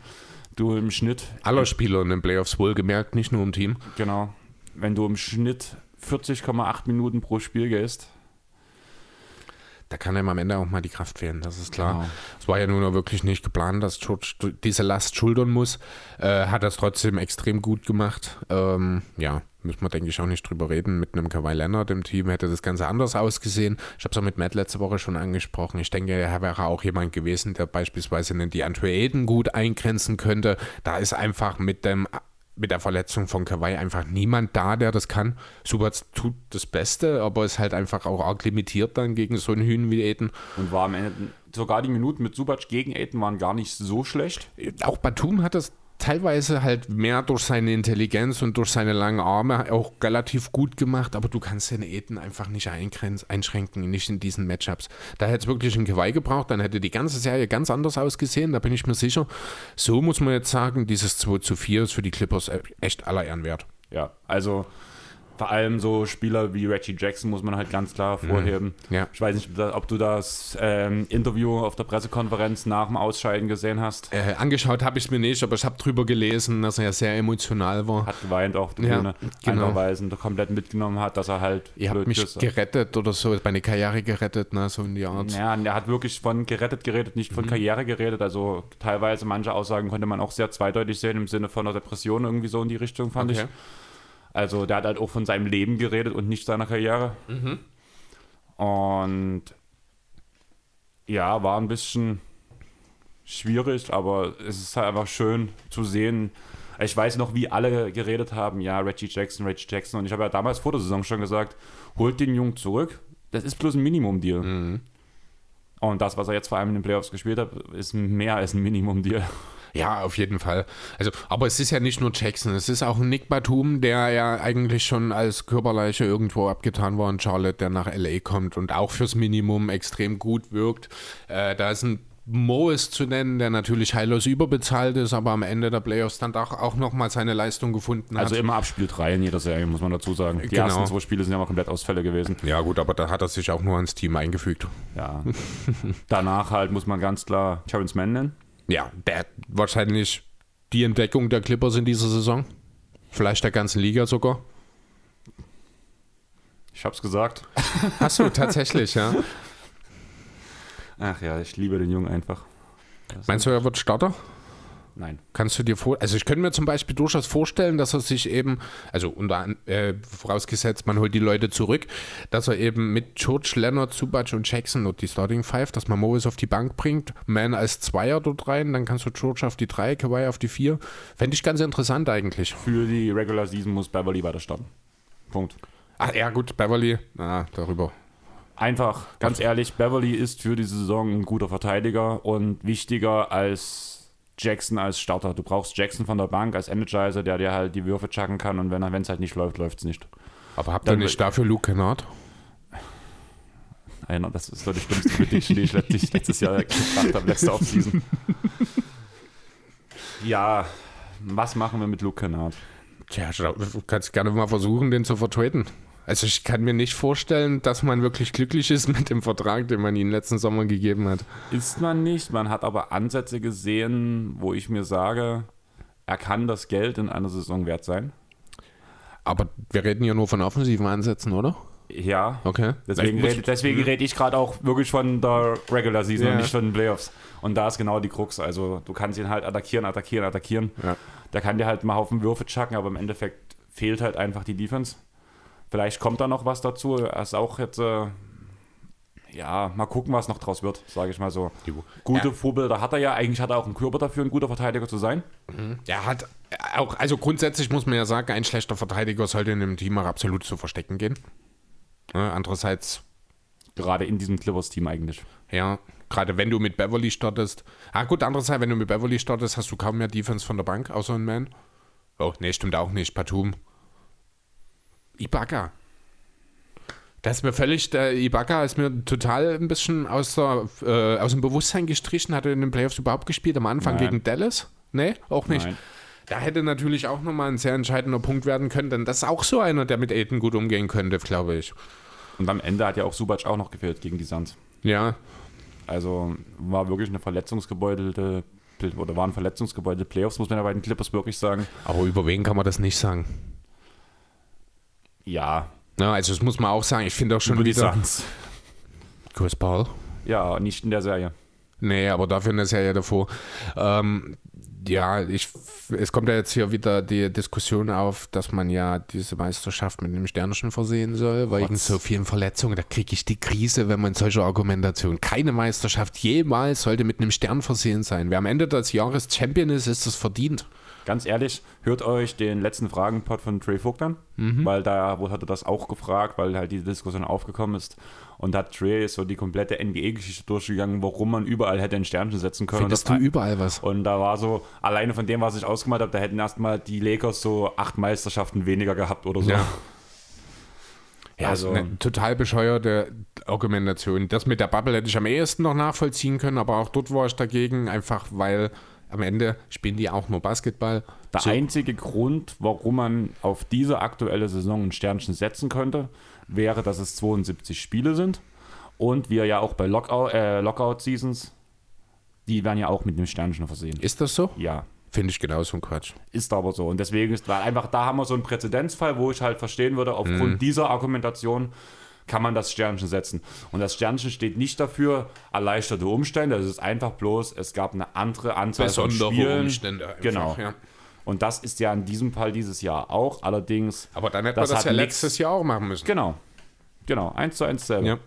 du im Schnitt, Aller Spieler in den Playoffs wohlgemerkt, nicht nur im Team. genau, wenn du im Schnitt 40,8 Minuten pro Spiel gehst, Da kann einem am Ende auch mal die Kraft fehlen, das ist klar. Genau. Es war ja nun wirklich nicht geplant, dass George diese Last schultern muss. Äh, hat das trotzdem extrem gut gemacht. Ähm, ja, müssen wir, denke ich, auch nicht drüber reden. Mit einem Kawhi Leonard im Team hätte das Ganze anders ausgesehen. Ich habe es auch mit Matt letzte Woche schon angesprochen. Ich denke, er wäre auch jemand gewesen, der beispielsweise einen DeAndre Ayton gut eingrenzen könnte. Da ist einfach mit dem mit der Verletzung von Kawhi einfach niemand da, der das kann. Subats tut das Beste, aber ist halt einfach auch arg limitiert dann gegen so einen Hühn wie Ayton. und war am Ende sogar die Minuten mit Subac gegen Aiden waren gar nicht so schlecht. Auch Batum hat das teilweise halt mehr durch seine Intelligenz und durch seine langen Arme auch relativ gut gemacht, aber du kannst den Eden einfach nicht einschränken, nicht in diesen Matchups. Da hätte es wirklich einen Geweih gebraucht, dann hätte die ganze Serie ganz anders ausgesehen, da bin ich mir sicher. So muss man jetzt sagen, dieses 2 zu 4 ist für die Clippers echt aller Ehren wert. Ja, also vor allem so Spieler wie Reggie Jackson muss man halt ganz klar mhm. vorheben. Ja. Ich weiß nicht, ob du das ähm, Interview auf der Pressekonferenz nach dem Ausscheiden gesehen hast. Äh, angeschaut habe ich es mir nicht, aber ich habe drüber gelesen, dass er ja sehr emotional war. Hat geweint auf der Ja, Bühne. genau. Weil es ihn komplett mitgenommen hat, dass er halt. Ihr habt mich ist. gerettet oder so, meine Karriere gerettet, ne, so in die Art. Ja, er hat wirklich von gerettet geredet, nicht von Mhm. Karriere geredet. Also teilweise manche Aussagen konnte man auch sehr zweideutig sehen, im Sinne von einer Depression irgendwie so in die Richtung, fand ich. Also der hat halt auch von seinem Leben geredet und nicht seiner Karriere. Und ja, war ein bisschen schwierig, aber es ist halt einfach schön zu sehen. Ich weiß noch, wie alle geredet haben, ja, Reggie Jackson, Reggie Jackson. Und ich habe ja damals vor der Saison schon gesagt, holt den Jungen zurück. Das ist bloß ein Minimum-Deal. Und das, was er jetzt vor allem in den Playoffs gespielt hat, ist mehr als ein Minimum-Deal. Ja, auf jeden Fall. Also, aber es ist ja nicht nur Jackson, es ist auch ein Nick Batum, der ja eigentlich schon als Körperleiche irgendwo abgetan war in Charlotte, der nach LA kommt und auch fürs Minimum extrem gut wirkt. Äh, da ist ein Moes zu nennen, der natürlich heillos überbezahlt ist, aber am Ende der Playoffs dann auch, auch nochmal seine Leistung gefunden hat. Also immer ab Spiel 3 in jeder Serie, muss man dazu sagen. Die Genau. ersten zwei Spiele sind ja mal komplett Ausfälle gewesen. ja gut, aber da hat er sich auch nur ins Team eingefügt. Ja. Danach halt muss man ganz klar Terrence Mann nennen. Ja, der wahrscheinlich die Entdeckung der Clippers in dieser Saison. Vielleicht der ganzen Liga sogar. Ich hab's gesagt. Hast du tatsächlich, ja. Ach ja, ich liebe den Jungen einfach. Meinst du, er wird Starter? Nein. Kannst du dir vor, also ich könnte mir zum Beispiel durchaus vorstellen, dass er sich eben, also unter, äh, vorausgesetzt, man holt die Leute zurück, dass er eben mit George, Leonard, Zubac und Jackson und die Starting Five, dass man Morris auf die Bank bringt, Man als Zweier dort rein, dann kannst du George auf die drei, Kawhi auf die vier. Fände ich ganz interessant eigentlich. Für die Regular Season muss Beverly weiter starten. Punkt. Ach ja, gut, Beverly, na, darüber. Einfach, ganz ehrlich, Beverly ist für die Saison ein guter Verteidiger und wichtiger als Jackson als Starter. Du brauchst Jackson von der Bank als Energizer, der dir halt die Würfe chucken kann und wenn es halt nicht läuft, läuft es nicht. Aber habt ihr nicht dafür Luke Kennard? Einer, das ist doch die schlimmste Prediction, die ich letztes, letztes Jahr gebracht habe, letzte Offseason. Ja, was machen wir mit Luke Kennard? Tja, du kannst gerne mal versuchen, den zu vertraden. Also ich kann mir nicht vorstellen, dass man wirklich glücklich ist mit dem Vertrag, den man ihnen letzten Sommer gegeben hat. Ist man nicht, man hat aber Ansätze gesehen, wo ich mir sage, er kann das Geld in einer Saison wert sein. Aber wir reden ja nur von offensiven Ansätzen, oder? Ja. Okay. Deswegen, rede, deswegen rede ich gerade auch wirklich von der Regular Season Ja. und nicht von den Playoffs. Und da ist genau die Krux. Also du kannst ihn halt attackieren, attackieren, attackieren. Ja. Der kann dir halt mal Haufen Würfe chucken, aber im Endeffekt fehlt halt einfach die Defense. Vielleicht kommt da noch was dazu. Er ist auch jetzt, äh, ja, mal gucken, was noch draus wird, sage ich mal so. Gute Ja. Vorbilder hat er ja. Eigentlich hat er auch einen Körper dafür, ein guter Verteidiger zu sein. Er hat auch, also grundsätzlich muss man ja sagen, ein schlechter Verteidiger sollte in einem Team auch absolut zu verstecken gehen. Ja, andererseits, Gerade in diesem Clippers-Team eigentlich. ja, gerade wenn du mit Beverly startest. Ah gut, andererseits, wenn du mit Beverly startest, hast du kaum mehr Defense von der Bank, außer ein Man. Oh, nee, stimmt auch nicht. Batum. Ibaka. Das ist mir völlig, der Ibaka ist mir total ein bisschen aus, der, äh, aus dem Bewusstsein gestrichen. Hat er in den Playoffs überhaupt gespielt? Am Anfang Nein. gegen Dallas? Nee, auch nicht. Nein. Da hätte natürlich auch nochmal ein sehr entscheidender Punkt werden können, denn das ist auch so einer, der mit Aiden gut umgehen könnte, glaube ich. Und am Ende hat ja auch Subac auch noch gefehlt gegen die Suns. Ja, Also war wirklich eine verletzungsgebeutelte oder waren verletzungsgebeutelte Playoffs, muss man ja bei den Clippers wirklich sagen. aber über wen kann man das nicht sagen? Ja, Na, also das muss man auch sagen, ich finde auch schon über wieder... Suns. Chris Paul? Ja, nicht in der Serie. Nee, aber dafür in der Serie davor. Ähm, ja, ich, es kommt ja jetzt hier wieder die Diskussion auf, dass man ja diese Meisterschaft mit einem Sternchen versehen soll, wegen so vielen Verletzungen. Da kriege ich die Krise, wenn man solche Argumentation. Keine Meisterschaft jemals sollte mit einem Stern versehen sein. Wer am Ende des Jahres Champion ist, ist es verdient. Ganz ehrlich, hört euch den letzten Fragenpot von Trey Vogt an, Mhm. weil da wo hat er das auch gefragt, weil halt diese Diskussion aufgekommen ist. und hat Trey so die komplette NBA-Geschichte durchgegangen, warum man überall hätte ein Sternchen setzen können. Findest und du überall was? Und da war so, alleine von dem, was ich ausgemalt habe, da hätten erstmal die Lakers so acht Meisterschaften weniger gehabt oder so. Ja. Ja, Also- also eine total bescheuerte Argumentation. Das mit der Bubble hätte ich am ehesten noch nachvollziehen können, aber auch dort war ich dagegen, einfach weil am Ende spielen die auch nur Basketball. Der So- einzige Grund, warum man auf diese aktuelle Saison ein Sternchen setzen könnte, wäre, dass es 72 Spiele sind und wir ja auch bei Lockout, äh, Lockout-Seasons, die werden ja auch mit einem Sternchen versehen. Ist das so? Ja, Finde ich genauso ein Quatsch. ist aber so. Und deswegen ist, weil einfach da haben wir so einen Präzedenzfall, wo ich halt verstehen würde, aufgrund dieser Argumentation kann man das Sternchen setzen. Und das Sternchen steht nicht dafür erleichterte Umstände, es ist einfach bloß, es gab eine andere Anzahl von Spielen. Umstände einfach, Genau. ja. Und das ist ja in diesem Fall dieses Jahr auch. Allerdings. Aber dann hätte man Das ja letztes Jahr auch machen müssen. Genau. Genau. Eins zu eins selber. Ja.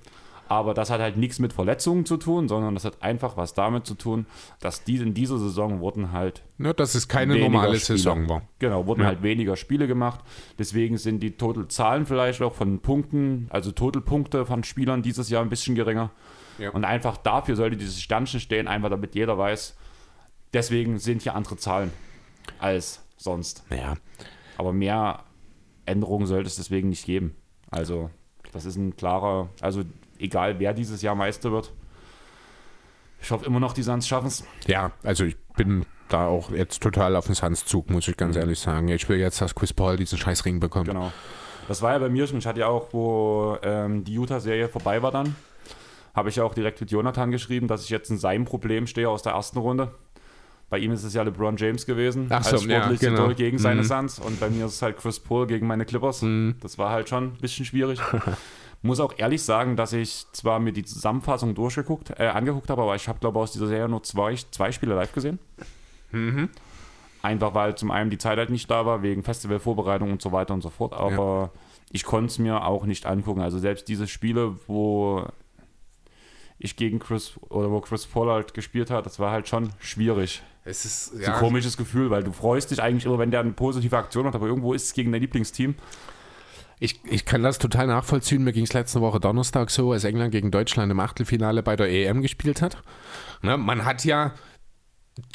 Aber das hat halt nichts mit Verletzungen zu tun, sondern das hat einfach was damit zu tun, dass die in dieser Saison wurden halt Ne, dass es keine normale Spieler. Saison war. Genau, wurden Ja. halt weniger Spiele gemacht. Deswegen sind die Total-Zahlen vielleicht auch von Punkten, also Total-Punkte von Spielern dieses Jahr ein bisschen geringer. Ja. Und einfach dafür sollte dieses Sternchen stehen, einfach damit jeder weiß, deswegen sind hier andere Zahlen als sonst. Ja. Aber mehr Änderungen sollte es deswegen nicht geben. Also, das ist ein klarer, also egal wer dieses Jahr Meister wird. Ich hoffe immer noch, die Suns schaffen es. ja, also ich bin da auch jetzt total auf den Sandzug, muss ich ganz ehrlich sagen. Ich will jetzt, dass Chris Paul diesen Scheißring bekommt. Genau. Das war ja bei mir schon. Ich hatte ja auch, wo ähm, die Utah-Serie vorbei war dann, habe ich ja auch direkt mit Jonathan geschrieben, dass ich jetzt in seinem Problem stehe aus der ersten Runde. Bei ihm ist es ja LeBron James gewesen, Ach so, als ja, sportlichste genau. Gegen seine Mhm. Suns. Und bei mir ist es halt Chris Paul gegen meine Clippers. Das war halt schon ein bisschen schwierig. Muss auch ehrlich sagen, dass ich zwar mir die Zusammenfassung durchgeguckt, äh, angeguckt habe, aber ich habe, glaube ich, aus dieser Serie nur zwei, zwei Spiele live gesehen. Einfach weil zum einen die Zeit halt nicht da war, wegen Festivalvorbereitung und so weiter und so fort. Aber ich konnte es mir auch nicht angucken. Also selbst diese Spiele, wo ich gegen Chris oder wo Chris Paul halt gespielt hat, das war halt schon schwierig. Es ist So ein ja, komisches Gefühl, weil du freust dich eigentlich immer, wenn der eine positive Aktion hat, aber irgendwo ist es gegen dein Lieblingsteam. Ich, ich kann das total nachvollziehen. Mir ging es letzte Woche Donnerstag so, als England gegen Deutschland im Achtelfinale bei der EM gespielt hat. Ne, man hat ja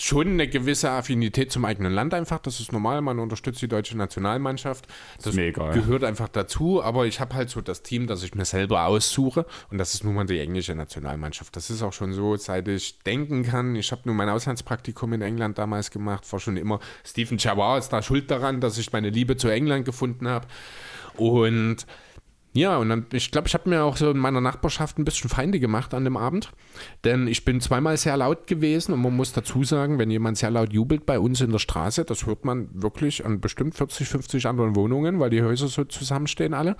schon eine gewisse Affinität zum eigenen Land einfach. Das ist normal. Man unterstützt die deutsche Nationalmannschaft. Das mir egal. gehört einfach dazu. Aber ich habe halt so das Team, das ich mir selber aussuche. Und das ist nun mal die englische Nationalmannschaft. Das ist auch schon so, seit ich denken kann. Ich habe nur mein Auslandspraktikum in England damals gemacht. War schon immer Stephen Jawar ist da schuld daran, dass ich meine Liebe zu England gefunden habe. Und ja, und dann, ich glaube, ich habe mir auch so in meiner Nachbarschaft ein bisschen Feinde gemacht an dem Abend. Denn ich bin zweimal sehr laut gewesen und man muss dazu sagen, wenn jemand sehr laut jubelt bei uns in der Straße, das hört man wirklich an bestimmt 40, 50 anderen Wohnungen, weil die Häuser so zusammenstehen alle.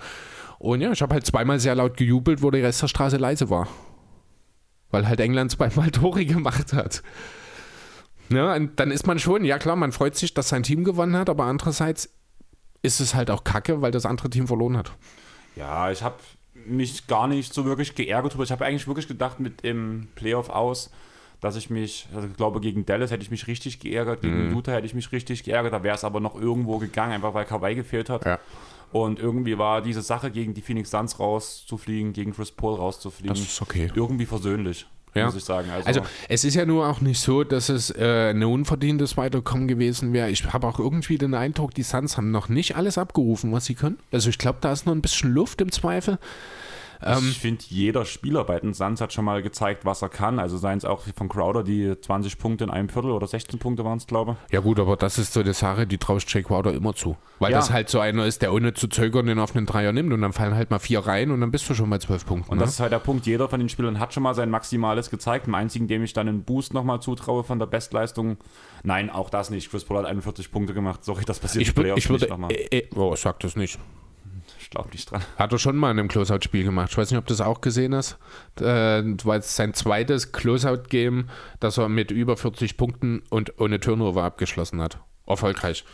Und ja, ich habe halt zweimal sehr laut gejubelt, wo der Rest der Straße leise war. Weil halt England zweimal Tore gemacht hat. Ja, und dann ist man schon, ja klar, man freut sich, dass sein Team gewonnen hat, aber andererseits ist es halt auch kacke, weil das andere Team verloren hat. Ja, ich habe mich gar nicht so wirklich geärgert. Ich habe eigentlich wirklich gedacht mit dem Playoff aus, dass ich mich, also ich glaube gegen Dallas hätte ich mich richtig geärgert, gegen Utah hätte ich mich richtig geärgert, da wäre es aber noch irgendwo gegangen, einfach weil Kawhi gefehlt hat. Ja. Und irgendwie war diese Sache gegen die Phoenix Suns rauszufliegen, gegen Chris Paul rauszufliegen, Das ist okay. irgendwie versöhnlich, Ja. muss ich sagen. Also, Also es ist ja nur auch nicht so, dass es äh, ein unverdientes Weiterkommen gewesen wäre. Ich habe auch irgendwie den Eindruck, die Suns haben noch nicht alles abgerufen, was sie können. Also ich glaube, da ist noch ein bisschen Luft im Zweifel. Ähm, ich finde, jeder Spieler bei den Suns hat schon mal gezeigt, was er kann. Also seien es auch von Crowder die 20 Punkte in einem Viertel oder 16 Punkte waren es, glaube ich. Ja gut, aber das ist so eine Sache, die traust Jake Crowder immer zu. Weil Ja. das halt so einer ist, der ohne zu zögern den auf einen Dreier nimmt und dann fallen halt mal vier rein und dann bist du schon bei zwölf Punkten. Und ne? das ist halt der Punkt, jeder von den Spielern hat schon mal sein Maximales gezeigt. Dem einzigen, dem ich dann einen Boost nochmal zutraue von der Bestleistung, nein, auch das nicht. Chris Paul hat 41 Punkte gemacht. Sorry, das passiert ich, würd, Playoffs ich würde. nicht nochmal. Äh, äh, oh, sag das nicht. Glaube nicht dran. Hat er schon mal in einem Closeout-Spiel gemacht. Ich weiß nicht, ob du das auch gesehen hast. Äh, weil es sein zweites Closeout-Game, das er mit über 40 Punkten und ohne Turnover abgeschlossen hat. Erfolgreich.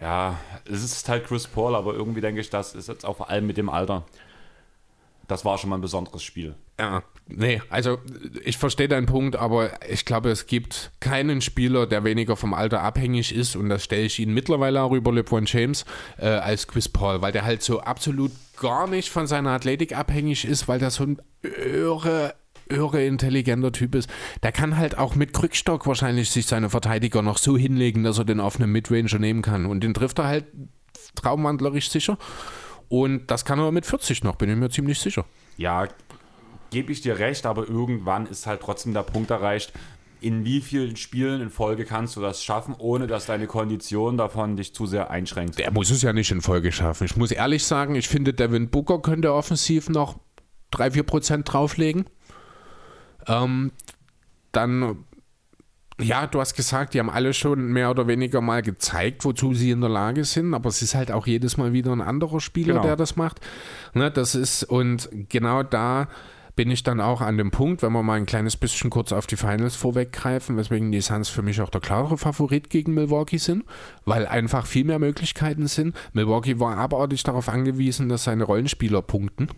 Ja, es ist halt Chris Paul, aber irgendwie denke ich, das ist jetzt auch vor allem mit dem Alter. das war schon mal ein besonderes Spiel. Ja, nee, also ich verstehe deinen Punkt, aber ich glaube, es gibt keinen Spieler, der weniger vom Alter abhängig ist und das stelle ich Ihnen mittlerweile auch über LeBron James äh, als Chris Paul, weil der halt so absolut gar nicht von seiner Athletik abhängig ist, weil der so ein irre, irre intelligenter Typ ist. Der kann halt auch mit Krückstock wahrscheinlich sich seine Verteidiger noch so hinlegen, dass er den auf einem Midranger nehmen kann und den trifft er halt traumwandlerisch sicher. Und das kann er mit 40 noch, bin ich mir ziemlich sicher. Ja, gebe ich dir recht, aber irgendwann ist halt trotzdem der Punkt erreicht, in wie vielen Spielen in Folge kannst du das schaffen, ohne dass deine Kondition davon dich zu sehr einschränkt. Der muss es ja nicht in Folge schaffen. Ich muss ehrlich sagen, ich finde, Devin Booker könnte offensiv noch 3-4% drauflegen. Ähm, dann, ja, du hast gesagt, die haben alle schon mehr oder weniger mal gezeigt, wozu sie in der Lage sind, aber es ist halt auch jedes Mal wieder ein anderer Spieler, Genau. der das macht. Ne, das ist, und genau da bin ich dann auch an dem Punkt, wenn wir mal ein kleines bisschen kurz auf die Finals vorweggreifen, weswegen die Suns für mich auch der klare Favorit gegen Milwaukee sind, weil einfach viel mehr Möglichkeiten sind. Milwaukee war abartig darauf angewiesen, dass seine Rollenspieler punkten.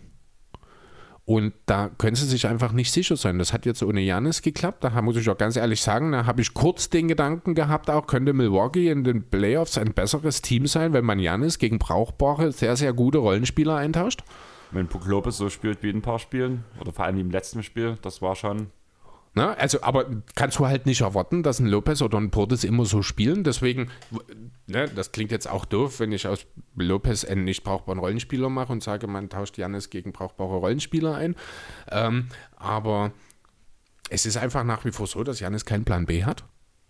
Und da können sie sich einfach nicht sicher sein. Das hat jetzt ohne Janis geklappt. Da muss ich auch ganz ehrlich sagen, da habe ich kurz den Gedanken gehabt, auch könnte Milwaukee in den Playoffs ein besseres Team sein, wenn man Janis gegen brauchbare, sehr, sehr gute Rollenspieler eintauscht. Wenn Puck Lopez so spielt wie in ein paar Spielen, oder vor allem wie im letzten Spiel, das war schon. Ne? Also, aber kannst du halt nicht erwarten, dass ein Lopez oder ein Portis immer so spielen. Deswegen, ne, das klingt jetzt auch doof, wenn ich aus Lopez einen nicht brauchbaren Rollenspieler mache und sage, man tauscht Janis gegen brauchbare Rollenspieler ein. Ähm, aber es ist einfach nach wie vor so, dass Janis keinen Plan B hat.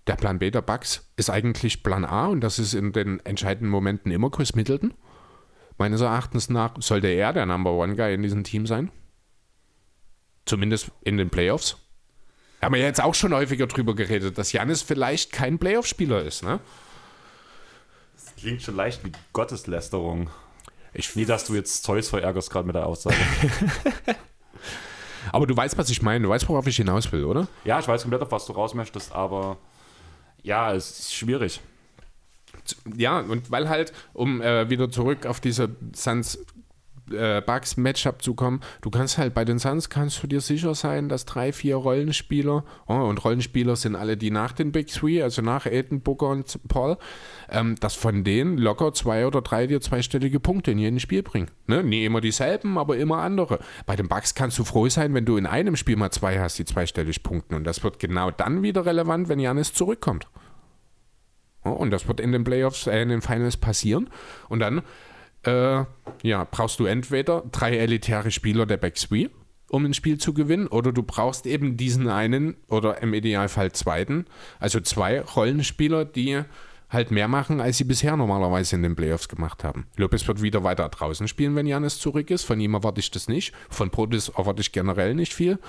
Der Plan B der Bucks ist eigentlich Plan A und das ist in den entscheidenden Momenten immer Chris Middleton. Meines Erachtens nach sollte er der Number One Guy in diesem Team sein. Zumindest in den Playoffs. Haben wir ja jetzt auch schon häufiger drüber geredet, dass Janis vielleicht kein Playoff-Spieler ist, ne? Das klingt schon leicht wie Gotteslästerung. Ich, Nie, dass du jetzt Zeus verärgerst gerade mit der Aussage. aber du weißt, was ich meine. Du weißt, worauf ich hinaus will, oder? ja, ich weiß komplett, auf was du raus möchtest, aber ja, es ist schwierig. Ja, und weil halt, um äh, wieder zurück auf diese Suns äh, Bucks Matchup zu kommen, du kannst halt bei den Suns kannst du dir sicher sein, dass drei, vier Rollenspieler, oh, und Rollenspieler sind alle die nach den Big Three, also nach Aiden, Booker und Paul, ähm, dass von denen locker zwei oder drei dir zweistellige Punkte in jedem Spiel bringen. Ne? Nie immer dieselben, aber immer andere. Bei den Bucks kannst du froh sein, wenn du in einem Spiel mal zwei hast, die zweistellig punkten. Und das wird genau dann wieder relevant, wenn Janis zurückkommt. Und das wird in den Playoffs, äh, in den Finals passieren. Und dann äh, ja, brauchst du entweder drei elitäre Spieler der Back um ein Spiel zu gewinnen, oder du brauchst eben diesen einen oder im Idealfall zweiten, also zwei Rollenspieler, die halt mehr machen, als sie bisher normalerweise in den Playoffs gemacht haben. Lopez wird wieder weiter draußen spielen, wenn Janis zurück ist. Von ihm erwarte ich das nicht. Von Protis erwarte ich generell nicht viel.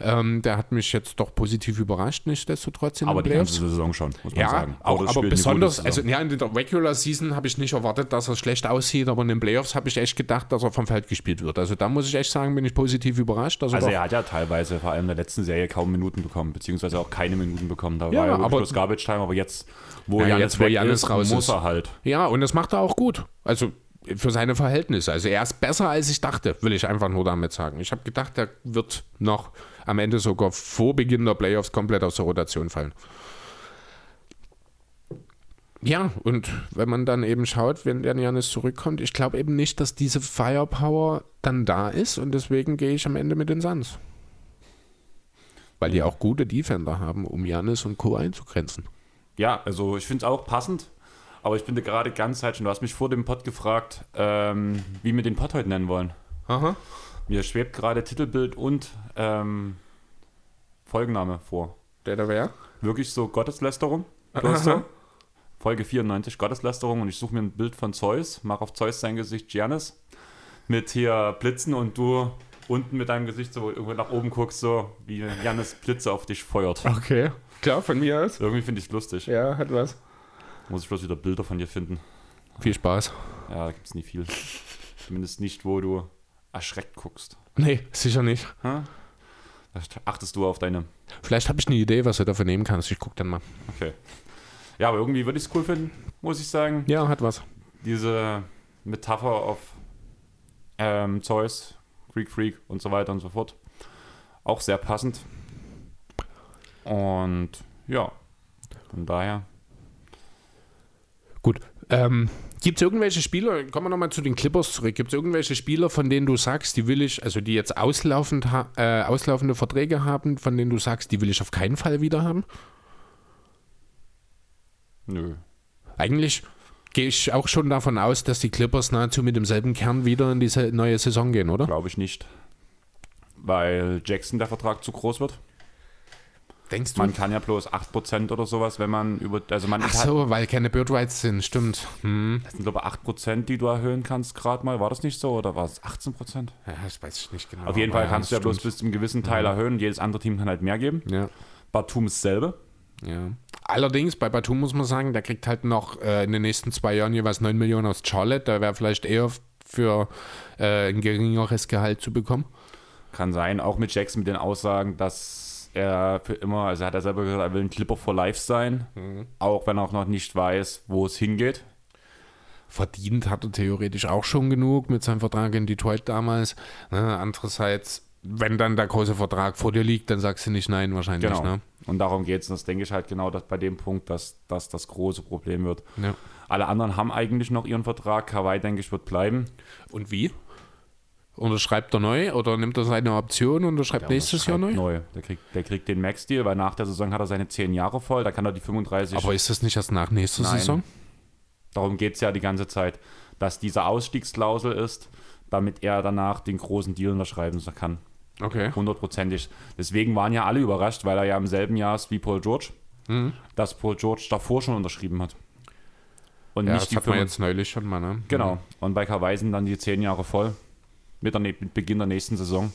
Ähm, der hat mich jetzt doch positiv überrascht, nichtsdestotrotz in Aber den die Playoffs. ganze Saison schon, muss man Ja, sagen. auch, aber besonders, also ja, in der Regular Season habe ich nicht erwartet, dass er schlecht aussieht, aber in den Playoffs habe ich echt gedacht, dass er vom Feld gespielt wird. Also da muss ich echt sagen, bin ich positiv überrascht. Er Also doch- er hat ja teilweise vor allem in der letzten Serie kaum Minuten bekommen, beziehungsweise auch keine Minuten bekommen. Da Ja, war ja aber- aber bloß Garbage Time, aber jetzt, wo Ja, Janis weg Giannis ist, raus muss ist. er halt. ja, und das macht er auch gut. Also für seine Verhältnisse. Also er ist besser, als ich dachte, will ich einfach nur damit sagen. Ich habe gedacht, er wird noch am Ende sogar vor Beginn der Playoffs komplett aus der Rotation fallen. Ja, und wenn man dann eben schaut, wenn der Janis zurückkommt, ich glaube eben nicht, dass diese Firepower dann da ist und deswegen gehe ich am Ende mit den Suns. Weil die auch gute Defender haben, um Janis und Co. einzugrenzen. Ja, also ich finde es auch passend, aber ich bin da gerade ganz falsch. Du hast mich vor dem Pod gefragt, ähm, wie wir den Pod heute nennen wollen. Aha. Mir schwebt gerade Titelbild und ähm, Folgenname vor. Der da wäre? Wirklich so Gotteslästerung. so. Folge 94, Gotteslästerung. Und ich suche mir ein Bild von Zeus, mache auf Zeus sein Gesicht Giannis mit hier Blitzen und du unten mit deinem Gesicht so irgendwo nach oben guckst, so wie Giannis Blitze auf dich feuert. Okay. Klar, von mir aus. Irgendwie finde ich es lustig. Ja, hat was. Muss ich bloß wieder Bilder von dir finden. Viel Spaß. Ja, da gibt es nie viel. Zumindest nicht, wo du erschreckt guckst. Nee, sicher nicht. Ha? Da achtest du auf deine. Vielleicht habe ich eine Idee, was du dafür nehmen kannst. Ich gucke dann mal. Okay. Ja, aber irgendwie würde ich es cool finden, muss ich sagen. Ja, hat was. Diese Metapher auf ähm, Zeus, Greek Freak und so weiter und so fort. Auch sehr passend. Und ja, von daher. Gut. Ähm, Gibt es irgendwelche Spieler, kommen wir nochmal zu den Clippers zurück, gibt es irgendwelche Spieler, von denen du sagst, die will ich, also die jetzt auslaufend äh, auslaufende Verträge haben, von denen du sagst, die will ich auf keinen Fall wieder haben? Nö. Eigentlich gehe ich auch schon davon aus, dass die Clippers nahezu mit demselben Kern wieder in diese neue Saison gehen, oder? Glaube ich nicht. Weil Jackson der Vertrag zu groß wird. Denkst du? Man kann ja bloß 8% oder sowas, wenn man über. Also man Ach so, weil keine Bird Rights sind, stimmt. Hm. das sind glaube ich 8%, die du erhöhen kannst, gerade mal. War das nicht so oder war es 18%? Ja, das weiß ich nicht genau. Auf jeden Fall kannst du ja bloß stimmt. bis zu einem gewissen Teil erhöhen und jedes andere Team kann halt mehr geben. Ja, Batum ist selbe. Ja. Allerdings, bei Batum muss man sagen, der kriegt halt noch äh, in den nächsten zwei Jahren jeweils 9 Millionen aus Charlotte. Da wäre vielleicht eher für äh, ein geringeres Gehalt zu bekommen. Kann sein, auch mit Jackson mit den Aussagen, dass er für immer, also hat er selber gesagt, er will ein Clipper for Life sein, auch wenn er auch noch nicht weiß, wo es hingeht. Verdient hat er theoretisch auch schon genug mit seinem Vertrag in Detroit damals. Ne? Andererseits, wenn dann der große Vertrag vor dir liegt, dann sagst du nicht nein wahrscheinlich. Genau. Ne? Und darum geht es. Und das denke ich halt genau dass bei dem Punkt, dass das das große Problem wird. Ja. Alle anderen haben eigentlich noch ihren Vertrag. Kawhi, denke ich, wird bleiben. Und wie? Unterschreibt er neu oder nimmt er seine Option und unterschreibt nächstes Jahr neu? neu. Der kriegt, der kriegt den Max-Deal, weil nach der Saison hat er seine 10 Jahre voll. Da kann er die 35. Aber ist das nicht erst nach nächster Nein. Saison? Darum geht es ja die ganze Zeit, dass diese Ausstiegsklausel ist, damit er danach den großen Deal unterschreiben kann. Okay. Hundertprozentig. Deswegen waren ja alle überrascht, weil er ja im selben Jahr ist wie Paul George, Mhm. dass Paul George davor schon unterschrieben hat. Und Ja, nicht das die hat man 35 jetzt neulich schon mal, ne? Genau. Und bei sind dann die 10 Jahre voll. Mit, der, mit Beginn der nächsten Saison.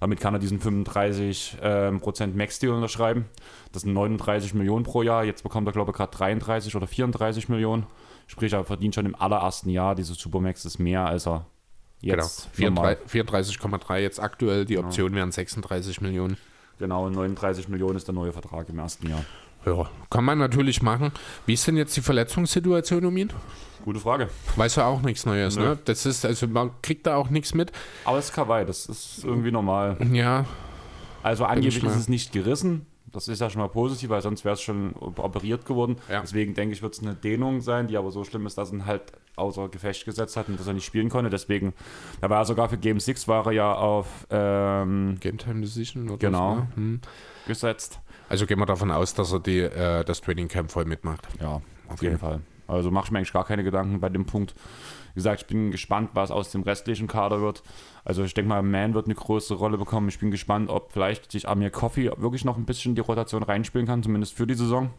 Damit kann er diesen 35% ähm, Prozent Max-Deal unterschreiben. Das sind 39 Millionen pro Jahr. Jetzt bekommt er, glaube ich, gerade 33 oder 34 Millionen. Sprich, er verdient schon im allerersten Jahr. Diese Supermax ist mehr, als er jetzt Genau. normal. 34 34,3 jetzt aktuell. Die Option wären 36 Millionen. Genau, 39 Millionen ist der neue Vertrag im ersten Jahr. Ja, kann man natürlich machen. Wie ist denn jetzt die Verletzungssituation um ihn? Gute Frage. Weiß er auch nichts Neues, Nö. ne? Das ist, also man kriegt da auch nichts mit. Aber es ist Kawhi, das ist irgendwie normal. Ja, Also angeblich ist es nicht gerissen. Das ist ja schon mal positiv, weil sonst wäre es schon operiert geworden. Ja. Deswegen denke ich, wird es eine Dehnung sein, die aber so schlimm ist, dass ihn halt außer Gefecht gesetzt hat und dass er nicht spielen konnte. Deswegen, da war er sogar für Game 6 war er ja auf ähm, Game Time Decision oder Genau. so, ne? Hm. gesetzt. Also gehen wir davon aus, dass er die, äh, das Training Camp voll mitmacht. Ja, auf Okay. jeden Fall. Also mache ich mir eigentlich gar keine Gedanken bei dem Punkt. Wie gesagt, ich bin gespannt, was aus dem restlichen Kader wird. Also ich denke mal, Man wird eine größere Rolle bekommen. Ich bin gespannt, ob vielleicht sich Amir Coffee wirklich noch ein bisschen die Rotation reinspielen kann, zumindest für die Saison.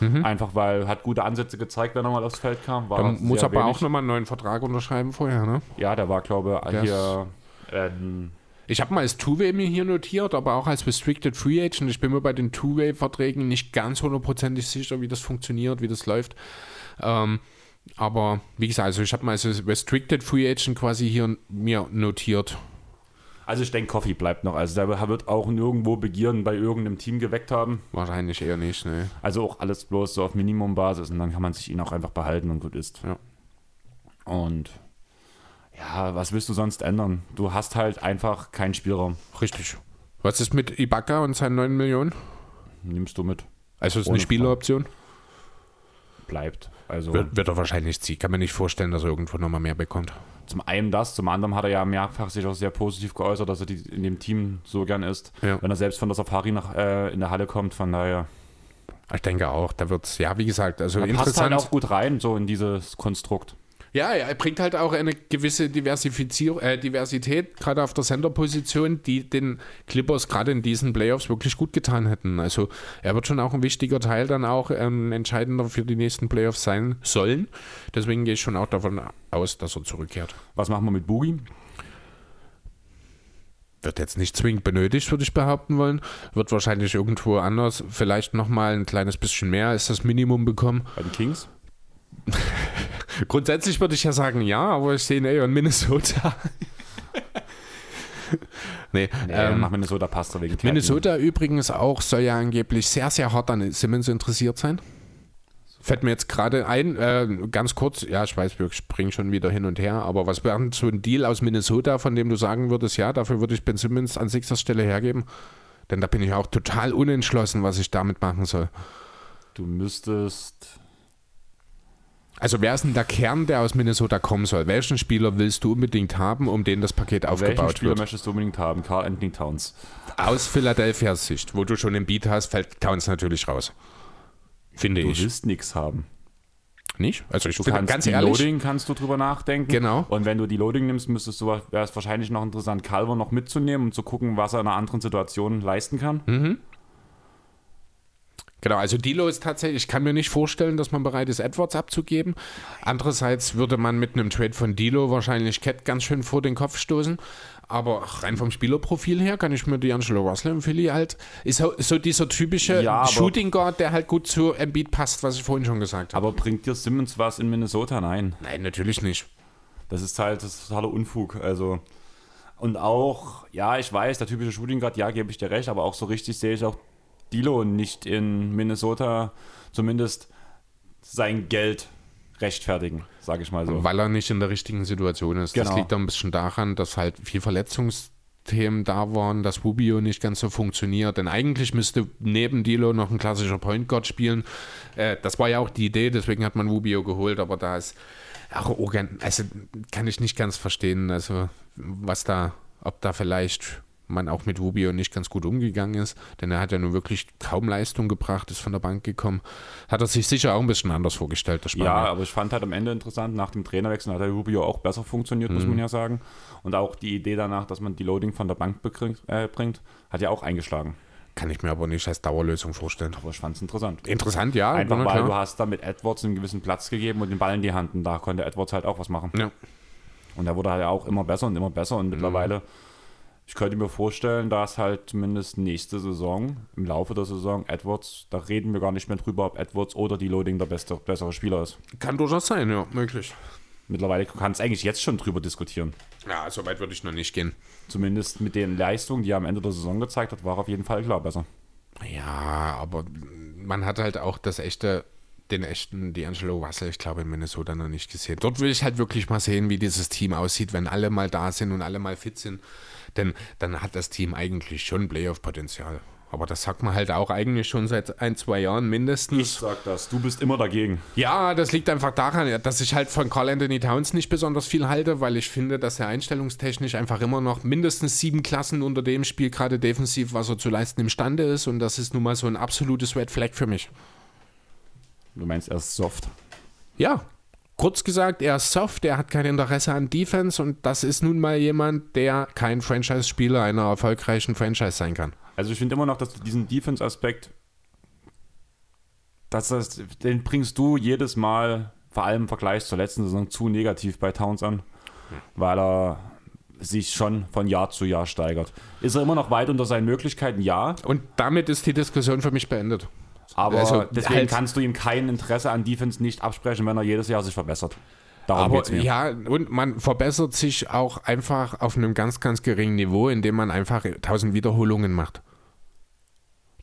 Einfach weil hat gute Ansätze gezeigt, wenn er mal aufs Feld kam. War Er muss aber wenig. auch nochmal einen neuen Vertrag unterschreiben vorher, ne? Ja, der war, glaube ich, hier. Ähm, Ich habe mal als Two-Way mir hier notiert, aber auch als Restricted Free Agent. Ich bin mir bei den Two-Way-Verträgen nicht ganz hundertprozentig sicher, wie das funktioniert, wie das läuft. Ähm, aber wie gesagt, also ich habe mal als Restricted Free Agent quasi hier mir notiert. Also ich denke, Coffee bleibt noch. Also der wird auch nirgendwo Begieren bei irgendeinem Team geweckt haben. Wahrscheinlich eher nicht, ne? Also auch alles bloß so auf Minimumbasis und dann kann man sich ihn auch einfach behalten und gut ist. Ja. Und ja, was willst du sonst ändern? Du hast halt einfach keinen Spielraum. Richtig. Was ist mit Ibaka und seinen 9 Millionen? Nimmst du mit. Also ist Ohne eine Spieleroption? Bleibt. Also Wird, wird er wahrscheinlich ziehen. Kann mir nicht vorstellen, dass er irgendwo nochmal mehr bekommt. Zum einen das, zum anderen hat er ja mehrfach sich auch sehr positiv geäußert, dass er die, in dem Team so gern ist. Ja. Wenn er selbst von der Safari nach, äh, in der Halle kommt, von daher. Ich denke auch, da wird es, ja, wie gesagt, also passt interessant. halt auch gut rein, so in dieses Konstrukt. Ja, er bringt halt auch eine gewisse Diversifizierung, äh, Diversität, gerade auf der Center-Position, die den Clippers gerade in diesen Playoffs wirklich gut getan hätten. Also er wird schon auch ein wichtiger Teil dann auch ähm, entscheidender für die nächsten Playoffs sein sollen. Deswegen gehe ich schon auch davon aus, dass er zurückkehrt. Was machen wir mit Boogie? Wird jetzt nicht zwingend benötigt, würde ich behaupten wollen. Wird wahrscheinlich irgendwo anders vielleicht nochmal ein kleines bisschen mehr als das Minimum bekommen. Bei den Kings? Grundsätzlich würde ich ja sagen, ja, aber ich sehe ihn eher in Minnesota. nee, Nee, ähm, nach Minnesota passt er wegen. Minnesota übrigens auch soll ja angeblich sehr, sehr hart an Simmons interessiert sein. Fällt mir jetzt gerade ein, äh, ganz kurz, ja, ich weiß, wir springen schon wieder hin und her, aber was wäre so ein Deal aus Minnesota, von dem du sagen würdest, ja, dafür würde ich Ben Simmons an Sixers Stelle hergeben? Denn da bin ich auch total unentschlossen, was ich damit machen soll. Du müsstest. Also wer ist denn der Kern, der aus Minnesota kommen soll? Welchen Spieler willst du unbedingt haben, um den das Paket Welchen aufgebaut Spieler wird? möchtest du unbedingt haben? Carl Anthony Towns. Aus Philadelphias Sicht, wo du schon im Beat hast, fällt Towns natürlich raus. Finde Du ich. willst nichts haben. Nicht? Also ich Du finde ganz die ehrlich, Loading kannst du drüber nachdenken. Genau. Und wenn du die Loading nimmst, müsstest du, wäre es wahrscheinlich noch interessant, Calver noch mitzunehmen und zu gucken, was er in einer anderen Situation leisten kann. Hm. Genau, also Dilo ist tatsächlich, ich kann mir nicht vorstellen, dass man bereit ist, Edwards abzugeben. Andererseits würde man mit einem Trade von Dilo wahrscheinlich Cat ganz schön vor den Kopf stoßen. Aber rein vom Spielerprofil her kann ich mir D'Angelo Russell im Philly halt, ist so, so dieser typische Ja, Shooting Guard, der halt gut zu Embiid passt, was ich vorhin schon gesagt habe. Aber bringt dir Simmons was in Minnesota? Nein. Nein, natürlich nicht. Das ist halt das ist totaler Unfug. Also. Und auch, ja, ich weiß, der typische Shooting Guard, ja, gebe ich dir recht, aber auch so richtig sehe ich auch Dilo nicht in Minnesota zumindest sein Geld rechtfertigen, sage ich mal so. Weil er nicht in der richtigen Situation ist. Das Genau. liegt auch ein bisschen daran, dass halt viel Verletzungsthemen da waren, dass Rubio nicht ganz so funktioniert. Denn eigentlich müsste neben Dilo noch ein klassischer Point Guard spielen. Äh, das war ja auch die Idee, deswegen hat man Rubio geholt, aber da ist auch organ also kann ich nicht ganz verstehen, also was da, ob da vielleicht man auch mit Rubio nicht ganz gut umgegangen ist, denn er hat ja nun wirklich kaum Leistung gebracht, ist von der Bank gekommen. Hat er sich sicher auch ein bisschen anders vorgestellt, der Spanier. Ja, aber ich fand halt am Ende interessant, nach dem Trainerwechsel hat der Rubio auch besser funktioniert, muss man ja sagen. Und auch die Idee danach, dass man die Loading von der Bank bekriegt, äh, bringt, hat ja auch eingeschlagen. Kann ich mir aber nicht als Dauerlösung vorstellen. Aber ich fand es interessant. Interessant, ja. Einfach weil klar. du hast da mit Edwards einen gewissen Platz gegeben und den Ball in die Hand. Und da konnte Edwards halt auch was machen. Ja. Und er wurde halt auch immer besser und immer besser. Und mittlerweile, ich könnte mir vorstellen, dass halt zumindest nächste Saison, im Laufe der Saison, Edwards, da reden wir gar nicht mehr drüber, ob Edwards oder die Loading der beste, bessere Spieler ist. Kann durchaus sein, ja, möglich. Mittlerweile kann es eigentlich jetzt schon drüber diskutieren. Ja, so weit würde ich noch nicht gehen. Zumindest mit den Leistungen, die er am Ende der Saison gezeigt hat, war er auf jeden Fall klar besser. Ja, aber man hat halt auch das echte, den echten D'Angelo Russell, ich glaube, in Minnesota noch nicht gesehen. Dort will ich halt wirklich mal sehen, wie dieses Team aussieht, wenn alle mal da sind und alle mal fit sind. Denn dann hat das Team eigentlich schon Playoff-Potenzial. Aber das sagt man halt auch eigentlich schon seit ein, zwei Jahren mindestens. sag das, du bist immer dagegen. Ja, das liegt einfach daran, dass ich halt von Carl Anthony Towns nicht besonders viel halte, weil ich finde, dass er einstellungstechnisch einfach immer noch mindestens sieben Klassen unter dem Spiel, gerade defensiv, was er zu leisten imstande ist. Und das ist nun mal so ein absolutes Red Flag für mich. Du meinst, er ist soft. Ja, kurz gesagt, er ist soft, er hat kein Interesse an Defense und das ist nun mal jemand, der kein Franchise-Spieler einer erfolgreichen Franchise sein kann. Also ich finde immer noch, dass du diesen Defense-Aspekt, das, den bringst du jedes Mal, vor allem im Vergleich zur letzten Saison, zu negativ bei Towns an, weil er sich schon von Jahr zu Jahr steigert. Ist er immer noch weit unter seinen Möglichkeiten? Ja, Und damit ist die Diskussion für mich beendet. Aber Also, deswegen halt- kannst du ihm kein Interesse an Defense nicht absprechen, wenn er jedes Jahr sich verbessert. Darum Aber ja, und man verbessert sich auch einfach auf einem ganz, ganz geringen Niveau, indem man einfach tausend Wiederholungen macht.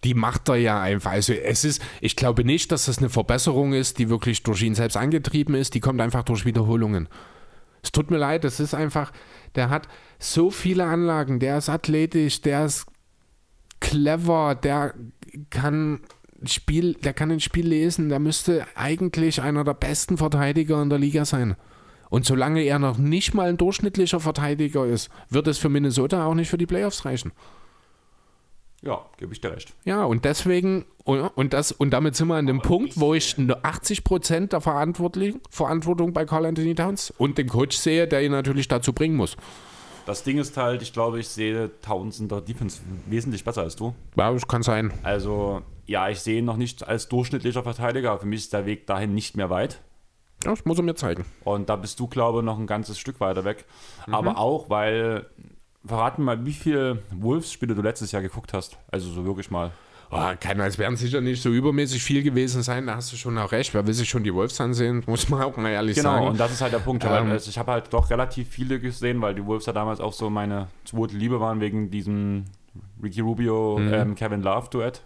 Die macht er ja einfach. Also es ist, ich glaube nicht, dass das eine Verbesserung ist, die wirklich durch ihn selbst angetrieben ist. Die kommt einfach durch Wiederholungen. Es tut mir leid, das ist einfach, der hat so viele Anlagen, der ist athletisch, der ist clever, der kann Spiel, der kann ein Spiel lesen, der müsste eigentlich einer der besten Verteidiger in der Liga sein. Und solange er noch nicht mal ein durchschnittlicher Verteidiger ist, wird es für Minnesota auch nicht für die Playoffs reichen. Ja, gebe ich dir recht. Ja, und deswegen, und, das, und damit sind wir an dem Punkt, wo ich nur 80% der Verantwortlich- Verantwortung bei Carl Anthony Towns und dem Coach sehe, der ihn natürlich dazu bringen muss. Das Ding ist halt, ich glaube, ich sehe Towns in der Defense wesentlich besser als du. Ja, das kann sein. Also, ja, ich sehe ihn noch nicht als durchschnittlicher Verteidiger, für mich ist der Weg dahin nicht mehr weit. Ja, das muss er mir zeigen. Und da bist du, glaube ich, noch ein ganzes Stück weiter weg. Aber auch, weil, verrat mir mal, wie viele Wolves-Spiele du letztes Jahr geguckt hast. Also so wirklich mal. Oh, kann, es werden sicher nicht so übermäßig viel gewesen sein, da hast du schon auch recht. Wer will sich schon die Wolves ansehen, muss man auch mal ehrlich Genau, sagen. und das ist halt der Punkt. Ähm, also ich habe halt doch relativ viele gesehen, weil die Wolves ja damals auch so meine zweite Liebe waren wegen diesem Ricky Rubio, Mhm. ähm, Kevin Love Duett.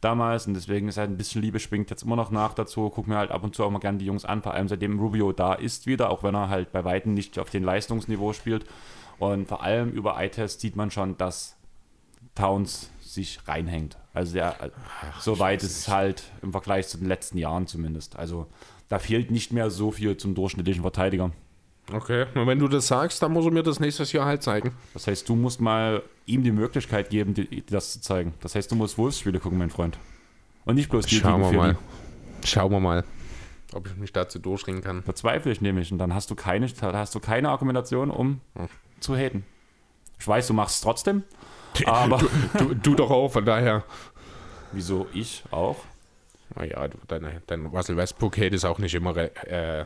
Damals und deswegen ist halt ein bisschen Liebe schwingt jetzt immer noch nach dazu. Guck mir halt ab und zu auch mal gerne die Jungs an, vor allem seitdem Rubio da ist wieder, auch wenn er halt bei Weitem nicht auf dem Leistungsniveau spielt. Und vor allem über iTest sieht man schon, dass Towns sich reinhängt. Also der, Ach, soweit ist es halt im Vergleich zu den letzten Jahren zumindest. Also da fehlt nicht mehr so viel zum durchschnittlichen Verteidiger. Okay, und wenn du das sagst, dann muss er mir das nächstes Jahr halt zeigen. Das heißt, du musst mal ihm die Möglichkeit geben, dir, das zu zeigen. Das heißt, du musst Wolfsspiele gucken, mein Freund. Und nicht bloß die Schauen wir mal. Schauen wir mal, ob ich mich dazu durchringen kann. Verzweifle ich nämlich. Und dann hast du keine, hast du keine Argumentation, um hm. zu haten. Ich weiß, du machst es trotzdem. Aber du, du, du, doch auch, von daher. Wieso ich auch? Naja, dein, dein Russell Westbrook-Hate ist auch nicht immer äh,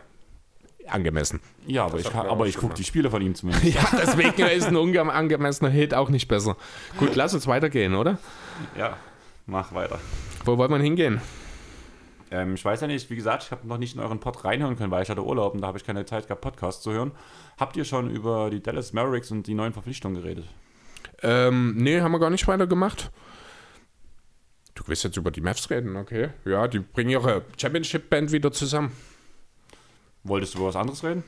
angemessen. Ja, aber das ich, aber ich gucke die Spiele von ihm zumindest. ja, deswegen ist ein unangemessener Hit auch nicht besser. Gut, lass uns weitergehen, oder? Ja, mach weiter. Wo wollen wir hingehen? Ähm, ich weiß ja nicht, wie gesagt, ich habe noch nicht in euren Pod reinhören können, weil ich hatte Urlaub und da habe ich keine Zeit gehabt, Podcasts zu hören. Habt ihr schon über die Dallas Mavericks und die neuen Verpflichtungen geredet? Ähm, nee, haben wir gar nicht weiter gemacht. Du willst jetzt über die Mavs reden, okay. Ja, die bringen ihre Championship-Band wieder zusammen. Wolltest du über was anderes reden?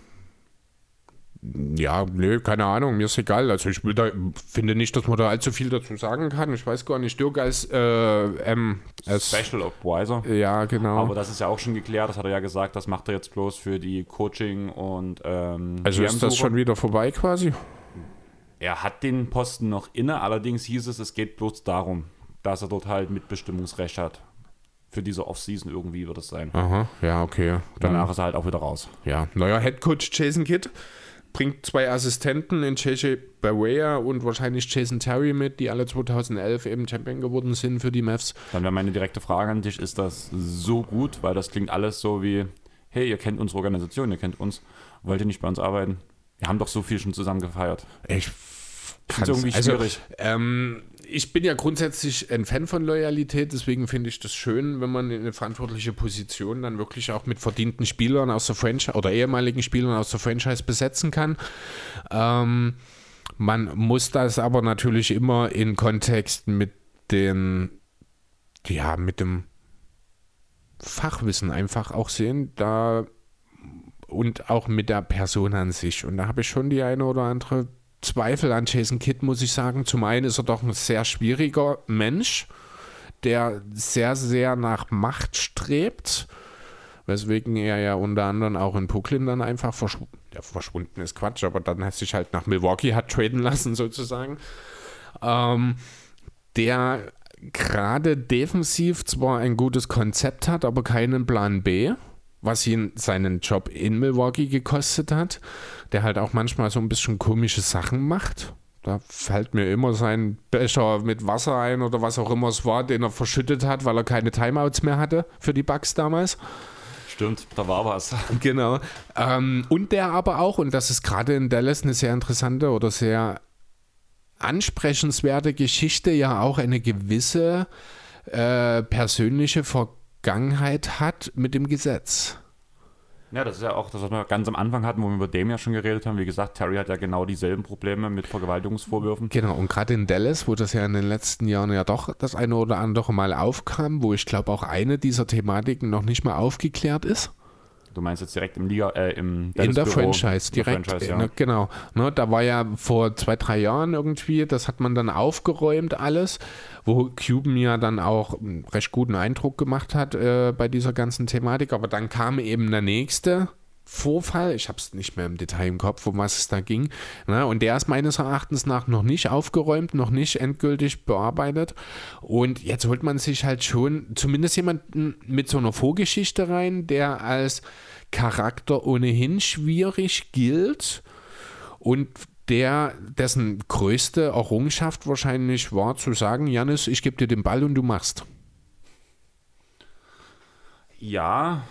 Ja, nee, keine Ahnung, mir ist egal. Also ich da, finde nicht, dass man da allzu viel dazu sagen kann. Ich weiß gar nicht, Dirk als, äh, ähm, als Special Advisor. Ja, genau. Aber das ist ja auch schon geklärt, das hat er ja gesagt, das macht er jetzt bloß für die Coaching und ähm, Also ist das schon wieder vorbei quasi? Er hat den Posten noch inne, allerdings hieß es, es geht bloß darum, dass er dort halt Mitbestimmungsrecht hat für diese Offseason irgendwie wird es sein. Aha, ja, okay. Dann, Danach ist er halt auch wieder raus. Ja, neuer Headcoach Jason Kidd bringt zwei Assistenten in JJ Barea und wahrscheinlich Jason Terry mit, die alle 2011 eben Champion geworden sind für die Mavs. Dann wäre meine direkte Frage an dich, ist das so gut? Weil das klingt alles so wie, hey, ihr kennt unsere Organisation, ihr kennt uns, wollt ihr nicht bei uns arbeiten? Wir haben doch so viel schon zusammen gefeiert. Ich finde es irgendwie also, schwierig. Also, ähm, ich bin ja grundsätzlich ein Fan von Loyalität, deswegen finde ich das schön, wenn man in eine verantwortliche Position dann wirklich auch mit verdienten Spielern aus der Franchise oder ehemaligen Spielern aus der Franchise besetzen kann. Ähm, man muss das aber natürlich immer in Kontext mit den, ja, mit dem Fachwissen einfach auch sehen, da und auch mit der Person an sich. Und da habe ich schon die eine oder andere Zweifel an Jason Kidd, muss ich sagen. Zum einen ist er doch ein sehr schwieriger Mensch, der sehr, sehr nach Macht strebt, weswegen er ja unter anderem auch in Brooklyn dann einfach verschw ja, verschwunden ist. Quatsch, aber dann hat sich halt nach Milwaukee hat traden lassen, sozusagen. Ähm, der gerade defensiv zwar ein gutes Konzept hat, aber keinen Plan B was ihn seinen Job in Milwaukee gekostet hat, der halt auch manchmal so ein bisschen komische Sachen macht. Da fällt mir immer sein Becher mit Wasser ein oder was auch immer es war, den er verschüttet hat, weil er keine Timeouts mehr hatte für die Bugs damals. Stimmt, da war was. Genau. Ähm, und der aber auch, und das ist gerade in Dallas eine sehr interessante oder sehr ansprechenswerte Geschichte, ja auch eine gewisse äh, persönliche Vergangenheit Vergangenheit hat mit dem Gesetz. Ja, das ist ja auch das, was wir ganz am Anfang hatten, wo wir über dem ja schon geredet haben. Wie gesagt, Terry hat ja genau dieselben Probleme mit Vergewaltigungsvorwürfen. Genau, und gerade in Dallas, wo das ja in den letzten Jahren ja doch das eine oder andere Mal aufkam, wo ich glaube auch eine dieser Thematiken noch nicht mal aufgeklärt ist. Du meinst jetzt direkt im Liga, äh, im In der Franchise, direkt. Franchise, ja. ne, genau. Ne, da war ja vor zwei, drei Jahren irgendwie, das hat man dann aufgeräumt alles, wo Cuban ja dann auch einen recht guten Eindruck gemacht hat äh, bei dieser ganzen Thematik. Aber dann kam eben der nächste Vorfall, ich habe es nicht mehr im Detail im Kopf, um was es da ging. Ne? Und der ist meines Erachtens nach noch nicht aufgeräumt, noch nicht endgültig bearbeitet. Und jetzt holt man sich halt schon zumindest jemanden mit so einer Vorgeschichte rein, der als Charakter ohnehin schwierig gilt und der, dessen größte Errungenschaft wahrscheinlich war, zu sagen, Janis, ich gebe dir den Ball und du machst. Ja,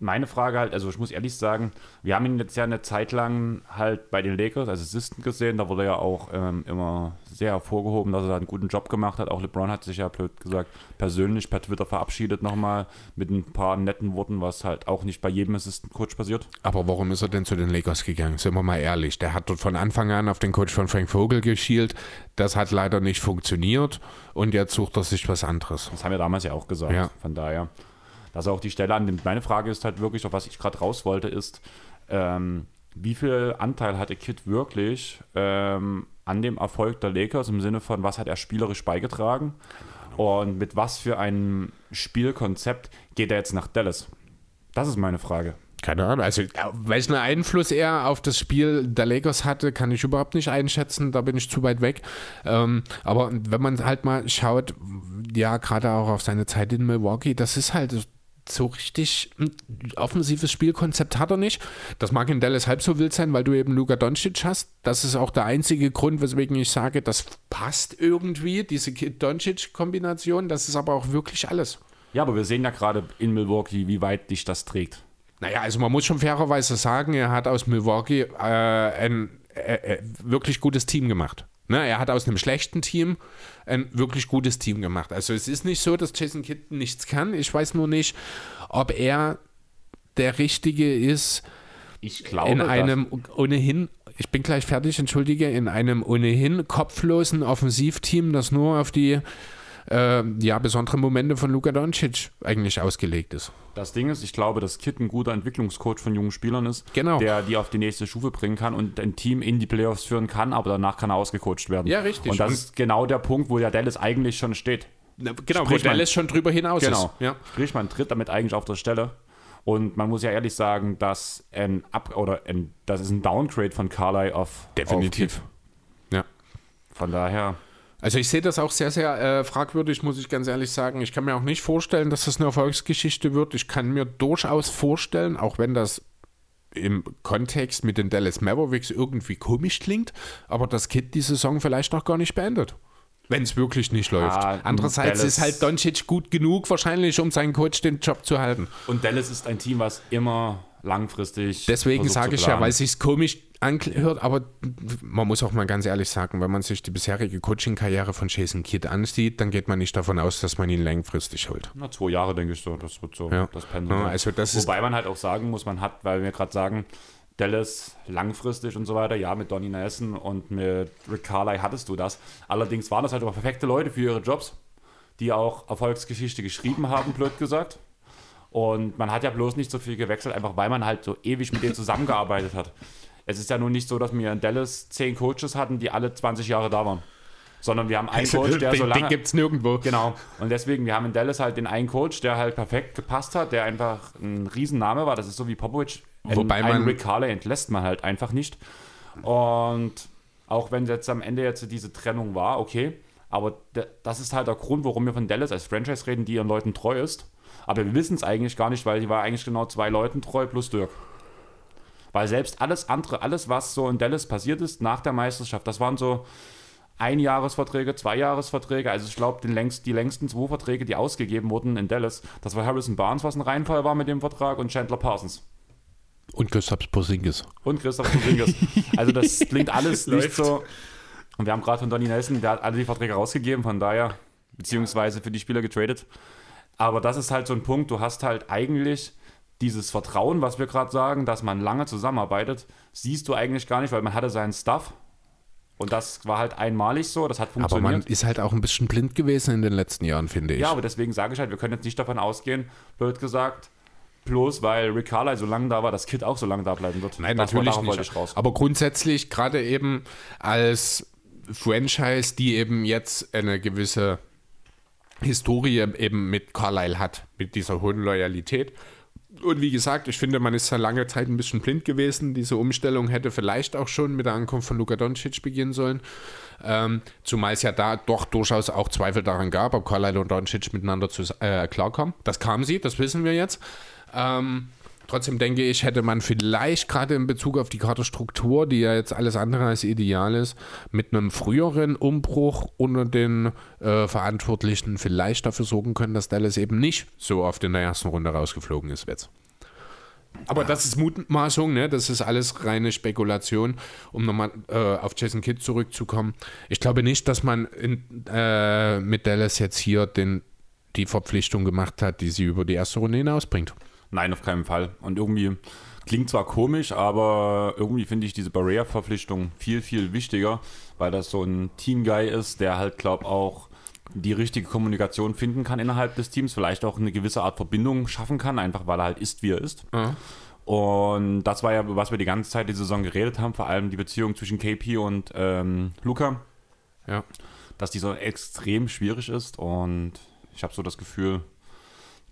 meine Frage halt, also ich muss ehrlich sagen, wir haben ihn jetzt ja eine Zeit lang halt bei den Lakers als Assistant gesehen, da wurde ja auch ähm, immer sehr hervorgehoben, dass er da einen guten Job gemacht hat. Auch LeBron hat sich ja blöd gesagt persönlich per Twitter verabschiedet nochmal mit ein paar netten Worten, was halt auch nicht bei jedem Assistant Coach passiert. Aber warum ist er denn zu den Lakers gegangen? Sind wir mal ehrlich. Der hat dort von Anfang an auf den Coach von Frank Vogel geschielt. Das hat leider nicht funktioniert und jetzt sucht er sich was anderes. Das haben wir damals ja auch gesagt. Ja. Von daher, dass er auch die Stelle annimmt. Meine Frage ist halt wirklich, auf was ich gerade raus wollte, ist, ähm, wie viel Anteil hatte Kid wirklich ähm, an dem Erfolg der Lakers im Sinne von, was hat er spielerisch beigetragen und mit was für einem Spielkonzept geht er jetzt nach Dallas? Das ist meine Frage. Keine Ahnung. Also, welchen Einfluss er auf das Spiel der Lakers hatte, kann ich überhaupt nicht einschätzen. Da bin ich zu weit weg. Ähm, aber wenn man halt mal schaut, ja, gerade auch auf seine Zeit in Milwaukee, das ist halt so richtig ein offensives Spielkonzept hat er nicht. Das mag in Dallas halb so wild sein, weil du eben Luka Doncic hast. Das ist auch der einzige Grund, weswegen ich sage, das passt irgendwie, diese Kid-Doncic-Kombination. Das ist aber auch wirklich alles. Ja, aber wir sehen ja gerade in Milwaukee, wie weit dich das trägt. Naja, also man muss schon fairerweise sagen, er hat aus Milwaukee äh, ein äh, äh, wirklich gutes Team gemacht. Ne, er hat aus einem schlechten Team ein wirklich gutes Team gemacht. Also es ist nicht so, dass Jason Kidd nichts kann. Ich weiß nur nicht, ob er der Richtige ist Ich glaube, in einem ohnehin, ich bin gleich fertig, entschuldige, in einem ohnehin kopflosen Offensivteam, das nur auf die äh, ja, besonderen Momente von Luka Doncic eigentlich ausgelegt ist. Das Ding ist, ich glaube, dass Kid ein guter Entwicklungscoach von jungen Spielern ist, Genau. der die auf die nächste Stufe bringen kann und ein Team in die Playoffs führen kann, aber danach kann er ausgecoacht werden. Ja, richtig. Und das Und- ist genau der Punkt, wo der Dallas eigentlich schon steht. Genau, Sprich, wo Dallas schon drüber hinaus Genau. ist. Ja. Sprich, man tritt damit eigentlich auf der Stelle. Und man muss ja ehrlich sagen, dass ein Up oder ein, das ist ein Downgrade von Carly auf Definitiv. Auf Ja. Von daher, Also ich sehe das auch sehr, sehr äh, fragwürdig, muss ich ganz ehrlich sagen. Ich kann mir auch nicht vorstellen, dass das eine Erfolgsgeschichte wird. Ich kann mir durchaus vorstellen, auch wenn das im Kontext mit den Dallas Mavericks irgendwie komisch klingt, aber das Kid die Saison vielleicht noch gar nicht beendet. Wenn es wirklich nicht läuft. Ah, Andererseits Dallas- ist halt Doncic gut genug wahrscheinlich, um seinen Coach den Job zu halten. und Dallas ist ein Team, was immer langfristig. Deswegen sage ich ja, weil es sich komisch anhört, aber man muss auch mal ganz ehrlich sagen, wenn man sich die bisherige Coaching-Karriere von Jason Kidd ansieht, dann geht man nicht davon aus, dass man ihn langfristig holt. Na, zwei Jahre, denke ich so. Das wird so Ja. das Pensum. Ja, also das ist- Wobei man halt auch sagen muss, man hat, weil wir gerade sagen, Dallas langfristig und so weiter, ja, mit Donny Nelson und mit Rick Carly hattest du das. Allerdings waren das halt aber perfekte Leute für ihre Jobs, die auch Erfolgsgeschichte geschrieben haben, blöd gesagt. Und man hat ja bloß nicht so viel gewechselt, einfach weil man halt so ewig mit denen zusammengearbeitet hat. Es ist ja nun nicht so, dass wir in Dallas zehn Coaches hatten, die alle 20 Jahre da waren. Sondern wir haben einen Coach, der so lange. gibt es nirgendwo. Genau. Und deswegen, wir haben in Dallas halt den einen Coach, der halt perfekt gepasst hat, der einfach ein Riesenname war. Das ist so wie Popovic. Wobei einen man- Rick Carley entlässt man halt einfach nicht. Und auch wenn jetzt am Ende jetzt diese Trennung war, okay. Aber das ist halt der Grund, warum wir von Dallas als Franchise reden, die ihren Leuten treu ist. Aber wir wissen es eigentlich gar nicht, weil die war eigentlich genau zwei Leuten treu plus Dirk. Weil selbst alles andere, alles, was so in Dallas passiert ist nach der Meisterschaft, das waren so Einjahresverträge, Zweijahresverträge. Also ich glaube, längst, die längsten zwei Verträge, die ausgegeben wurden in Dallas, das war Harrison Barnes, was ein Reinfall war mit dem Vertrag, und Chandler Parsons. Und Christoph Porzingis. Und Christoph Porzingis. also das klingt alles nicht so. Und wir haben gerade von Donny Nelson, der hat alle die Verträge rausgegeben, von daher, beziehungsweise für die Spieler getradet. Aber das ist halt so ein Punkt, du hast halt eigentlich dieses Vertrauen, was wir gerade sagen, dass man lange zusammenarbeitet, siehst du eigentlich gar nicht, weil man hatte seinen Stuff. Und das war halt einmalig so, das hat Aber man funktioniert. ist halt auch ein bisschen blind gewesen in den letzten Jahren, finde ich. Ja, aber deswegen sage ich halt, wir können jetzt nicht davon ausgehen, blöd gesagt, bloß weil Rick Carlisle so lange da war, das Kid auch so lange da bleiben wird. Nein, Das- natürlich wollte nicht. ich raus. Aber grundsätzlich, gerade eben als Franchise, die eben jetzt eine gewisse Historie eben mit Carlisle hat, mit dieser hohen Loyalität. Und wie gesagt, ich finde, man ist ja lange Zeit ein bisschen blind gewesen. Diese Umstellung hätte vielleicht auch schon mit der Ankunft von Luka Doncic beginnen sollen. Ähm, zumal es ja da doch durchaus auch Zweifel daran gab, ob Carlisle und Doncic miteinander zu, äh, klarkommen. Das kam sie, das wissen wir jetzt. Ähm, trotzdem denke ich, hätte man vielleicht gerade in Bezug auf die Kaderstruktur, die ja jetzt alles andere als ideal ist, mit einem früheren Umbruch unter den äh, Verantwortlichen vielleicht dafür sorgen können, dass Dallas eben nicht so oft in der ersten Runde rausgeflogen ist jetzt. Aber das ist Mutmaßung, ne? das ist alles reine Spekulation, um nochmal äh, auf Jason Kidd zurückzukommen. Ich glaube nicht, dass man in, äh, mit Dallas jetzt hier den, die Verpflichtung gemacht hat, die sie über die erste Runde hinausbringt. Nein, auf keinen Fall. Und irgendwie klingt zwar komisch, aber irgendwie finde ich diese Barrier-Verpflichtung viel, viel wichtiger, weil das so ein Team-Guy ist, der halt, glaube auch die richtige Kommunikation finden kann innerhalb des Teams, vielleicht auch eine gewisse Art Verbindung schaffen kann, einfach weil er halt ist, wie er ist. Ja. Und das war ja, über was wir die ganze Zeit die Saison geredet haben, vor allem die Beziehung zwischen KP und ähm, Luca, Ja. dass die so extrem schwierig ist und ich habe so das Gefühl,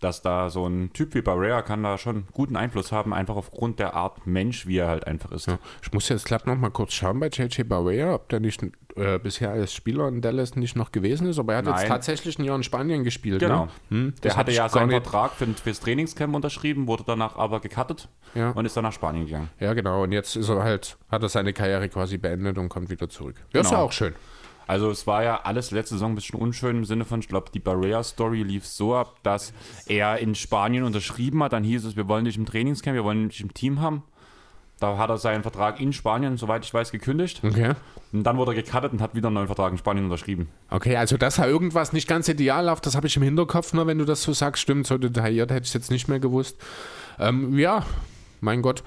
dass da so ein Typ wie Barrea kann da schon guten Einfluss haben, einfach aufgrund der Art Mensch, wie er halt einfach ist. Ja. Ich muss jetzt glatt noch mal kurz schauen bei JJ Barea, ob der nicht äh, bisher als Spieler in Dallas nicht noch gewesen ist, aber er hat jetzt Nein. tatsächlich ein Jahr in Spanien gespielt. Genau. Ne? Hm, Der das hatte ja seinen nicht- Vertrag für, fürs Trainingscamp unterschrieben, wurde danach aber gecuttet Ja. und ist dann nach Spanien gegangen. Ja, genau. Und jetzt ist er halt, hat er seine Karriere quasi beendet und kommt wieder zurück. Ja, ist ja Genau. auch schön. Also es war ja alles letzte Saison ein bisschen unschön im Sinne von, ich glaube, die Barrea-Story lief so ab, dass er in Spanien unterschrieben hat, dann hieß es, wir wollen dich im Trainingscamp, wir wollen dich im Team haben. Da hat er seinen Vertrag in Spanien, soweit ich weiß, gekündigt. Okay. Und dann wurde er gecuttet und hat wieder einen neuen Vertrag in Spanien unterschrieben. Okay, also dass da irgendwas nicht ganz ideal läuft, das habe ich im Hinterkopf, nur wenn du das so sagst, stimmt, so detailliert hätte ich es jetzt nicht mehr gewusst. Ähm, ja, mein Gott,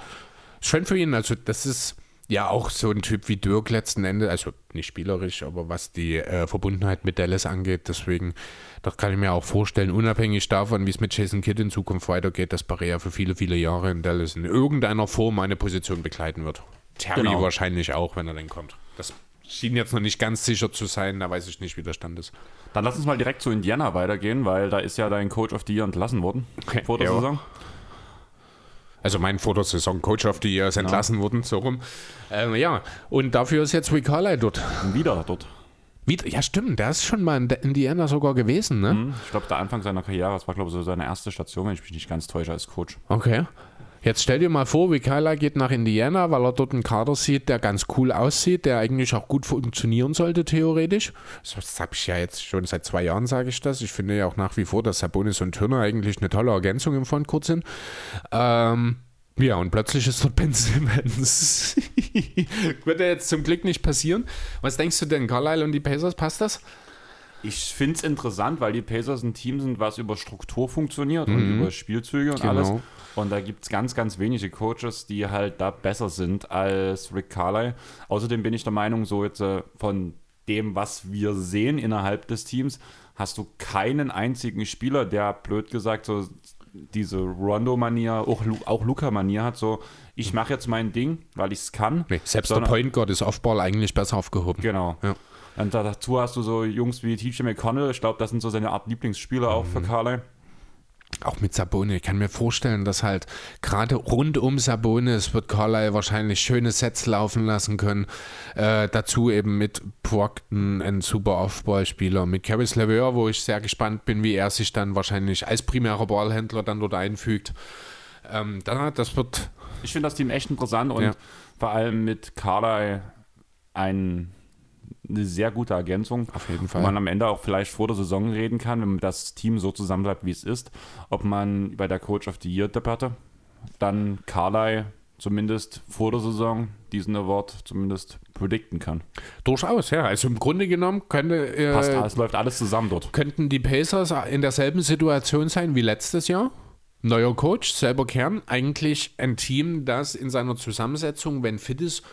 schön für ihn. Also das ist ja auch so ein Typ wie Dirk letzten Endes, also nicht spielerisch, aber was die äh, Verbundenheit mit Dallas angeht, deswegen, das kann ich mir auch vorstellen, unabhängig davon, wie es mit Jason Kidd in Zukunft weitergeht, dass Barea für viele, viele Jahre in Dallas in irgendeiner Form eine Position begleiten wird. Terry Genau. wahrscheinlich auch, wenn er denn kommt. Das schien jetzt noch nicht ganz sicher zu sein, da weiß ich nicht, wie der Stand ist. Dann lass uns mal direkt zu Indiana weitergehen, weil da ist ja dein Coach of the Year entlassen worden vor der Ja. Saison. Also mein vor der Saison Coach of the Year ist entlassen worden, so rum. Ähm, ja, und dafür ist jetzt Rick Carlisle dort. Wieder dort. Wieder, ja, stimmt, der ist schon mal in Indiana sogar gewesen, ne? Hm, Ich glaube, der Anfang seiner Karriere, das war, glaube ich, so seine erste Station, wenn ich mich nicht ganz täusche, als Coach. Okay. Jetzt stell dir mal vor, Rick Carlisle geht nach Indiana, weil er dort einen Kader sieht, der ganz cool aussieht, der eigentlich auch gut funktionieren sollte, theoretisch. Das habe ich ja jetzt schon seit zwei Jahren, sage ich das. Ich finde ja auch nach wie vor, dass Sabonis und Turner eigentlich eine tolle Ergänzung im Frontcourt sind. Ähm, ja, und plötzlich ist dort Ben Simmons. Wird ja jetzt zum Glück nicht passieren. Was denkst du denn, Carlisle und die Pacers, passt das? Ich finde es interessant, weil die Pacers ein Team sind, was über Struktur funktioniert und über Spielzüge und Genau. alles. Und da gibt es ganz, ganz wenige Coaches, die halt da besser sind als Rick Carlisle. Außerdem bin ich der Meinung, so jetzt äh, von dem, was wir sehen innerhalb des Teams, hast du keinen einzigen Spieler, der blöd gesagt so diese Rondo-Manier, auch, Lu auch Luca-Manier hat, so ich mache jetzt mein Ding, weil ich es kann. Nee, selbst der Sondern- Point Guard ist Offball eigentlich besser aufgehoben. Genau. Ja. Und da- dazu hast du so Jungs wie TJ McConnell, ich glaube, das sind so seine Art Lieblingsspieler auch Mhm. für Carlisle. Auch mit Sabonis. Ich kann mir vorstellen, dass halt gerade rund um Sabonis wird Carlisle wahrscheinlich schöne Sets laufen lassen können. Äh, dazu eben mit Procton, ein super Offballspieler, mit Caris LeVeur, wo ich sehr gespannt bin, wie er sich dann wahrscheinlich als primärer Ballhändler dann dort einfügt. Ähm, da, das wird Ich finde das Team echt interessant und Ja. vor allem mit Carlisle ein, eine sehr gute Ergänzung. Auf jeden Wo Fall. man am Ende auch vielleicht vor der Saison reden kann, wenn das Team so zusammen bleibt, wie es ist, ob man bei der Coach of the Year Debatte dann Carlisle zumindest vor der Saison diesen Award zumindest predikten kann. durchaus, ja. Also im Grunde genommen könnte, Passt, äh, alles läuft alles zusammen dort. könnten die Pacers in derselben Situation sein wie letztes Jahr. Neuer Coach, selber Kern, eigentlich ein Team, das in seiner Zusammensetzung, wenn fit ist,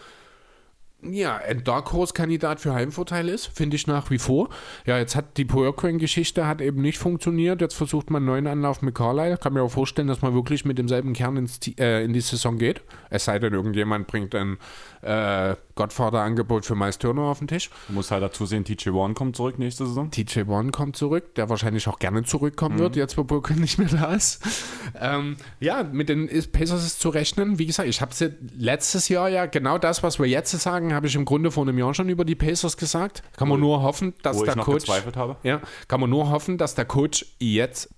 ja, ein Dark Horse-Kandidat für Heimvorteil ist, finde ich nach wie vor. Ja, jetzt hat die Poirquin-Geschichte hat eben nicht funktioniert. Jetzt versucht man einen neuen Anlauf mit Carlisle. Kann mir auch vorstellen, dass man wirklich mit demselben Kern ins, äh, in die Saison geht. Es sei denn, irgendjemand bringt ein äh, Godfather-Angebot für Miles Turner auf den Tisch. Du musst halt dazu sehen, TJ Warren kommt zurück nächste Saison. TJ Warren kommt zurück, der wahrscheinlich auch gerne zurückkommen wird, jetzt wo Burke nicht mehr da ist. Ähm, ja, mit den Pacers ist zu rechnen. Wie gesagt, ich habe letztes Jahr ja genau das, was wir jetzt sagen, habe ich im Grunde vor einem Jahr schon über die Pacers gesagt. Kann man nur hoffen, dass der ich noch Coach ja, kann man nur hoffen, dass der Coach jetzt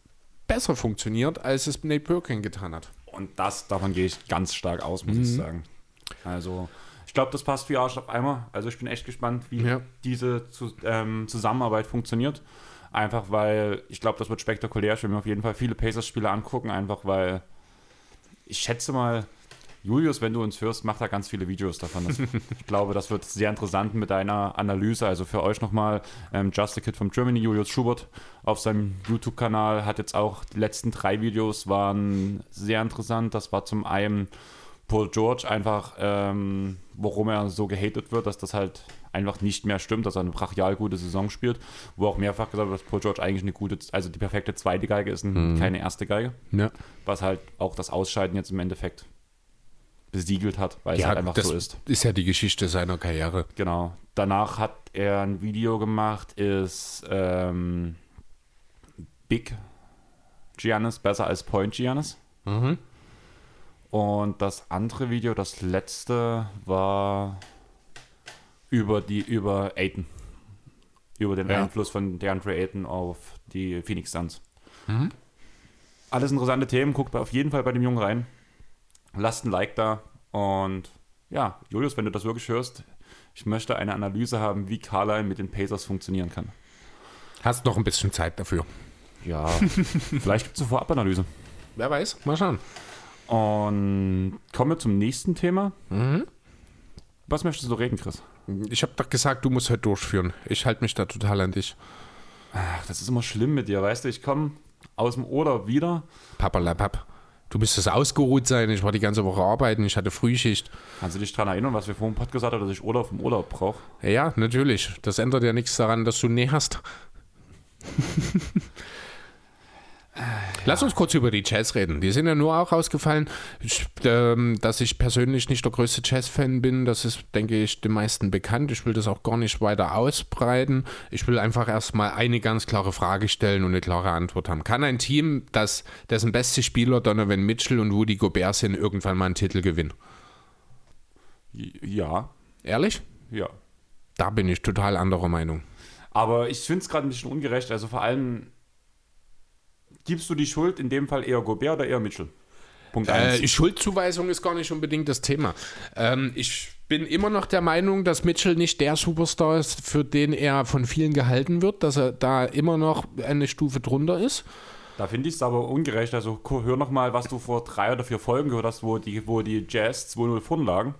besser funktioniert, als es Nate Birkin getan hat. Und das, davon gehe ich ganz stark aus, muss Mhm. ich sagen. Also, ich glaube, das passt wie Arsch auf Eimer. Also, ich bin echt gespannt, wie Ja. diese zu, ähm, Zusammenarbeit funktioniert. Einfach weil, ich glaube, das wird spektakulär. Ich will mir auf jeden Fall viele Pacers-Spiele angucken, einfach weil ich schätze mal, Julius, wenn du uns hörst, mach da ganz viele Videos davon. Das, ich glaube, das wird sehr interessant mit deiner Analyse. Also für euch nochmal, ähm, Just a Kid from Germany, Julius Schubert auf seinem YouTube-Kanal hat jetzt auch die letzten drei Videos waren sehr interessant. Das war zum einen Paul George einfach, ähm, warum er so gehatet wird, dass das halt einfach nicht mehr stimmt, dass er eine brachial gute Saison spielt, wo auch mehrfach gesagt wird, dass Paul George eigentlich eine gute, also die perfekte zweite Geige ist, und Mhm. keine erste Geige, Ja, was halt auch das Ausscheiden jetzt im Endeffekt besiegelt hat, weil es ja halt einfach so ist. ist ja die Geschichte seiner Karriere. Genau. Danach hat er ein Video gemacht, ist ähm, Big Giannis besser als Point Giannis. Mhm. Und das andere Video, das letzte, war über die über Aiton. Über den Ja. Einfluss von DeAndre Ayton auf die Phoenix Suns. Mhm. Alles interessante Themen. Guckt auf jeden Fall bei dem Jungen rein. Lasst ein Like da. Und ja, Julius, wenn du das wirklich hörst, ich möchte eine Analyse haben, wie Carlisle mit den Pacers funktionieren kann. Hast noch ein bisschen Zeit dafür. Ja, vielleicht gibt es eine Vorabanalyse. Wer weiß, mal schauen. Und kommen wir zum nächsten Thema. Mhm. Was möchtest du reden, Chris? Ich habe doch gesagt, du musst heute durchführen. Ich halte mich da total an dich. Ach, das ist immer schlimm mit dir, weißt du, ich komme aus dem Urlaub wieder. Papalapap. Du müsstest ausgeruht sein. Ich war die ganze Woche arbeiten. Ich hatte Frühschicht. Kannst du dich daran erinnern, was wir vorhin im Podcast gesagt haben, dass ich Urlaub im Urlaub brauche? Ja, natürlich. Das ändert ja nichts daran, dass du Nähe hast. Lass uns kurz über die Jazz reden. Die sind ja nur auch ausgefallen, ähm, dass ich persönlich nicht der größte Jazz-Fan bin. Das ist, denke ich, den meisten bekannt. Ich will das auch gar nicht weiter ausbreiten. Ich will einfach erstmal eine ganz klare Frage stellen und eine klare Antwort haben. Kann ein Team, das, dessen beste Spieler Donovan Mitchell und Woody Gobert sind, irgendwann mal einen Titel gewinnen? Ja, Ehrlich? ja. Da bin ich total anderer Meinung. Aber ich finde es gerade ein bisschen ungerecht. Also vor allem, gibst du die Schuld in dem Fall eher Gobert oder eher Mitchell? Punkt 1. Äh, Schuldzuweisung ist gar nicht unbedingt das Thema. Ähm, ich bin immer noch der Meinung, dass Mitchell nicht der Superstar ist, für den er von vielen gehalten wird, dass er da immer noch eine Stufe drunter ist. da finde ich es aber ungerecht. Also hör noch mal, was du vor drei oder vier Folgen gehört hast, wo die, wo die Jazz 2-0 vorn lagen.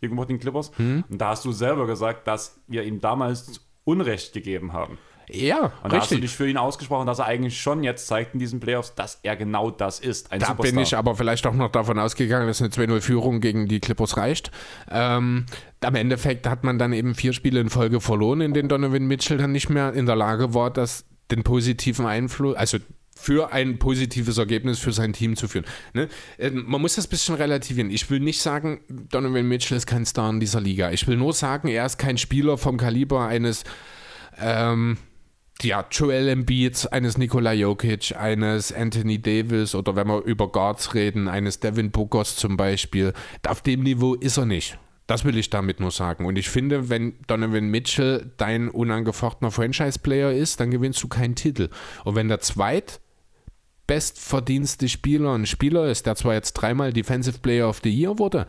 Irgendwo den Clippers. Hm. Und da hast du selber gesagt, dass wir ihm damals Unrecht gegeben haben. Ja, Und da hast du richtig. dich für ihn ausgesprochen, dass er eigentlich schon jetzt zeigt in diesen Playoffs, dass er genau das ist. Ein Da Superstar. bin ich aber vielleicht auch noch davon ausgegangen, dass eine 2-0-Führung gegen die Clippers reicht. Ähm, am Endeffekt hat man dann eben vier Spiele in Folge verloren, in denen Donovan Mitchell dann nicht mehr in der Lage war, das, den positiven Einfluss, also für ein positives Ergebnis für sein Team zu führen. Ne? Ähm, Man muss das ein bisschen relativieren. Ich will nicht sagen, Donovan Mitchell ist kein Star in dieser Liga. Ich will nur sagen, er ist kein Spieler vom Kaliber eines ähm, ja, Joel Embiid, eines Nikola Jokic, eines Anthony Davis oder wenn wir über Guards reden, eines Devin Bookers zum Beispiel. Auf dem Niveau ist er nicht. Das will ich damit nur sagen. Und ich finde, wenn Donovan Mitchell dein unangefochtener Franchise-Player ist, dann gewinnst du keinen Titel. Und wenn der zweit bestverdienste Spieler ein Spieler ist, der zwar jetzt dreimal Defensive Player of the Year wurde,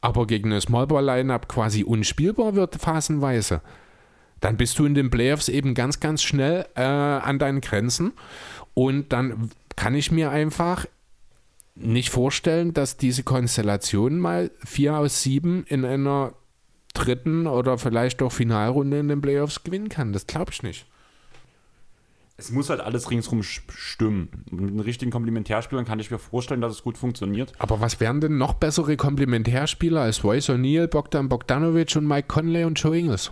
aber gegen eine Smallball-Lineup quasi unspielbar wird phasenweise, dann bist du in den Playoffs eben ganz, ganz schnell äh, an deinen Grenzen. Und dann kann ich mir einfach nicht vorstellen, dass diese Konstellation mal vier aus sieben in einer dritten oder vielleicht auch Finalrunde in den Playoffs gewinnen kann. Das glaube ich nicht. Es muss halt alles ringsrum stimmen. Mit den richtigen Komplementärspielern kann ich mir vorstellen, dass es gut funktioniert. Aber was wären denn noch bessere Komplementärspieler als Royce O'Neal, Bogdan Bogdanovic und Mike Conley und Joe Ingles?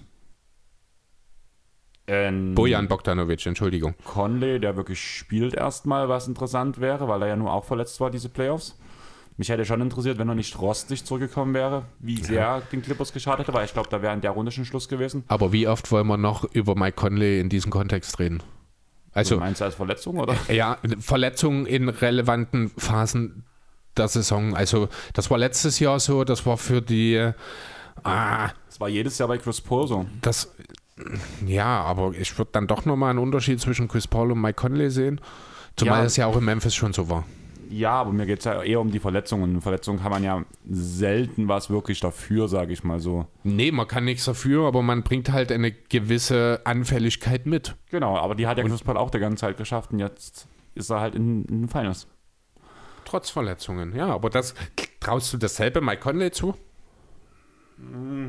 Ähm, Bojan Bogdanovic, Entschuldigung. Conley, der wirklich spielt erstmal, was interessant wäre, weil er ja nur auch verletzt war, diese Playoffs. Mich hätte schon interessiert, wenn er nicht rostig zurückgekommen wäre, wie sehr den Clippers geschadet hätte, weil ich glaube, da wäre in der Runde schon Schluss gewesen. Aber wie oft wollen wir noch über Mike Conley in diesem Kontext reden? Also, Also, meinst du als Verletzung oder? ja, Verletzungen in relevanten Phasen der Saison. Also, das war letztes Jahr so, das war für die. Ah, Das war jedes Jahr bei Chris Paul so. das. Ja, aber ich würde dann doch nochmal einen Unterschied zwischen Chris Paul und Mike Conley sehen. Zumal Ja. es ja auch in Memphis schon so war. Ja, aber mir geht es ja eher um die Verletzungen. Verletzungen kann man ja selten was wirklich dafür, sage ich mal so. Nee, man kann nichts dafür, aber man bringt halt eine gewisse Anfälligkeit mit. Genau, aber die hat ja Chris Paul auch die ganze Zeit geschafft und jetzt ist er halt in, in den Finals. trotz Verletzungen. Ja, aber das traust du dasselbe Mike Conley zu?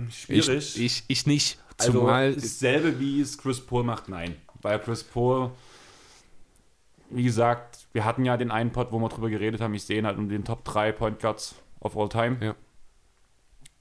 Schwierig. Ich, ich, ich nicht. Also Zumal dasselbe wie es Chris Paul macht, nein. Weil Chris Paul, wie gesagt, wir hatten ja den einen Pod, wo wir drüber geredet haben, ich sehe ihn halt um den Top 3 Point Guards of all time. Ja.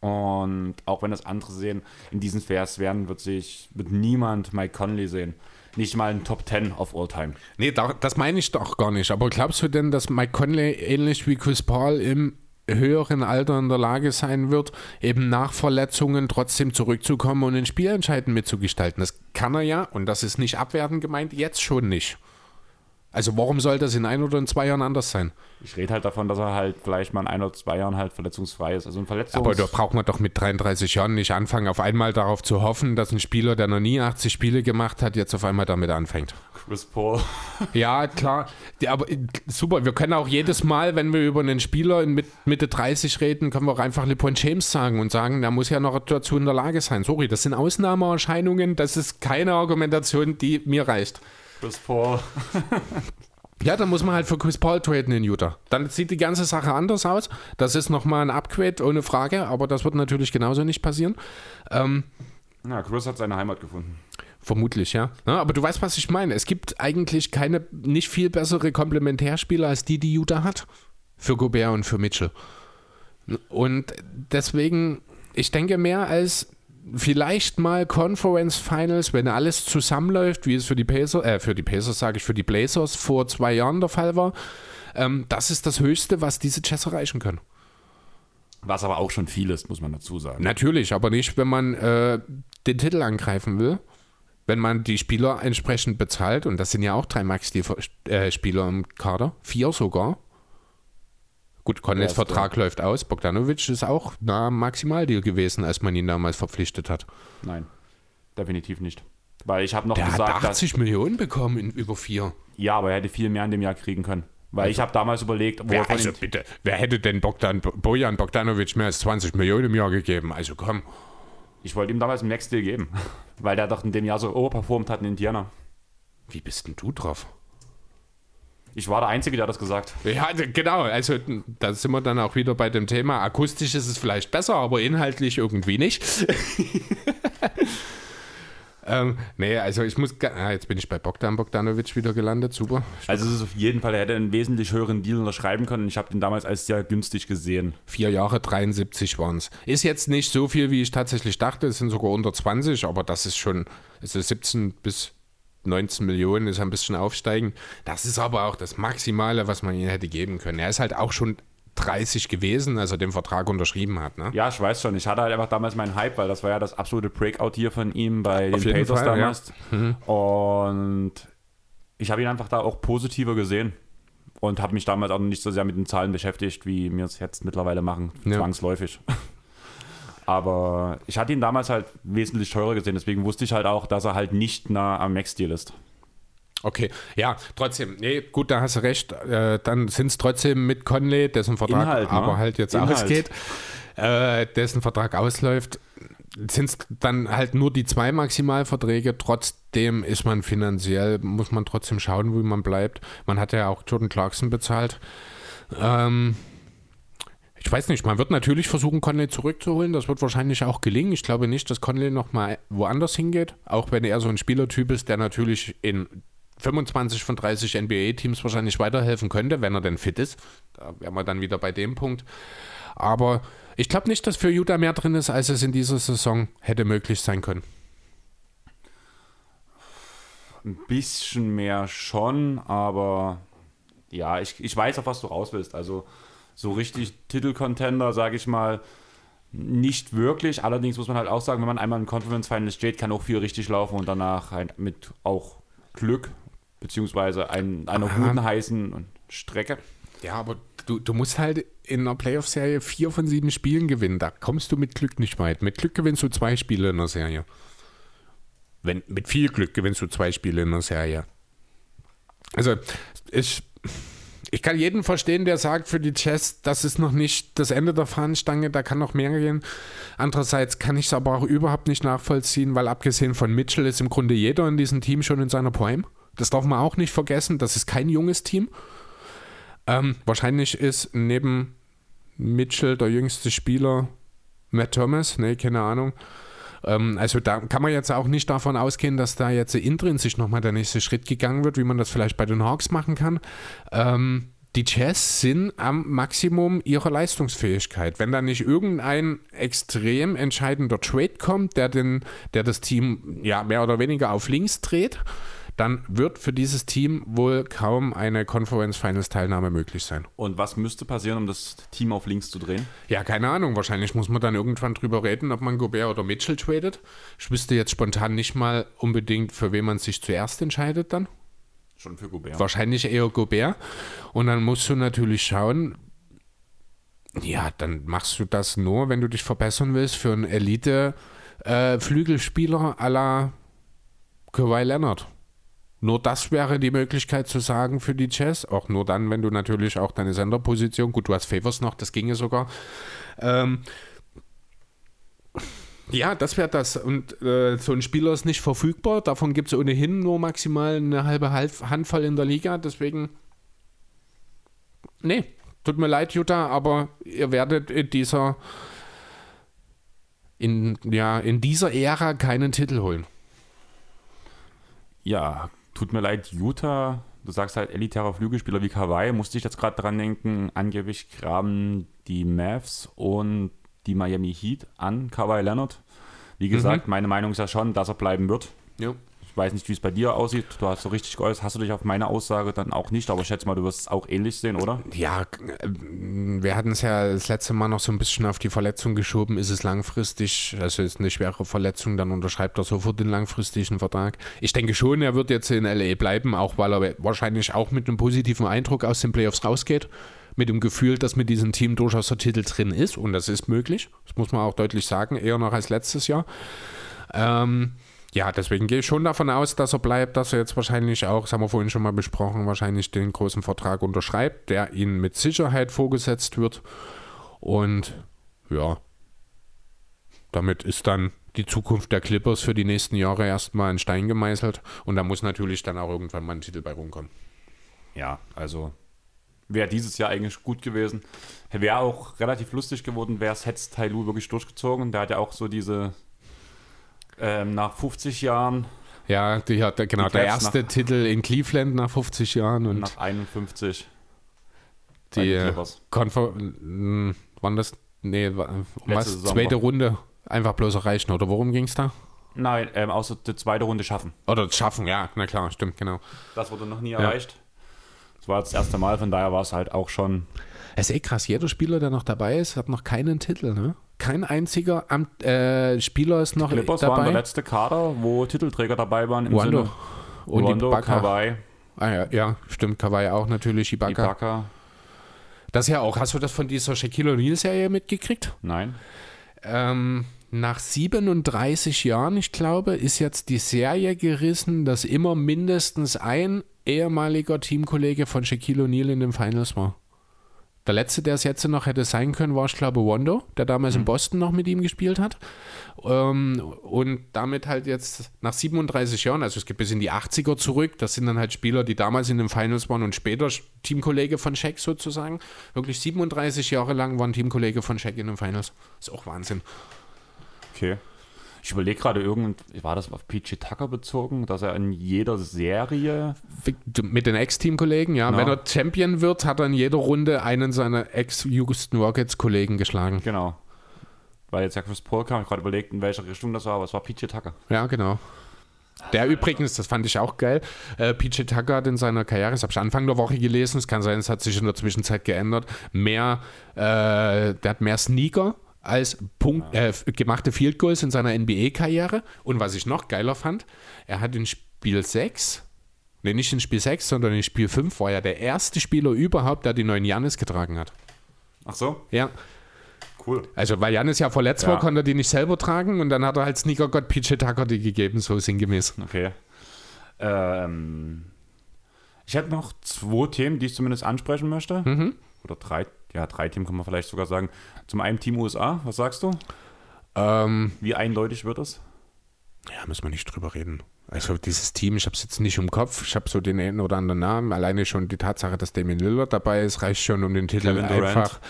Und auch wenn das andere sehen, in diesen Vers werden, wird sich wird niemand Mike Conley sehen. Nicht mal ein Top 10 of all time. Nee, da, das meine ich doch gar nicht. Aber glaubst du denn, dass Mike Conley ähnlich wie Chris Paul im höheren Alter in der Lage sein wird, eben nach Verletzungen trotzdem zurückzukommen und ein Spiel entscheidend mitzugestalten? Das kann er ja, und das ist nicht abwertend gemeint, jetzt schon nicht. Also warum soll das in ein oder in zwei Jahren anders sein? Ich rede halt davon, dass er halt vielleicht mal in ein oder zwei Jahren halt verletzungsfrei ist. Also ein Verletzungs Aber da braucht man doch mit 33 Jahren nicht anfangen, auf einmal darauf zu hoffen, dass ein Spieler, der noch nie 80 Spiele gemacht hat, jetzt auf einmal damit anfängt. Chris Paul. Ja, klar. Die, aber äh, super, wir können auch jedes Mal, wenn wir über einen Spieler in mit, Mitte 30 reden, können wir auch einfach LeBron James sagen und sagen, der muss ja noch dazu in der Lage sein. Sorry, das sind Ausnahmeerscheinungen, das ist keine Argumentation, die mir reicht. Chris Paul. Ja, dann muss man halt für Chris Paul traden in Utah. Dann sieht die ganze Sache anders aus. Das ist nochmal ein Upgrade, ohne Frage, aber das wird natürlich genauso nicht passieren. Ähm, Ja, Chris hat seine Heimat gefunden. Vermutlich, ja. ja. Aber du weißt, was ich meine. Es gibt eigentlich keine, nicht viel bessere Komplementärspieler als die, die Utah hat. Für Gobert und für Mitchell. Und deswegen, ich denke mehr als vielleicht mal Conference Finals, wenn alles zusammenläuft, wie es für die Pacers, äh, für die Pacers sage ich, für die Blazers vor zwei Jahren der Fall war. Ähm, das ist das Höchste, was diese Jazz erreichen können. Was aber auch schon viel ist, muss man dazu sagen. Natürlich, aber nicht, wenn man äh, den Titel angreifen will. Wenn man die Spieler entsprechend bezahlt, und das sind ja auch drei Max-Spieler im Kader, vier sogar. Gut, Conleys ist Vertrag läuft aus. Bogdanovic ist auch am Maximaldeal gewesen, als man ihn damals verpflichtet hat. Nein, definitiv nicht. Weil ich habe noch Der hat gesagt, dass, 80 Millionen bekommen in über vier. ja, aber er hätte viel mehr in dem Jahr kriegen können. Weil ich habe damals überlegt, wo er Wer, also bitte, wer hätte denn Bogdan, Bojan Bogdanovic mehr als 20 Millionen im Jahr gegeben? Also komm. Ich wollte ihm damals einen Max Deal geben, weil der doch in dem Jahr so overperformt hat in Indiana. Wie bist denn du drauf? Ich war der Einzige, der das gesagt. Ja, d- genau. Also da sind wir dann auch wieder bei dem Thema. Akustisch ist es vielleicht besser, aber inhaltlich irgendwie nicht. ähm, nee, also ich muss. Ah, jetzt bin ich bei Bogdan Bogdanovic wieder gelandet. Super. Also es ist auf jeden Fall, er hätte einen wesentlich höheren Deal unterschreiben können. Ich habe den damals als sehr günstig gesehen. Vier Jahre 73 waren es. Ist jetzt nicht so viel, wie ich tatsächlich dachte. Es sind sogar unter 20, aber das ist schon. Also 17 bis 19 Millionen ist ein bisschen aufsteigen. Das ist aber auch das Maximale, was man ihm hätte geben können. Er ist halt auch schon 30 gewesen, als er den Vertrag unterschrieben hat. Ne? Ja, ich weiß schon. Ich hatte halt einfach damals meinen Hype, weil das war ja das absolute Breakout hier von ihm bei den Pacers Fall, damals. Und ich habe ihn einfach da auch positiver gesehen. Und habe mich damals auch nicht so sehr mit den Zahlen beschäftigt, wie wir es jetzt mittlerweile machen, Ja. zwangsläufig. Aber ich hatte ihn damals halt wesentlich teurer gesehen, deswegen wusste ich halt auch, dass er halt nicht nah am Max-Deal ist. Okay, ja, trotzdem, nee, gut, da hast du recht. Äh, dann sind es trotzdem mit Conley, dessen Vertrag Inhalt, ne? aber halt jetzt Inhalt. ausgeht, äh, dessen Vertrag ausläuft, sind es dann halt nur die zwei Maximalverträge. Trotzdem ist man finanziell, muss man trotzdem schauen, wie man bleibt. Man hat ja auch Jordan Clarkson bezahlt. Ähm, ich weiß nicht, man wird natürlich versuchen, Conley zurückzuholen. Das wird wahrscheinlich auch gelingen. Ich glaube nicht, dass Conley nochmal woanders hingeht. Auch wenn er so ein Spielertyp ist, der natürlich in 25 von 30 NBA-Teams wahrscheinlich weiterhelfen könnte, wenn er denn fit ist. Da wären wir dann wieder bei dem Punkt. Aber ich glaube nicht, dass für Utah mehr drin ist, als es in dieser Saison hätte möglich sein können. Ein bisschen mehr schon, aber ja, ich, ich weiß, auf was du raus willst. Also so richtig Titelcontender, sage ich mal, nicht wirklich. Allerdings muss man halt auch sagen, wenn man einmal im Conference Final steht, kann auch viel richtig laufen und danach halt mit auch Glück beziehungsweise ein, einer Aha. guten heißen Strecke. Ja, aber du, du musst halt in einer Playoff-Serie vier von sieben Spielen gewinnen. Da kommst du mit Glück nicht weit. Mit Glück gewinnst du zwei Spiele in der Serie. Wenn, mit viel Glück gewinnst du zwei Spiele in der Serie. Also, ich, ich kann jeden verstehen, der sagt für die Jazz, das ist noch nicht das Ende der Fahnenstange, da kann noch mehr gehen. Andererseits kann ich es aber auch überhaupt nicht nachvollziehen, weil abgesehen von Mitchell ist im Grunde jeder in diesem Team schon in seiner Prime. Das darf man auch nicht vergessen. Das ist kein junges Team. Ähm, wahrscheinlich ist neben Mitchell der jüngste Spieler Matt Thomas, nee, keine Ahnung. Ähm, also da kann man jetzt auch nicht davon ausgehen, dass da jetzt intrinsisch nochmal der nächste Schritt gegangen wird, wie man das vielleicht bei den Hawks machen kann. Ähm, die Jazz sind am Maximum ihrer Leistungsfähigkeit. Wenn da nicht irgendein extrem entscheidender Trade kommt, der, den, der das Team ja mehr oder weniger auf links dreht, dann wird für dieses Team wohl kaum eine Conference Finals Teilnahme möglich sein. Und was müsste passieren, um das Team auf links zu drehen? Ja, keine Ahnung. Wahrscheinlich muss man dann irgendwann drüber reden, ob man Gobert oder Mitchell tradet. Ich wüsste jetzt spontan nicht mal unbedingt, für wen man sich zuerst entscheidet dann. Schon für Gobert. Wahrscheinlich eher Gobert. Und dann musst du natürlich schauen, ja, dann machst du das nur, wenn du dich verbessern willst für einen Elite-Flügelspieler äh, à la Kawhi Leonard. Nur das wäre die Möglichkeit zu sagen für die Jazz. Auch nur dann, wenn du natürlich auch deine Senderposition, gut, du hast Favors noch, das ginge sogar. Ähm, ja, das wäre das. Und äh, so ein Spieler ist nicht verfügbar. Davon gibt es ohnehin nur maximal eine halbe Handvoll in der Liga. Deswegen, nee, tut mir leid, Jutta, aber ihr werdet in dieser, in, ja, in dieser Ära keinen Titel holen. Ja, tut mir leid, Utah, du sagst halt elitärer Flügelspieler wie Kawhi, musste ich jetzt gerade dran denken, angeblich graben die Mavs und die Miami Heat an Kawhi Leonard. Wie gesagt, mhm. meine Meinung ist ja schon, dass er bleiben wird. Ja. Ich weiß nicht, wie es bei dir aussieht. Du hast so richtig geäußert. Hast du dich auf meine Aussage dann auch nicht, aber ich schätze mal, du wirst es auch ähnlich sehen, oder? Ja, wir hatten es ja das letzte Mal noch so ein bisschen auf die Verletzung geschoben. Ist es langfristig, also ist eine schwere Verletzung, dann unterschreibt er sofort den langfristigen Vertrag. Ich denke schon, er wird jetzt in LA bleiben, auch weil er wahrscheinlich auch mit einem positiven Eindruck aus den Playoffs rausgeht mit dem Gefühl, dass mit diesem Team durchaus der Titel drin ist und das ist möglich. Das muss man auch deutlich sagen, eher noch als letztes Jahr. Ähm, ja, deswegen gehe ich schon davon aus, dass er bleibt, dass er jetzt wahrscheinlich auch, das haben wir vorhin schon mal besprochen, wahrscheinlich den großen Vertrag unterschreibt, der ihm mit Sicherheit vorgesetzt wird. Und ja, damit ist dann die Zukunft der Clippers für die nächsten Jahre erstmal in Stein gemeißelt. Und da muss natürlich dann auch irgendwann mal ein Titel bei rumkommen. Ja, also wäre dieses Jahr eigentlich gut gewesen. Wäre auch relativ lustig geworden, wäre es hätte Tailu wirklich durchgezogen. Der hat ja auch so diese ähm, nach 50 Jahren. Ja, die hat, genau, die der erste Titel in Cleveland nach 50 Jahren. Und nach 51. Die Konfer hm, wann das? Nee, um was? Zweite Runde einfach bloß erreichen, oder worum ging es da? Nein, ähm, außer die zweite Runde schaffen. Oder schaffen, ja, na klar, stimmt, genau. Das wurde noch nie ja. erreicht. Das war das erste Mal, von daher war es halt auch schon. Es ist eh krass, jeder Spieler, der noch dabei ist, hat noch keinen Titel, ne? Kein einziger Amt, äh, Spieler ist noch die Clippers dabei. waren der letzte Kader, wo Titelträger dabei waren im Wando. Sinne. Und Wando. Kawhi. Ah ja, ja, stimmt, Kawhi auch natürlich, Ibaka. Ibaka. Das ja auch. Hast du das von dieser Shaquille O'Neal-Serie mitgekriegt? Nein. Ähm, nach 37 Jahren, ich glaube, ist jetzt die Serie gerissen, dass immer mindestens ein ehemaliger Teamkollege von Shaquille O'Neal in den Finals war. Der letzte, der es jetzt noch hätte sein können, war, ich glaube, Wando, der damals mhm. in Boston noch mit ihm gespielt hat. Ähm, und damit halt jetzt nach 37 Jahren, also es geht bis in die 80er zurück, das sind dann halt Spieler, die damals in den Finals waren und später Teamkollege von Shaq sozusagen. Wirklich 37 Jahre lang waren Teamkollege von Shaq in den Finals. ist auch Wahnsinn. Okay. Ich überlege gerade, irgend, war das auf PG Tucker bezogen, dass er in jeder Serie. Mit den Ex-Team-Kollegen, ja. Genau. Wenn er Champion wird, hat er in jeder Runde einen seiner Ex-Houston Rockets-Kollegen geschlagen. Genau. Weil jetzt ja Chris Paul kam, ich gerade überlegt, in welcher Richtung das war, aber es war PG Tucker. Ja, genau. Der übrigens, das fand ich auch geil, äh, PJ Tucker hat in seiner Karriere, das habe ich Anfang der Woche gelesen, es kann sein, es hat sich in der Zwischenzeit geändert, mehr, äh, der hat mehr Sneaker als Punkt, äh, gemachte Field Goals in seiner NBA-Karriere. Und was ich noch geiler fand, er hat in Spiel 6, nee, nicht in Spiel 6, sondern in Spiel 5 war er der erste Spieler überhaupt, der die neuen Janis getragen hat. Ach so? Ja. Cool. Also, weil Janis ja verletzt ja. war, konnte er die nicht selber tragen und dann hat er halt Sneaker-Gott PJ Tucker die gegeben, so sinngemäß. Okay. Ähm, ich hätte noch zwei Themen, die ich zumindest ansprechen möchte. Mhm. Oder drei ja, drei Teams kann man vielleicht sogar sagen. Zum einen Team USA, was sagst du? Ähm, Wie eindeutig wird es? Ja, müssen wir nicht drüber reden. Also dieses Team, ich habe es jetzt nicht im Kopf, ich habe so den einen oder anderen Namen. Alleine schon die Tatsache, dass Damian Lillard dabei ist, reicht schon um den Titel Kevin einfach.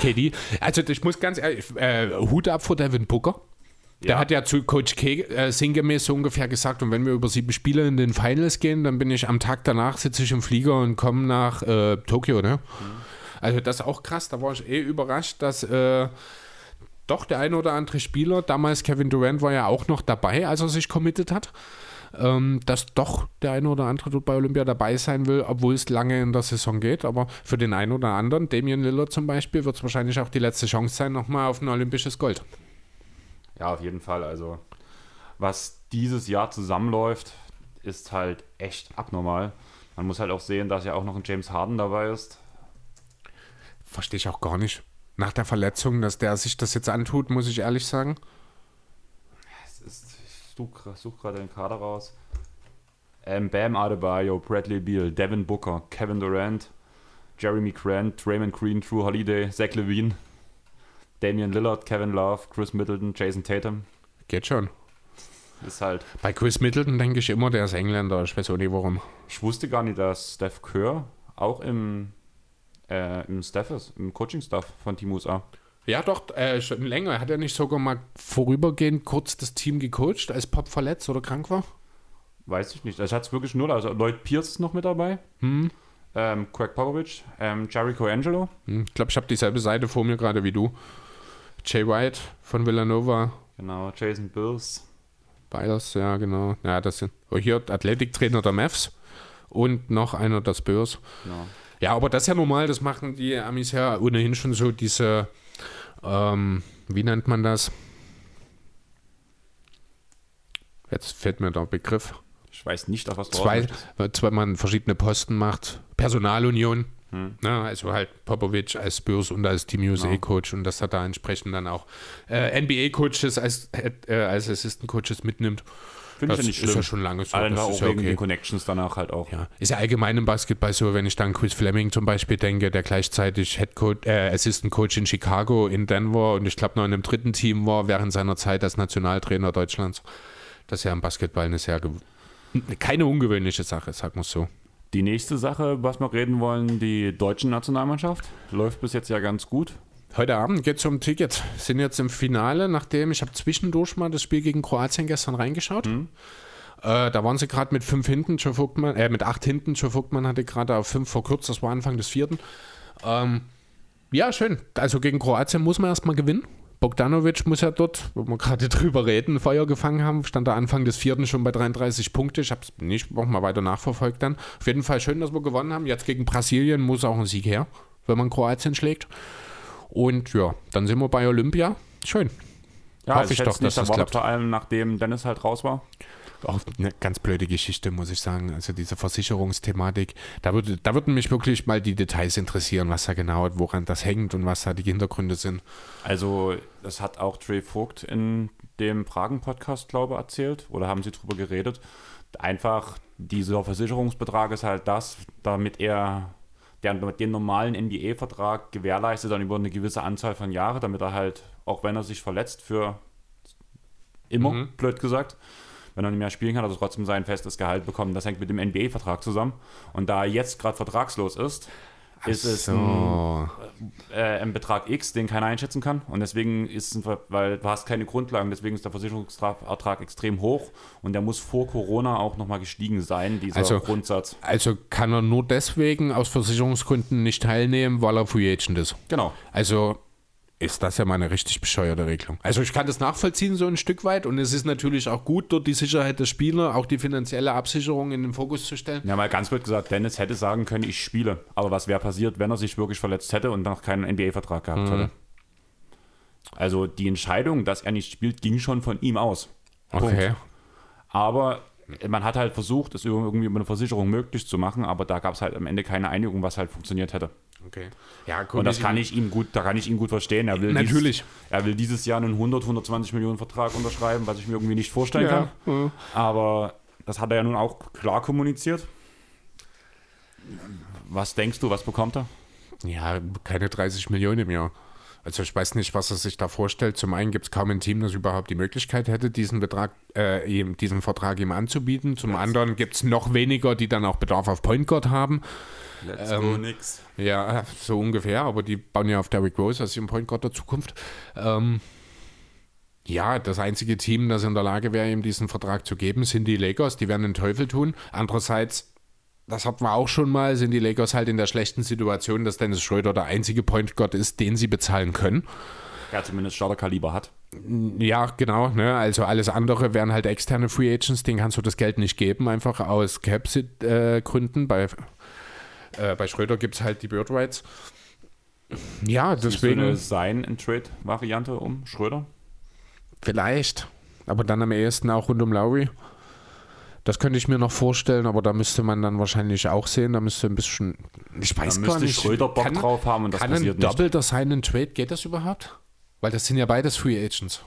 KD. Also ich muss ganz ehrlich, äh, Hut ab vor Devin Booker. Der Ja. hat ja zu Coach K äh, sinngemäß so ungefähr gesagt, und wenn wir über sieben Spiele in den Finals gehen, dann bin ich am Tag danach, sitze ich im Flieger und komme nach äh, Tokio, ne? Also das ist auch krass, da war ich eh überrascht, dass äh, doch der eine oder andere Spieler, damals Kevin Durant war ja auch noch dabei, als er sich committed hat, ähm, dass doch der eine oder andere dort bei Olympia dabei sein will, obwohl es lange in der Saison geht. Aber für den einen oder anderen, Damian Lillard zum Beispiel, wird es wahrscheinlich auch die letzte Chance sein, nochmal auf ein olympisches Gold. Ja, auf jeden Fall. Also, was dieses Jahr zusammenläuft, ist halt echt abnormal. Man muss halt auch sehen, dass ja auch noch ein James Harden dabei ist. Verstehe ich auch gar nicht. Nach der Verletzung, dass der sich das jetzt antut, muss ich ehrlich sagen. Es ist, ich suche such gerade den Kader raus. Ähm, Bam Adebayo, Bradley Beal, Devin Booker, Kevin Durant, Jeremy Grant, Raymond Green, Drew Holiday, Zach Levine, Damian Lillard, Kevin Love, Chris Middleton, Jason Tatum. Geht schon. Ist halt. Bei Chris Middleton denke ich immer, der ist Engländer. Ich weiß auch nicht warum. Ich wusste gar nicht, dass Steph Kerr auch im, äh, im Staff ist, im Coaching-Staff von Team USA. Ja, doch, äh, schon länger. Hat er nicht sogar mal vorübergehend kurz das Team gecoacht, als Pop verletzt oder krank war? Weiß ich nicht. Ich hatte es wirklich null. Also Lloyd Pierce ist noch mit dabei. Hm. Ähm, Craig Popovich, ähm, Jericho Angelo. Hm, Ich glaube, ich habe dieselbe Seite vor mir gerade wie du. Jay White von Villanova. Genau, Jason Bills. Beides, ja, genau. Ja, das sind oh, hier Athletiktrainer der Mavs und noch einer der Spurs. Genau. Ja, aber das ist ja normal, das machen die Amis ja ohnehin schon so diese, ähm, wie nennt man das? Jetzt fällt mir der Begriff. Ich weiß nicht, auf was du Zwei, möchtest. zwei man verschiedene Posten macht. Personalunion. Hm. Na, also halt Popovic als Spurs und als Team USA-Coach und dass er da entsprechend dann auch äh, NBA-Coaches als, äh, als Assistant-Coaches mitnimmt. Finde ich das ja nicht ist schlimm. ja schon lange so. Einfach das auch ist ja wegen den okay. Connections danach halt auch. Ja, ist ja allgemein im Basketball so, wenn ich dann Chris Fleming zum Beispiel denke, der gleichzeitig Head Coach, äh, Assistant Coach in Chicago, in Denver und ich glaube noch in einem dritten Team war während seiner Zeit als Nationaltrainer Deutschlands. Das ist ja im Basketball eine sehr keine ungewöhnliche Sache, sagen wir es so. Die nächste Sache, was wir reden wollen, die deutsche Nationalmannschaft. Läuft bis jetzt ja ganz gut. Heute Abend geht es um Ticket. Sind jetzt im Finale, nachdem ich habe zwischendurch mal das Spiel gegen Kroatien gestern reingeschaut. Äh, da waren sie gerade mit fünf hinten, Joe Vogtmann, äh, mit acht hinten. Joe Vogtmann hatte gerade auf fünf verkürzt, das war Anfang des vierten. Ähm, ja, schön. Also gegen Kroatien muss man erstmal gewinnen. Bogdanovic muss ja dort, wo wir gerade drüber reden, Feuer gefangen haben, stand der Anfang des vierten schon bei 33 Punkte. Ich habe es nicht noch mal weiter nachverfolgt dann. Auf jeden Fall schön, dass wir gewonnen haben. Jetzt gegen Brasilien muss auch ein Sieg her, wenn man Kroatien schlägt. Und ja, dann sind wir bei Olympia. Schön. Ja, Hoffe ich hätte doch, nicht dass das klappt. vor allem nachdem Dennis halt raus war. Auch eine ganz blöde Geschichte, muss ich sagen. Also diese Versicherungsthematik, da, würde, da würden mich wirklich mal die Details interessieren, was da genau, woran das hängt und was da die Hintergründe sind. Also, das hat auch Trey Vogt in dem Fragen-Podcast, glaube ich, erzählt. Oder haben sie drüber geredet. Einfach, dieser Versicherungsbetrag ist halt das, damit er der, den normalen NBA-Vertrag gewährleistet dann über eine gewisse Anzahl von Jahren, damit er halt, auch wenn er sich verletzt, für immer, Mhm. blöd gesagt, wenn er nicht mehr spielen kann, also trotzdem sein festes Gehalt bekommen. Das hängt mit dem NBA-Vertrag zusammen. Und da er jetzt gerade vertragslos ist, ist es ein, So. äh, ein Betrag X, den keiner einschätzen kann. Und deswegen ist, ein, Ver- weil du hast keine Grundlagen, deswegen ist der Versicherungsertrag extrem hoch und der muss vor Corona auch nochmal gestiegen sein, dieser Also- Grundsatz. Also kann er nur deswegen aus Versicherungsgründen nicht teilnehmen, weil er Free Agent ist. Genau. Also ist das ja mal eine richtig bescheuerte Regelung. Also ich kann das nachvollziehen so ein Stück weit und es ist natürlich auch gut, dort die Sicherheit des Spielers, auch die finanzielle Absicherung in den Fokus zu stellen. Ja, mal ganz blöd gesagt, Dennis hätte sagen können, ich spiele. Aber was wäre passiert, wenn er sich wirklich verletzt hätte und noch keinen NBA-Vertrag gehabt hätte? Also die Entscheidung, dass er nicht spielt, ging schon von ihm aus. Punkt. Okay. Aber man hat halt versucht, es irgendwie über eine Versicherung möglich zu machen, aber da gab es halt am Ende keine Einigung, was halt funktioniert hätte. Okay. Ja, Und das kann ich ihm gut, da kann ich ihn gut verstehen. Er will Natürlich. Dieses, er will dieses Jahr einen 100, 120 Millionen Vertrag unterschreiben, was ich mir irgendwie nicht vorstellen Ja, kann. Aber das hat er ja nun auch klar kommuniziert. Was denkst du, was bekommt er? Ja, keine 30 Millionen im Jahr. Also ich weiß nicht, was er sich da vorstellt. Zum einen gibt es kaum ein Team, das überhaupt die Möglichkeit hätte, diesen Betrag, äh, diesen Vertrag ihm anzubieten. Zum anderen gibt es noch weniger, die dann auch Bedarf auf Point Guard haben. Let's go, nix. Ja, so ungefähr, aber die bauen ja auf Derrick Rose als ihren Point Guard der Zukunft. Ähm, ja, das einzige Team, das in der Lage wäre, ihm diesen Vertrag zu geben, sind die Lakers. Die werden den Teufel tun. Andererseits, das hatten wir auch schon mal, sind die Lakers halt in der schlechten Situation, dass Dennis Schröder der einzige Point Guard ist, den sie bezahlen können. Ja, zumindest Starterkaliber hat. Ja, genau. Ne? Also alles andere wären halt externe Free Agents, denen kannst du das Geld nicht geben, einfach aus Cap-Gründen. Bei, äh, bei Schröder gibt es halt die Bird Rights. Ja, deswegen. So eine Sign-and-Trade-Variante um Schröder? Vielleicht. Aber dann am ehesten auch rund um Lowry. Das könnte ich mir noch vorstellen, aber da müsste man dann wahrscheinlich auch sehen. Da müsste ein bisschen. Ich weiß Da gar nicht. Schröder Bock kann, drauf haben und das kann ein passiert nicht. doppelter Sign and Trade, geht das überhaupt? Weil das sind ja beides Free Agents.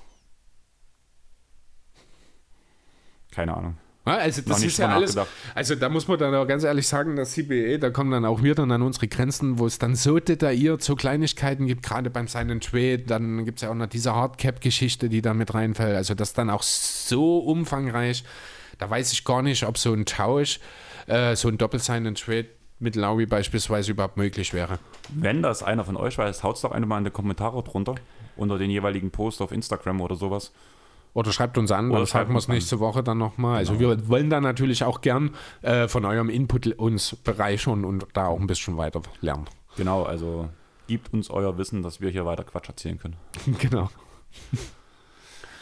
Keine Ahnung. Also das ist ja alles. Also da muss man dann auch ganz ehrlich sagen, das CBE, da kommen dann auch wir dann an unsere Grenzen, wo es dann so detailliert so Kleinigkeiten gibt, gerade beim Sign and Trade, dann gibt es ja auch noch diese Hardcap-Geschichte, die da mit reinfällt. Also das dann auch so umfangreich. Da weiß ich gar nicht, ob so ein Tausch, äh, so ein Doppel-Sign and Trade mit Lowry beispielsweise überhaupt möglich wäre. Wenn das einer von euch weiß, haut's doch eine mal in die Kommentare drunter. Unter den jeweiligen Post auf Instagram oder sowas. Oder schreibt uns an, Oder dann schreibt wir es. Genau. nächste Woche dann nochmal. Also wir wollen dann natürlich auch gern äh, von eurem Input uns bereichern und da auch ein bisschen weiter lernen. Genau, also gibt uns euer Wissen, dass wir hier weiter Quatsch erzählen können. genau.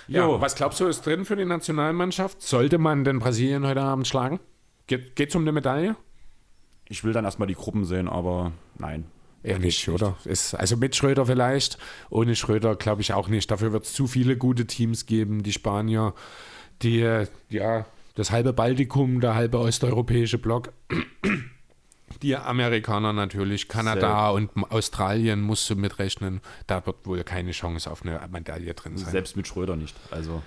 Ja, Jo. was glaubst du, ist drin für die Nationalmannschaft? Sollte man denn Brasilien heute Abend schlagen? Geht es um eine Medaille? Ich will dann erstmal die Gruppen sehen, aber nein. Eher nicht, oder? Ist, also mit Schröder vielleicht, ohne Schröder glaube ich auch nicht. Dafür wird es zu viele gute Teams geben. Die Spanier, die, ja, das halbe Baltikum, der halbe osteuropäische Block. Die Amerikaner natürlich, Kanada und Australien musst du mitrechnen. Da wird wohl keine Chance auf eine Medaille drin sein. Selbst mit Schröder nicht. Also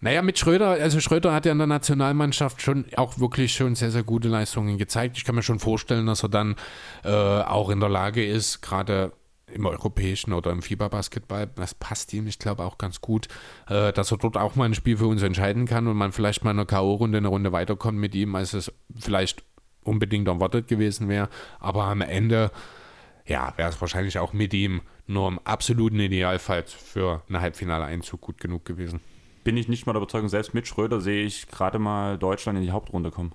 Naja, mit Schröder, also Schröder hat ja in der Nationalmannschaft schon auch wirklich schon sehr, sehr gute Leistungen gezeigt. Ich kann mir schon vorstellen, dass er dann äh, auch in der Lage ist, gerade im europäischen oder im Fieberbasketball, das passt ihm, ich glaube, auch ganz gut, äh, dass er dort auch mal ein Spiel für uns entscheiden kann und man vielleicht mal in einer K.O.-Runde eine Runde weiterkommt mit ihm, als es vielleicht unbedingt erwartet gewesen wäre. Aber am Ende, ja, wäre es wahrscheinlich auch mit ihm nur im absoluten Idealfall für einen Halbfinale-Einzug gut genug gewesen. bin ich nicht mal der Überzeugung, selbst mit Schröder sehe ich gerade mal Deutschland in die Hauptrunde kommen.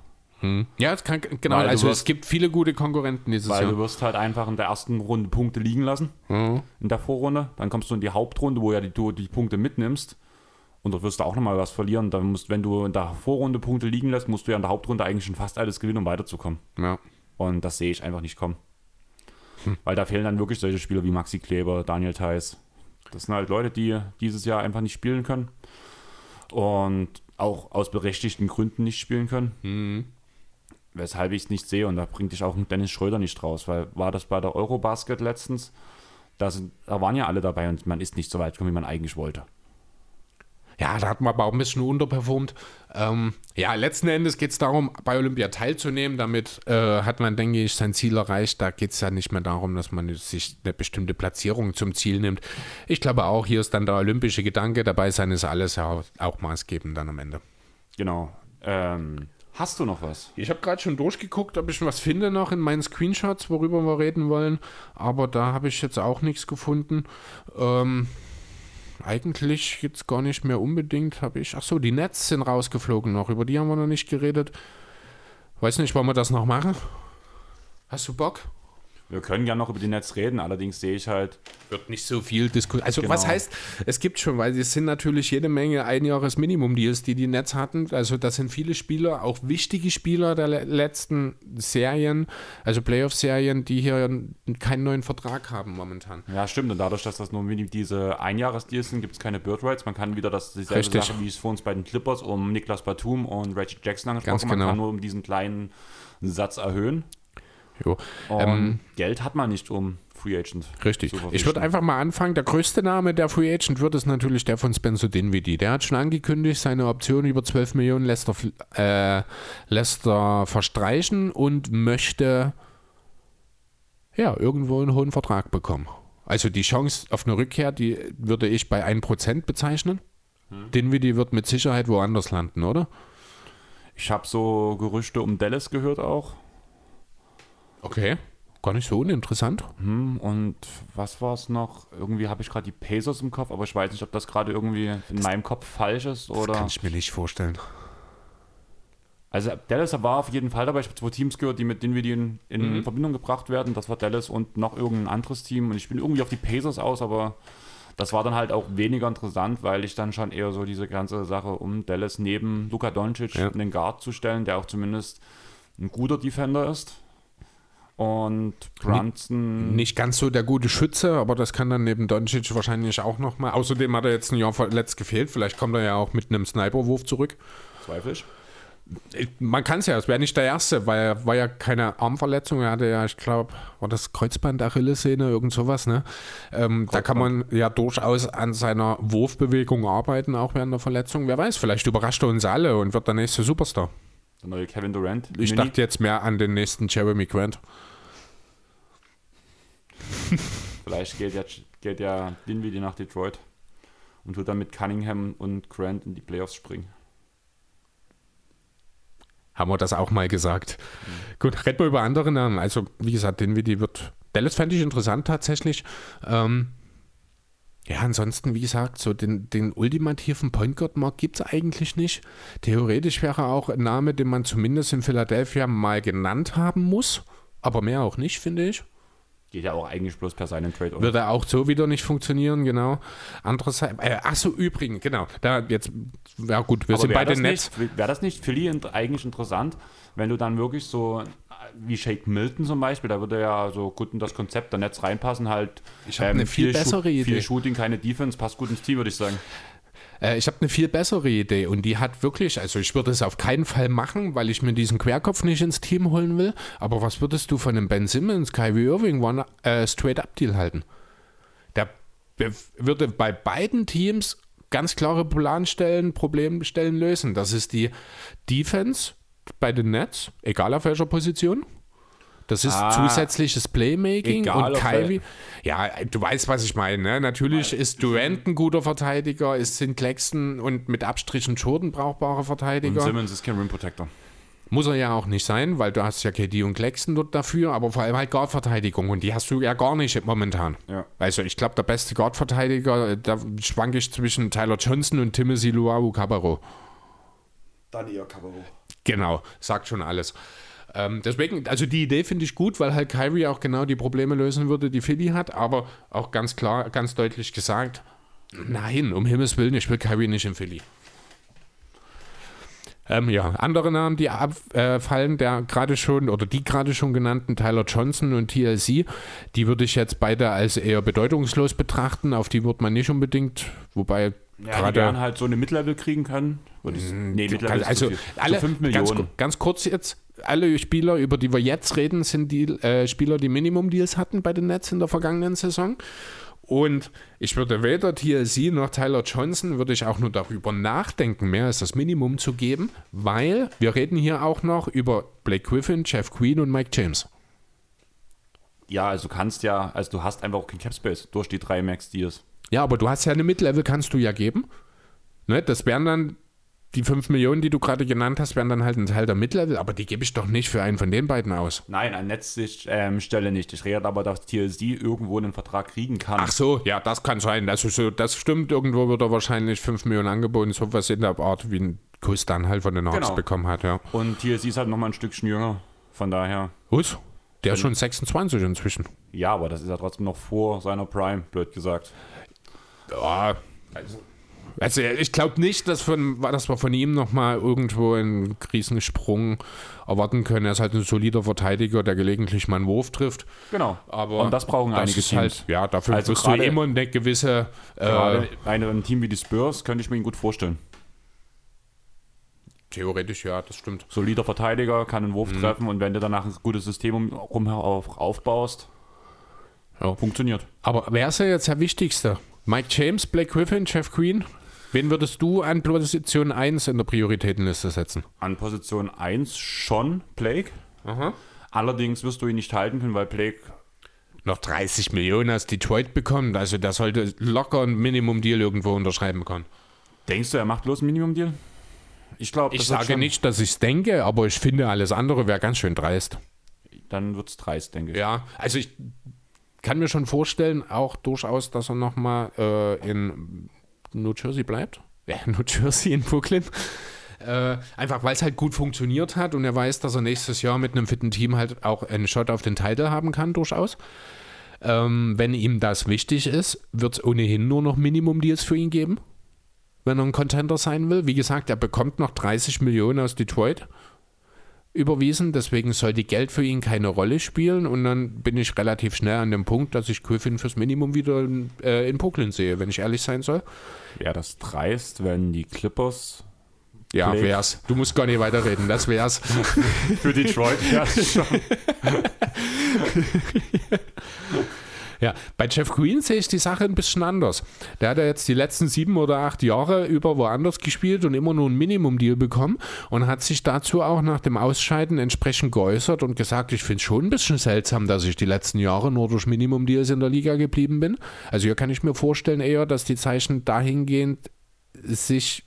Ja, es kann, genau. Weil Also wirst- es gibt viele gute Konkurrenten dieses Weil Jahr. du wirst halt einfach in der ersten Runde Punkte liegen lassen, Mhm. in der Vorrunde. Dann kommst du in die Hauptrunde, wo ja die, du die Punkte mitnimmst. Und dort wirst du auch nochmal was verlieren. Dann musst, wenn du in der Vorrunde Punkte liegen lässt, musst du ja in der Hauptrunde eigentlich schon fast alles gewinnen, um weiterzukommen. Ja. Und das sehe ich einfach nicht kommen. Hm. Weil da fehlen dann wirklich solche Spieler wie Maxi Kleber, Daniel Theiss. Das sind halt Leute, die dieses Jahr einfach nicht spielen können. Und auch aus berechtigten Gründen nicht spielen können. Mhm. Weshalb ich es nicht sehe. Und da bringt dich auch ein Dennis Schröder nicht raus. Weil war das bei der Eurobasket letztens, da, sind, da waren ja alle dabei und man ist nicht so weit gekommen, wie man eigentlich wollte. Ja, da hat man aber auch ein bisschen unterperformt. Ähm, ja, letzten Endes geht es darum, bei Olympia teilzunehmen. Damit äh, hat man, denke ich, sein Ziel erreicht. Da geht es ja nicht mehr darum, dass man sich eine bestimmte Platzierung zum Ziel nimmt. Ich glaube auch, hier ist dann der olympische Gedanke. Dabei sein ist alles ja auch maßgebend dann am Ende. Genau. Ähm, hast du noch was? Ich habe gerade schon durchgeguckt, ob ich was finde noch in meinen Screenshots, worüber wir reden wollen. Aber da habe ich jetzt auch nichts gefunden. Ähm, eigentlich jetzt gar nicht mehr unbedingt, habe ich. Ach so, die Nets sind rausgeflogen noch. Über die haben wir noch nicht geredet. Weiß nicht, wollen wir das noch machen? Hast du Bock? Wir können ja noch über die Netz reden, allerdings sehe ich halt, Wird nicht so viel diskutiert. Also, Genau. was heißt, es gibt schon, weil es sind natürlich jede Menge Einjahres-Minimum-Deals, die die Nets hatten. Also, das sind viele Spieler, auch wichtige Spieler der le letzten Serien, also Playoff-Serien, die hier keinen neuen Vertrag haben momentan. ja stimmt, und dadurch, dass das nur diese Einjahresdeals sind, gibt es keine Bird Rights. Man kann wieder das dieselbe Richtig. Sache, wie es vor uns bei den Clippers um Niklas Batum und Reggie Jackson angesprochen Ganz Man genau. kann nur um diesen kleinen Satz erhöhen. Jo. Ähm, Geld hat man nicht um Free Agent. Richtig. Ich würde einfach mal anfangen. Der größte Name der Free Agent wird es natürlich der von Spencer Dinwiddie. Der hat schon angekündigt, seine Option über 12 Millionen lässt er, äh, lässt er verstreichen und möchte ja irgendwo einen hohen Vertrag bekommen. Also die Chance auf eine Rückkehr, die würde ich bei 1% bezeichnen. Hm. Dinwiddie wird mit Sicherheit woanders landen, oder? Ich habe so Gerüchte um Dallas gehört auch. Okay. Gar nicht so uninteressant. Hm, und was war es noch? Irgendwie habe ich gerade die Pacers im Kopf, aber ich weiß nicht, ob das gerade irgendwie in das meinem Kopf falsch ist oder. Das kann ich mir nicht vorstellen. Also Dallas war auf jeden Fall dabei. Ich habe zwei Teams gehört, die mit denen wir die in, in mhm. Verbindung gebracht werden. Das war Dallas und noch irgendein anderes Team. Und ich bin irgendwie auf die Pacers aus, aber das war dann halt auch weniger interessant, weil ich dann schon eher so diese ganze Sache um Dallas neben Luka Doncic ja. in den Guard zu stellen, der auch zumindest ein guter Defender ist. Und Brunson. Nicht ganz so der gute Schütze, aber das kann dann neben Doncic wahrscheinlich auch nochmal. Außerdem hat er jetzt ein Jahr verletzt gefehlt. Vielleicht kommt er ja auch mit einem Sniperwurf zurück. Zweifel ich. Man kann es ja, es wäre nicht der Erste, weil er war ja keine Armverletzung. Er hatte ja, ich glaube, war das Kreuzband, Achillessehne, irgend sowas. Ne? Ähm, da kann man ja durchaus an seiner Wurfbewegung arbeiten, auch während der Verletzung. Wer weiß, vielleicht überrascht er uns alle und wird der nächste Superstar. Der neue Kevin Durant. Ich Mini. dachte jetzt mehr an den nächsten Jeremy Grant. vielleicht geht ja, geht ja Dinwiddie nach Detroit und wird dann mit Cunningham und Grant in die Playoffs springen haben wir das auch mal gesagt. Mhm. Gut, reden wir über andere Namen. Also, wie gesagt, Dinwiddie wird. Dallas fände ich interessant tatsächlich. Ähm, ja, ansonsten, wie gesagt, so den, den ultimativen Point Guard Mark gibt es eigentlich nicht. Theoretisch wäre auch ein Name, den man zumindest in Philadelphia mal genannt haben muss, aber mehr auch nicht, finde ich. Geht ja auch eigentlich bloß per seinen Trade. Oder? Würde auch so wieder nicht funktionieren, genau. Andererseits, äh, achso, übrigens, genau. Da jetzt, ja gut, wir Aber sind bei den Netz. Wäre das nicht für die eigentlich interessant, wenn du dann wirklich so äh, wie Shake Milton zum Beispiel, da würde ja so gut in das Konzept der Netz reinpassen, halt. Ich habe ähm, eine viel, viel bessere Idee. Viel Shooting, keine Defense, passt gut ins Team, würde ich sagen. Äh, ich habe eine viel bessere Idee und die hat wirklich, also ich würde es auf keinen Fall machen, weil ich mir diesen Querkopf nicht ins Team holen will. Aber was würdest du von einem Ben Simmons, Kyrie Irving One äh, Straight-Up-Deal halten? Der würde bei beiden Teams ganz klare Planstellen, Problemstellen lösen. Das ist die Defense bei den Nets, egal auf welcher Position. Das ist ah, zusätzliches Playmaking egal, und Kyrie. Ja, du weißt, was ich meine. Ne? Natürlich ist Durant ein guter Verteidiger, ist sind Claxton und mit Abstrichen Jordan brauchbare Verteidiger. Und Simmons ist kein Rim Protector. Muss er ja auch nicht sein, weil du hast ja KD und Claxton dort dafür, aber vor allem halt Guard-Verteidigung und die hast du ja gar nicht momentan. Ja. Also ich glaube, der beste Guard-Verteidiger, da schwanke ich zwischen Tyler Johnson und Timothy Luau Cabarro. Dann eher Cabarro. Genau, sagt schon alles. Ähm, deswegen, also die Idee finde ich gut, weil halt Kyrie auch genau die Probleme lösen würde, die Philly hat, aber auch ganz klar, ganz deutlich gesagt, nein, um Himmels Willen, ich will Kyrie nicht in Philly. Ähm, ja, andere Namen, die abfallen, äh, der gerade schon oder die gerade schon genannten Tyler Johnson und TLC, die würde ich jetzt beide als eher bedeutungslos betrachten. Auf die wird man nicht unbedingt, wobei ja, gerade. Die werden halt so eine Mitlevel kriegen können. Ich, nee, Mitlevel also alle, so 5 Millionen. Ganz, ganz, kurz jetzt, alle Spieler, über die wir jetzt reden, sind die äh, Spieler, die Minimum-Deals hatten bei den Nets in der vergangenen Saison. Und ich würde weder TLC noch Tyler Johnson, würde ich auch nur darüber nachdenken, mehr als das Minimum zu geben, weil wir reden hier auch noch über Blake Griffin, Jeff Queen und Mike James. Ja, also du kannst ja, also du hast einfach auch kein Cap Space durch die drei Max Deals. Ja, aber du hast ja eine Mid-Level, kannst du ja geben. Ne, das wären dann die 5 Millionen, die du gerade genannt hast, wären dann halt ein Teil der Mid-Level, aber die gebe ich doch nicht für einen von den beiden aus. Nein, an Netzstelle ähm, nicht. Ich rede aber, dass TLC irgendwo einen Vertrag kriegen kann. Ach so, ja, das kann sein. Also so, das stimmt. Irgendwo wird er wahrscheinlich 5 Millionen angeboten, sowas in der Art, wie ein Kuss dann halt von den Hawks genau. bekommen hat, ja. Und TLC ist halt nochmal ein Stückchen jünger, von daher. Was? Der ist schon 26 inzwischen. Ja, aber das ist ja trotzdem noch vor seiner Prime, blöd gesagt. Ja, also also ich glaube nicht, dass, von, dass wir von ihm nochmal irgendwo einen Krisensprung erwarten können. Er ist halt ein solider Verteidiger, der gelegentlich mal einen Wurf trifft. Genau. Aber und das brauchen das einige Teams. Halt, ja, dafür also wirst du immer eine gewisse... Äh, ein Team wie die Spurs könnte ich mir ihn gut vorstellen. Theoretisch ja, das stimmt. Solider Verteidiger, kann einen Wurf mhm. treffen und wenn du danach ein gutes System um, aufbaust, ja. funktioniert. Aber wer ist ja jetzt der Wichtigste? Mike James, Blake Griffin, Jeff Green? Wen würdest du an Position 1 in der Prioritätenliste setzen? An Position 1 schon Blake. Aha. Allerdings wirst du ihn nicht halten können, weil Blake noch 30 Millionen aus Detroit bekommt. Also der sollte locker ein Minimum-Deal irgendwo unterschreiben können. Denkst du, er macht bloß einen Minimum-Deal? Ich glaube, Ich sage nicht, dass ich es denke, aber ich finde, alles andere wäre ganz schön dreist. Dann wird es dreist, denke ich. Ja, also ich kann mir schon vorstellen, auch durchaus, dass er nochmal äh, in New Jersey bleibt. Ja, New Jersey in Brooklyn. Äh, einfach weil es halt gut funktioniert hat und er weiß, dass er nächstes Jahr mit einem fitten Team halt auch einen Shot auf den Titel haben kann, durchaus. Ähm, wenn ihm das wichtig ist, wird es ohnehin nur noch Minimum-Deals für ihn geben, wenn er ein Contender sein will. Wie gesagt, er bekommt noch 30 Millionen aus Detroit überwiesen, deswegen sollte Geld für ihn keine Rolle spielen und dann bin ich relativ schnell an dem Punkt, dass ich Griffin fürs Minimum wieder in, äh, in Brooklyn sehe, wenn ich ehrlich sein soll. Wäre das dreist, wenn die Clippers Ja, Blake. wär's. Du musst gar nicht weiterreden, das wär's. für Detroit ja, schon. Ja, bei Jeff Green sehe ich die Sache ein bisschen anders. Der hat ja jetzt die letzten sieben oder acht Jahre über woanders gespielt und immer nur ein Minimum-Deal bekommen und hat sich dazu auch nach dem Ausscheiden entsprechend geäußert und gesagt, ich finde es schon ein bisschen seltsam, dass ich die letzten Jahre nur durch Minimum-Deals in der Liga geblieben bin. Also hier kann ich mir vorstellen eher, dass die Zeichen dahingehend sich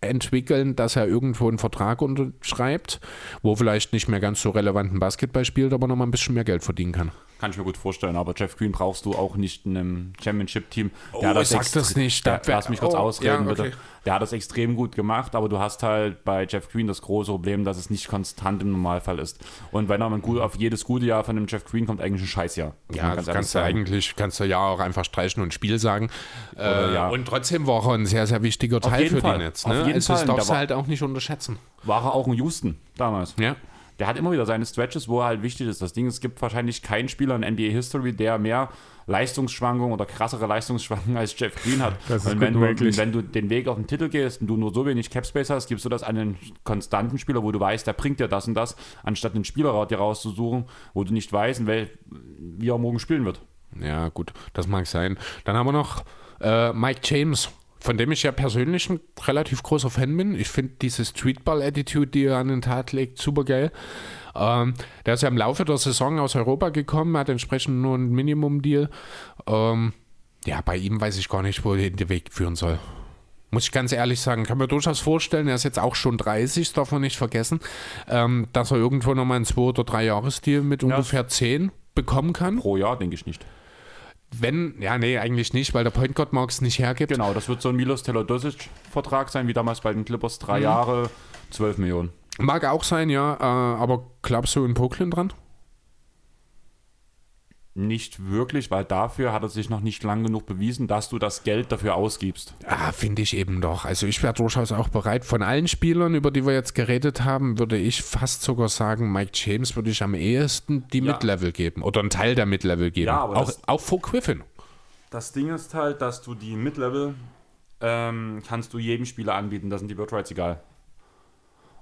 entwickeln, dass er irgendwo einen Vertrag unterschreibt, wo vielleicht nicht mehr ganz so relevanten Basketball spielt, aber nochmal ein bisschen mehr Geld verdienen kann. Kann ich mir gut vorstellen, aber Jeff Green brauchst du auch nicht in einem Championship-Team. Oh, sag extre- das nicht. Der, Das wär- lass mich kurz oh, ausreden, ja, okay. bitte. Der hat das extrem gut gemacht, aber du hast halt bei Jeff Green das große Problem, dass es nicht konstant im Normalfall ist. Und wenn er mal gut, auf jedes gute Jahr von dem Jeff Green kommt, eigentlich ein Scheißjahr. Ja, man das kannst du eigentlich, kannst du ja auch einfach streichen und Spiel sagen. Oder Äh, ja. Und trotzdem war er ein sehr, sehr wichtiger Teil für Fall. die Netz. Auf Ne? jeden also Fall. das darfst Da du halt auch nicht unterschätzen. War er auch in Houston damals. Ja. Der hat immer wieder seine Stretches, wo er halt wichtig ist. Das Ding ist, es gibt wahrscheinlich keinen Spieler in NBA History, der mehr Leistungsschwankungen oder krassere Leistungsschwankungen als Jeff Green hat. Das ist und gut wenn du, möglich. wenn du den Weg auf den Titel gehst und du nur so wenig Capspace hast, gibst du das an einen konstanten Spieler, wo du weißt, der bringt dir das und das, anstatt einen Spieler dir rauszusuchen, wo du nicht weißt, wie er morgen spielen wird. Ja, gut, das mag sein. Dann haben wir noch äh, Mike James, von dem ich ja persönlich ein relativ großer Fan bin. Ich finde diese Streetball-Attitude, die er an den Tag legt, super geil. Ähm, der ist ja im Laufe der Saison aus Europa gekommen, hat entsprechend nur ein Minimum-Deal. Ähm, ja, bei ihm weiß ich gar nicht, wohin der Weg führen soll. Muss ich ganz ehrlich sagen, kann mir durchaus vorstellen, er ist jetzt auch schon 30, das darf man nicht vergessen, ähm, dass er irgendwo nochmal einen 2- oder 3-Jahres-Deal mit ungefähr 10 bekommen kann. Pro Jahr, denke ich nicht. Wenn, ja, nee, eigentlich nicht, weil der Point Guard Mark es nicht hergibt. Genau, das wird so ein Milos Teodosic-Vertrag sein, wie damals bei den Clippers. Drei Jahre, 12 Millionen. Mag auch sein, ja, äh, aber glaubst du in Brooklyn dran? Nicht wirklich, weil dafür hat er sich noch nicht lang genug bewiesen, dass du das Geld dafür ausgibst. Ah, finde ich eben doch. Also ich wäre durchaus auch bereit. Von allen Spielern, über die wir jetzt geredet haben, würde ich fast sogar sagen, Mike James würde ich am ehesten die Ja. Mid-Level geben. Oder einen Teil der Mid-Level geben. Ja, aber auch, das- auch vor Griffin. Das Ding ist halt, dass du die Mid-Level ähm, kannst du jedem Spieler anbieten, da sind die Bird Rights egal.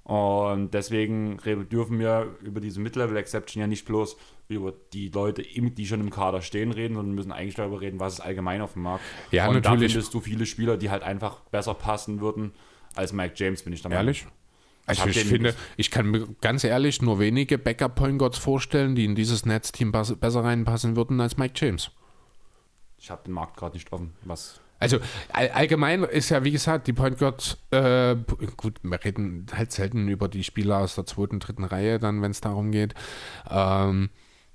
Und deswegen dürfen wir über diese Mid-Level-Exception ja nicht bloß über die Leute, die schon im Kader stehen, reden, sondern müssen eigentlich darüber reden, was ist allgemein auf dem Markt. Ja, Und da natürlich. findest du viele Spieler, die halt einfach besser passen würden als Mike James, bin ich Meinung. Ehrlich? Also ich den- finde, ich kann mir ganz ehrlich nur wenige Backup-Point Guards vorstellen, die in dieses Netzteam besser reinpassen würden als Mike James. Ich habe den Markt gerade nicht offen. Was? Also all, allgemein ist ja, wie gesagt, die Point Guard, äh, gut, wir reden halt selten über die Spieler aus der zweiten, dritten Reihe, dann, wenn es darum geht. Ähm,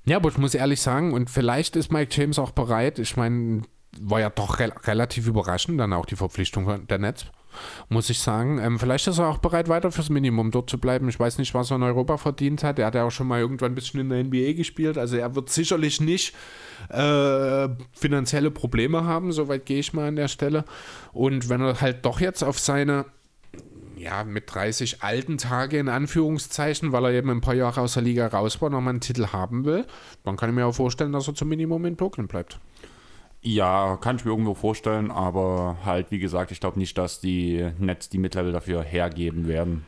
ja, aber ich muss ehrlich sagen, und vielleicht ist Mike James auch bereit, ich meine, war ja doch rel relativ überraschend, dann auch die Verpflichtung der Netz, muss ich sagen. Ähm, vielleicht ist er auch bereit, weiter fürs Minimum dort zu bleiben. Ich weiß nicht, was er in Europa verdient hat. Er hat ja auch schon mal irgendwann ein bisschen in der NBA gespielt. Also er wird sicherlich nicht äh, finanzielle Probleme haben, soweit gehe ich mal an der Stelle. Und wenn er halt doch jetzt auf seine ja, mit 30 alten Tage in Anführungszeichen, weil er eben ein paar Jahre aus der Liga raus war, nochmal einen Titel haben will, dann kann ich mir auch vorstellen, dass er zum Minimum in Brooklyn bleibt. Ja, kann ich mir irgendwo vorstellen, aber halt, wie gesagt, ich glaube nicht, dass die Nets die Mid-Level dafür hergeben werden.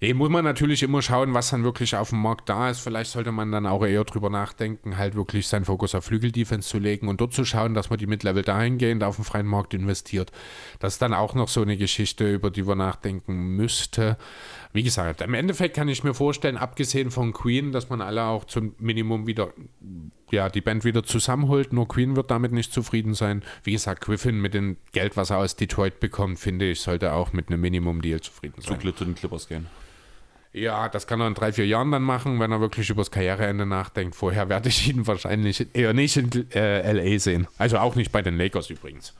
Hier muss man natürlich immer schauen, was dann wirklich auf dem Markt da ist. Vielleicht sollte man dann auch eher drüber nachdenken, halt wirklich seinen Fokus auf Flügeldefense zu legen und dort zu schauen, dass man die Mid-Level dahingehend auf dem freien Markt investiert. Das ist dann auch noch so eine Geschichte, über die man nachdenken müsste. Wie gesagt, im Endeffekt kann ich mir vorstellen, abgesehen von Queen, dass man alle auch zum Minimum wieder ja, die Band wieder zusammenholt. Nur Queen wird damit nicht zufrieden sein. Wie gesagt, Griffin mit dem Geld, was er aus Detroit bekommt, finde ich, sollte auch mit einem Minimum-Deal zufrieden sein. Zu, Clippers gehen. Ja, das kann er in drei, vier Jahren dann machen, wenn er wirklich über das Karriereende nachdenkt. Vorher werde ich ihn wahrscheinlich eher nicht in äh, LA sehen. Also auch nicht bei den Lakers übrigens.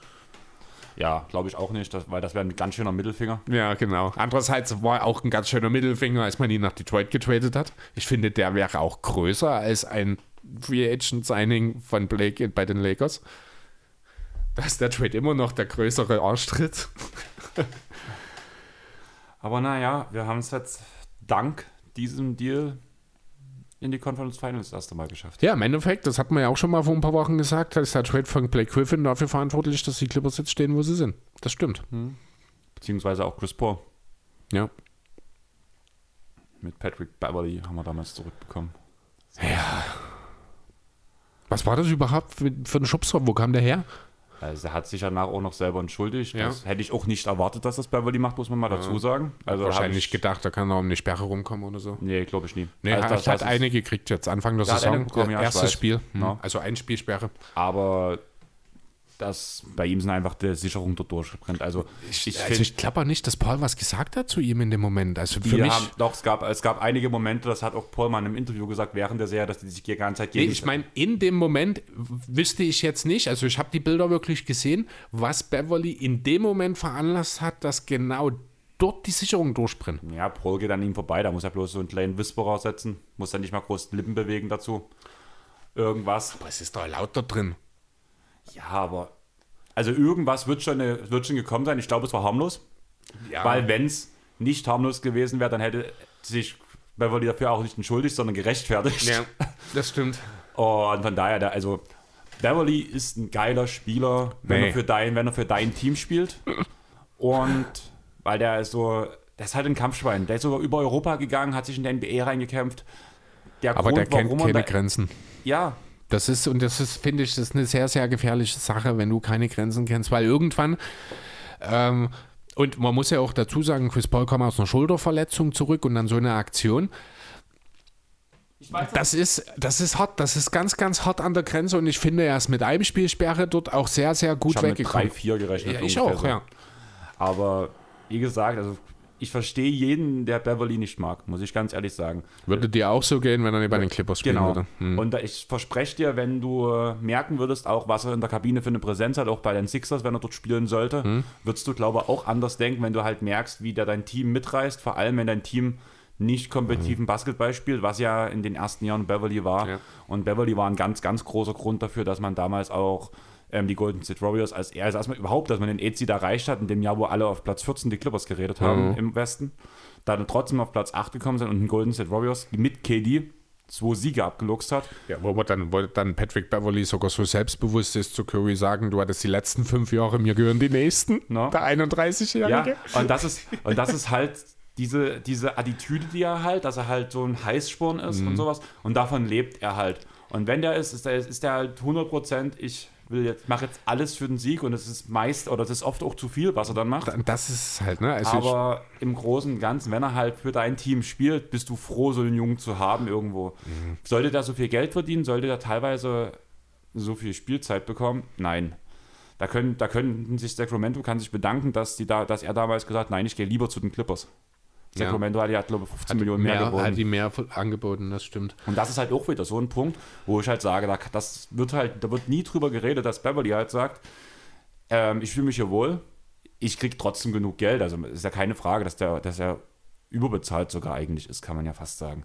Ja, glaube ich auch nicht, dass, weil das wäre ein ganz schöner Mittelfinger. Ja, genau. Andererseits war auch ein ganz schöner Mittelfinger, als man ihn nach Detroit getradet hat. Ich finde, der wäre auch größer als ein Free Agent Signing von Blake bei den Lakers. Da ist der Trade immer noch der größere Arschtritt. Aber naja, wir haben es jetzt dank diesem Deal in die Conference Finals das erste Mal geschafft. Ja, im Endeffekt, das hat man ja auch schon mal vor ein paar Wochen gesagt, ist der Trade von Blake Griffin dafür verantwortlich, dass die Clippers jetzt stehen, wo sie sind. Das stimmt. Hm. Beziehungsweise auch Chris Paul. Ja. Mit Patrick Beverly haben wir damals zurückbekommen. Ja. Was war das überhaupt für, für ein Schubser? Wo kam der her? Also er hat sich danach auch noch selber entschuldigt. Ja. Das hätte ich auch nicht erwartet, dass das Beverly macht, muss man mal dazu sagen. Also Wahrscheinlich ich, gedacht, da kann er um eine Sperre rumkommen oder so. Nee, glaube ich nie. Nee, Also er das hat eine gekriegt jetzt, Anfang der Saison. bekommen, ja, erstes. Spiel. Hm. Ja. Also ein Spielsperre. Aber das, bei ihm sind einfach die Sicherung dort durchgebrennt. Also ich, also find, ich glaube auch nicht, dass Paul was gesagt hat zu ihm in dem Moment. Also für mich. haben, doch, es gab, es gab einige Momente, das hat auch Paul mal in einem Interview gesagt, während der Serie, dass die sich die ganze Zeit Nee, gegen ich meine, in dem Moment wüsste ich jetzt nicht, also ich habe die Bilder wirklich gesehen, was Beverly in dem Moment veranlasst hat, dass genau dort die Sicherung durchbrennt. Ja, Paul geht an ihm vorbei, da muss er bloß so einen kleinen Whisperer setzen, muss dann nicht mal groß Lippen bewegen dazu. Irgendwas. Aber es ist doch laut da drin. Ja, aber. Also irgendwas wird schon, wird schon gekommen sein. Ich glaube, es war harmlos. Ja. Weil wenn es nicht harmlos gewesen wäre, dann hätte sich Beverly dafür auch nicht entschuldigt, sondern gerechtfertigt. ja, das stimmt. Und von daher, der, also Beverly ist ein geiler Spieler, wenn, Nee. er für dein, wenn er für dein Team spielt. Und weil der ist so, der ist halt ein Kampfschwein. Der ist sogar über Europa gegangen, hat sich in der NBA reingekämpft. Der Aber der kennt warum keine da, Grenzen. Ja, Das ist, und das ist, finde ich, das ist eine sehr, sehr gefährliche Sache, wenn du keine Grenzen kennst, weil irgendwann, ähm, und man muss ja auch dazu sagen, Chris Paul kam aus einer Schulterverletzung zurück und dann so eine Aktion. weiß Das ist, das ist hart, das ist ganz, ganz hart an der Grenze und ich finde, er ist mit einem Spielsperre dort auch sehr, sehr gut ich habe mit weggekommen. 3-4 gerechnet. Ja, ich auch, so. ja. Aber wie gesagt, also ich verstehe jeden, der Beverly nicht mag, muss ich ganz ehrlich sagen. Würde dir auch so gehen, wenn er nicht bei den Clippers spielen Genau. würde. Hm. Und ich verspreche dir, wenn du äh, merken würdest, auch was er in der Kabine für eine Präsenz hat, auch bei den Sixers, wenn er dort spielen sollte, Hm. würdest du, glaube ich, auch anders denken, wenn du halt merkst, wie der dein Team mitreißt, vor allem wenn dein Team nicht kompetitiven Basketball spielt, was ja in den ersten Jahren Beverly war. Hm. Ja. Und Beverly war ein ganz, ganz großer Grund dafür, dass man damals auch ähm, die Golden State Warriors als er, also erstmal überhaupt, dass man den EZ erreicht hat, in dem Jahr, wo alle auf Platz 14 die Clippers geredet haben im Westen, dann trotzdem auf Platz 8 gekommen sind und den Golden State Warriors mit KD zwei Siege abgeluchst hat. Ja, wo man dann, wo dann Patrick Beverly sogar so selbstbewusst ist zu Curry sagen, du hattest die letzten fünf Jahre, mir gehören die nächsten. No. Der 31-Jährige. Ja, und das ist, und das ist halt diese, diese Attitüde, die er halt, dass er halt so ein Heißsporn ist und sowas. Und davon lebt er halt. Und wenn der ist, ist der, ist der halt 100%, ich will jetzt, mache jetzt alles für den Sieg und es ist meist, oder es ist oft auch zu viel, was er dann macht. Das ist halt, ne? Also Aber im Großen und Ganzen, wenn er halt für dein Team spielt, bist du froh, so einen Jungen zu haben irgendwo. Sollte der so viel Geld verdienen? Sollte der teilweise so viel Spielzeit bekommen? Nein. Da können, da könnten sich Sacramento kann sich bedanken, dass, die da, dass er damals gesagt hat, nein, ich gehe lieber zu den Clippers. Ja. Sacramento hat ja, glaube ich, 15 ich, Millionen mehr, mehr, geboten. halt die mehr angeboten, das stimmt. Und das ist halt auch wieder so ein Punkt, wo ich halt sage, da, das wird halt, da wird nie drüber geredet, dass Beverly halt sagt, ähm, ich fühle mich hier wohl, ich krieg trotzdem genug Geld. Also ist ja keine Frage, dass der, dass er überbezahlt sogar eigentlich ist, kann man ja fast sagen.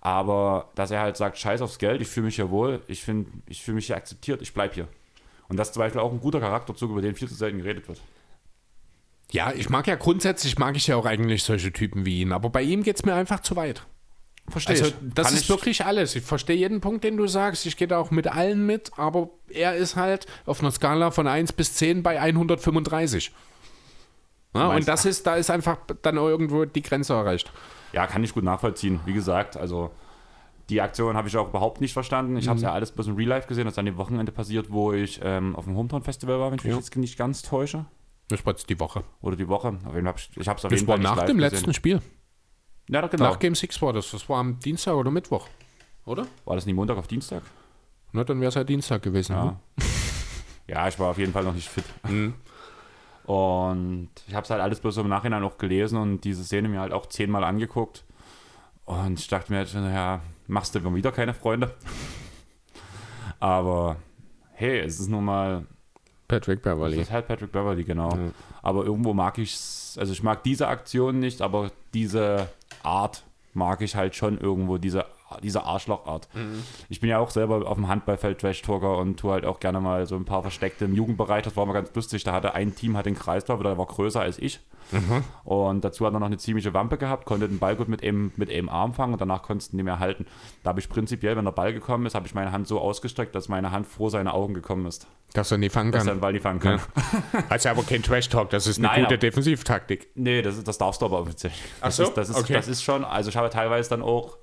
Aber dass er halt sagt, scheiß aufs Geld, ich fühle mich hier wohl, ich ich fühle mich hier akzeptiert, ich bleib hier. Und das ist zum Beispiel auch ein guter Charakterzug, über den viel zu selten geredet wird. Ja, ich mag ja grundsätzlich, mag ich ja auch eigentlich solche Typen wie ihn, aber bei ihm geht es mir einfach zu weit. Verstehe Also, ich. das Kann ist ich- wirklich alles. Ich verstehe jeden Punkt, den du sagst. Ich gehe da auch mit allen mit, aber er ist halt auf einer Skala von 1 bis 10 bei 135. Ja, und das ist, da ist einfach dann irgendwo die Grenze erreicht. Ja, kann ich gut nachvollziehen. Wie gesagt, also die Aktion habe ich auch überhaupt nicht verstanden. Ich habe es Mhm. ja alles bloß im Real Life gesehen. Das ist an dem Wochenende passiert, wo ich ähm, auf dem Hometown Festival war, wenn ich mich Ja. jetzt nicht ganz täusche. Das war jetzt die Woche. Oder die Woche. Auf jeden Fall ich habe es auf Das jeden war Fall nicht nach live dem gesehen. letzten Spiel. Ja, genau. Nach Game 6 war das. Das war am Dienstag oder Mittwoch. Oder? War das nicht Montag auf Dienstag? Na, dann wäre es halt Dienstag gewesen. Ja. ne? ja, ich war auf jeden Fall noch nicht fit. Mhm. Und ich habe es halt alles bloß im Nachhinein auch gelesen und diese Szene mir halt auch zehnmal angeguckt. Und ich dachte mir halt, naja, machst du immer wieder keine Freunde. Aber hey, es ist nun mal, Patrick es Beverly. ist halt Patrick Beverly, genau. Ja. Aber irgendwo mag ich also ich mag diese Aktion nicht, aber diese Art mag ich halt schon irgendwo, diese, diese Arschlochart. Ich bin ja auch selber auf dem Handballfeld Trash-Talker und tue halt auch gerne mal so ein paar Versteckte im Jugendbereich. Das war mal ganz lustig. Da hatte ein Team hat den Kreislauf, der war größer als ich. Und dazu hat er noch eine ziemliche Wampe gehabt, konnte den Ball gut mit einem, mit einem Arm fangen und danach konntest du ihn nicht mehr halten. Da habe ich prinzipiell, wenn der Ball gekommen ist, habe ich meine Hand so ausgestreckt, dass meine Hand vor seine Augen gekommen ist. Dass er nie fangen Dass er kann. den Ball nicht fangen kann. Also aber kein Trash-Talk, das ist eine Nein, gute aber- Defensivtaktik. Nee, das, das darfst du aber offiziell. Ach Das so? Ist, das, ist, Okay. das ist schon, also ich habe teilweise dann auch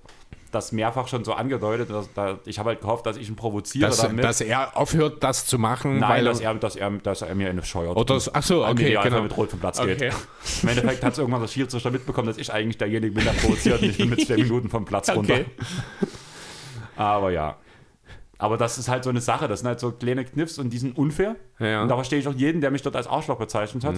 das mehrfach schon so angedeutet. Dass, da, ich habe halt gehofft, dass ich ihn provoziere Dass, damit. dass er aufhört, das zu machen, Nein, weil dass er, dass, er, dass er mir eine scheuert. Oder so- ach so, okay, genau. mit Rot vom Platz Okay. geht. Im Endeffekt hat es irgendwann das Schiedsrichter mitbekommen, dass ich eigentlich derjenige bin, der provoziert und ich bin mit zwei Minuten vom Platz runter. Okay. Aber ja. Aber das ist halt so eine Sache, das sind halt so kleine Kniffs und die sind unfair. Ja. Mhm. Und da verstehe ich auch jeden, der mich dort als Arschloch bezeichnet hat.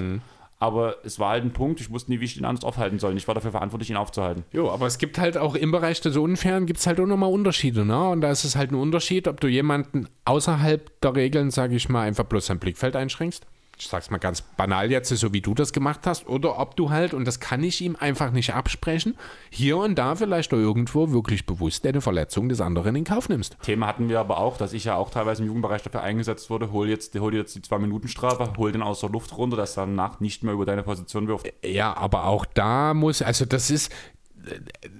Aber es war halt ein Punkt, ich wusste nie, wie ich ihn anders aufhalten soll. Ich war dafür verantwortlich, ihn aufzuhalten. Jo, aber es gibt halt auch im Bereich des Unfairen gibt es halt auch nochmal Unterschiede, ne? Und da ist es halt ein Unterschied, ob du jemanden außerhalb der Regeln, sage ich mal, einfach bloß sein Blickfeld einschränkst. Ich sag's mal ganz banal jetzt, so wie du das gemacht hast, oder ob du halt, und das kann ich ihm einfach nicht absprechen, hier und da vielleicht auch irgendwo wirklich bewusst eine Verletzung des anderen in Kauf nimmst. Thema hatten wir aber auch, dass ich ja auch teilweise im Jugendbereich dafür eingesetzt wurde, hol jetzt, hol dir jetzt die Zwei-Minuten-Strafe, hol den aus der Luft runter, dass er danach nicht mehr über deine Position wirft. Ja, aber auch da muss, also das ist,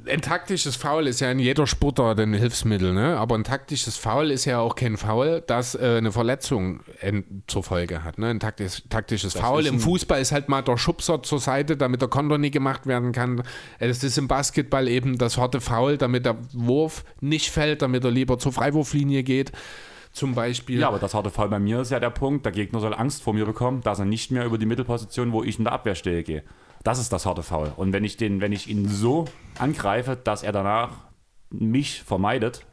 ein taktisches Foul ist ja in jeder Sportart ein Hilfsmittel, ne? aber ein taktisches Foul ist ja auch kein Foul, das äh, eine Verletzung en- zur Folge hat. Ne? Ein taktisch, taktisches Foul ist im Fußball ist halt mal der Schubser zur Seite, damit der Konter nie gemacht werden kann. Es ist im Basketball eben das harte Foul, damit der Wurf nicht fällt, damit er lieber zur Freiwurflinie geht. Zum Beispiel. Ja, aber das harte Fall bei mir ist ja der Punkt, der Gegner soll Angst vor mir bekommen, dass er nicht mehr über die Mittelposition, wo ich in der Abwehr stehe, gehe. Das ist das harte Foul. Und wenn ich, den, wenn ich ihn so angreife, dass er danach mich vermeidet,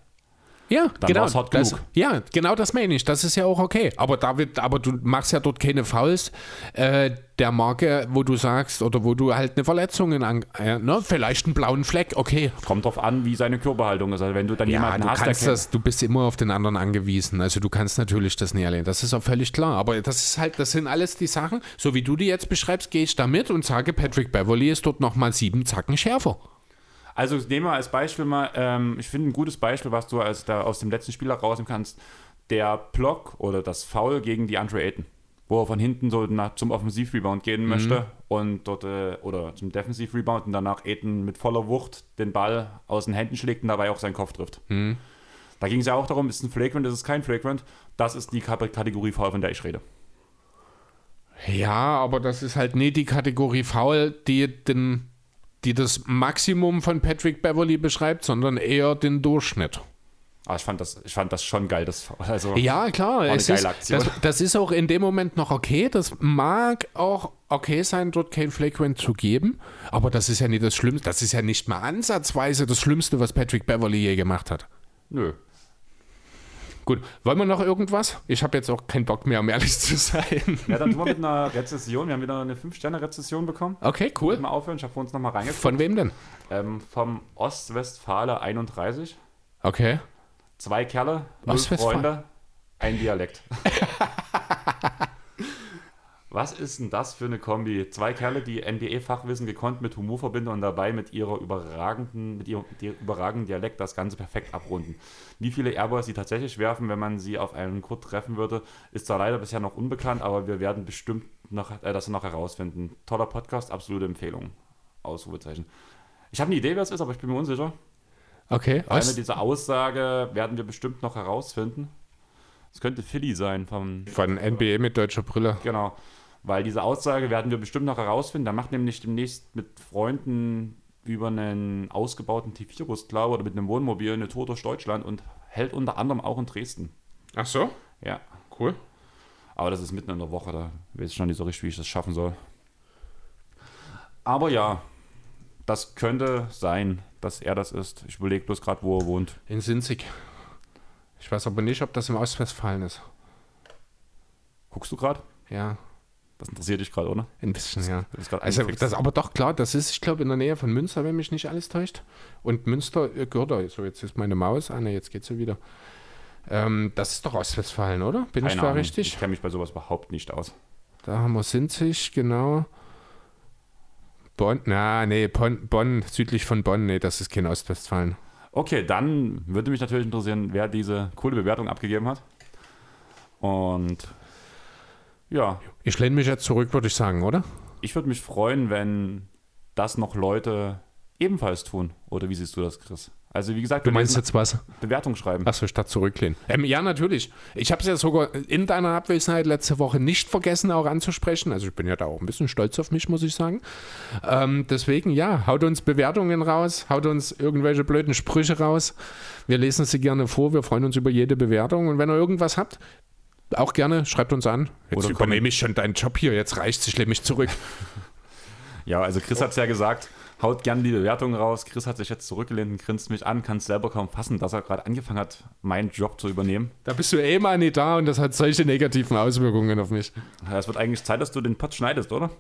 Ja, Dann genau. hart das, genug. ja, genau das meine ich. Das ist ja auch okay. Aber David, aber du machst ja dort keine Fouls äh, der Marke, wo du sagst, oder wo du halt eine Verletzung in an, äh, ne? vielleicht einen blauen Fleck, okay. kommt drauf an, wie seine Körperhaltung ist. Also wenn du dann Ja, jemanden du hast, kannst das, du bist immer auf den anderen angewiesen. Also du kannst natürlich das nicht allein. Das ist auch völlig klar. Aber das ist halt, das sind alles die Sachen. So wie du die jetzt beschreibst, gehe ich da mit und sage, Patrick Beverly ist dort nochmal sieben Zacken schärfer. Also nehmen wir als Beispiel mal, ähm, ich finde ein gutes Beispiel, was du als da aus dem letzten Spiel rausnehmen kannst, der Block oder das Foul gegen die Andre Ayton, wo er von hinten so nach, zum Offensivrebound gehen möchte und dort äh, oder zum Defensivrebound und danach Ayton mit voller Wucht den Ball aus den Händen schlägt und dabei auch seinen Kopf trifft. Da ging es ja auch darum, ist es ein Flagrant, ist es kein Flagrant. Das ist die Kategorie Foul, von der ich rede. Ja, aber das ist halt nicht die Kategorie Foul, die, den, die das Maximum von Patrick Beverly beschreibt, sondern eher den Durchschnitt. Aber ich fand das, ich fand das schon geil, das. Also, Ja, klar. Es ist, das, das ist auch in dem Moment noch okay. Das mag auch okay sein, dort kein Flagrant zu geben. Aber das ist ja nicht das Schlimmste. Das ist ja nicht mal ansatzweise das Schlimmste, was Patrick Beverly je gemacht hat. nö. Gut, wollen wir noch irgendwas? Ich habe jetzt auch keinen Bock mehr, um ehrlich zu sein. Ja, dann tun wir mit einer Rezession. Wir haben wieder eine 5-Sterne-Rezession bekommen. Okay, cool. Mal aufhören, ich habe vor uns nochmal reingeguckt. Von wem denn? Ähm, vom Ostwestfale 31. Okay. Zwei Kerle, null. Freunde, ein Dialekt. Was ist denn das für eine Kombi? Zwei Kerle, die NBA-Fachwissen gekonnt mit Humor verbinden und dabei mit ihrer überragenden, mit ihrem überragenden Dialekt das Ganze perfekt abrunden. Wie viele Airboys sie tatsächlich werfen, wenn man sie auf einen Kurt treffen würde, ist zwar leider bisher noch unbekannt, aber wir werden bestimmt noch, äh, das noch herausfinden. Toller Podcast, absolute Empfehlung. Ausrufezeichen. Ich habe eine Idee, wer es ist, aber ich bin mir unsicher. Okay. Eine Ost dieser Aussage werden wir bestimmt noch herausfinden. Es könnte Philly sein vom. von NBA mit deutscher Brille. Genau. Weil diese Aussage werden wir bestimmt noch herausfinden. Da macht nämlich demnächst mit Freunden über einen ausgebauten T-Virus klar oder mit einem Wohnmobil eine Tour durch Deutschland und hält unter anderem auch in Dresden. Ach so? Ja. Cool. Aber das ist mitten in der Woche, da weiß ich noch nicht so richtig, wie ich das schaffen soll. Aber ja, das könnte sein, dass er das ist. Ich überlege bloß gerade, wo er wohnt. In Sinzig. Ich weiß aber nicht, ob das im Ostwestfalen ist. Guckst du gerade? Ja, Das interessiert dich gerade, oder? ein bisschen, ja. Das Also, das aber doch klar, das ist, ich glaube, in der Nähe von Münster, wenn mich nicht alles täuscht. Und Münster äh, gehört da. So, jetzt ist meine Maus. Ah, ne, jetzt geht sie wieder. Ähm, das ist doch Ostwestfalen, oder? Bin ich Keine da Ahnung. richtig? Ich kenne mich bei sowas überhaupt nicht aus. Da haben wir Sinzig, genau. Bonn, na, nee, Bonn, Bonn, südlich von Bonn, nee, das ist kein Ostwestfalen. Okay, dann würde mich natürlich interessieren, wer diese coole Bewertung abgegeben hat. Und ja, Ich lehne mich jetzt zurück, würde ich sagen, oder? ich würde mich freuen, wenn das noch Leute ebenfalls tun. Oder wie siehst du das, Chris? Also wie gesagt, Du meinst jetzt was? Bewertung schreiben. Achso, statt zurücklehnen. Ähm, ja, natürlich. Ich habe es ja sogar in deiner Abwesenheit letzte Woche nicht vergessen, auch anzusprechen. Also ich bin ja da auch ein bisschen stolz auf mich, muss ich sagen. Ähm, deswegen, ja, haut uns Bewertungen raus, haut uns irgendwelche blöden Sprüche raus. Wir lesen sie gerne vor, wir freuen uns über jede Bewertung. Und wenn ihr irgendwas habt, auch gerne, schreibt uns an. Jetzt Oder übernehme ich schon deinen Job hier, jetzt reicht's, ich lehne mich zurück. Ja, also Chris hat es ja gesagt, haut gerne die Bewertung raus. Chris hat sich jetzt zurückgelehnt und grinst mich an, kann es selber kaum fassen, dass er gerade angefangen hat, meinen Job zu übernehmen. Da bist du eh mal nicht da und das hat solche negativen Auswirkungen auf mich. Es wird eigentlich Zeit, dass du den Pod schneidest, oder?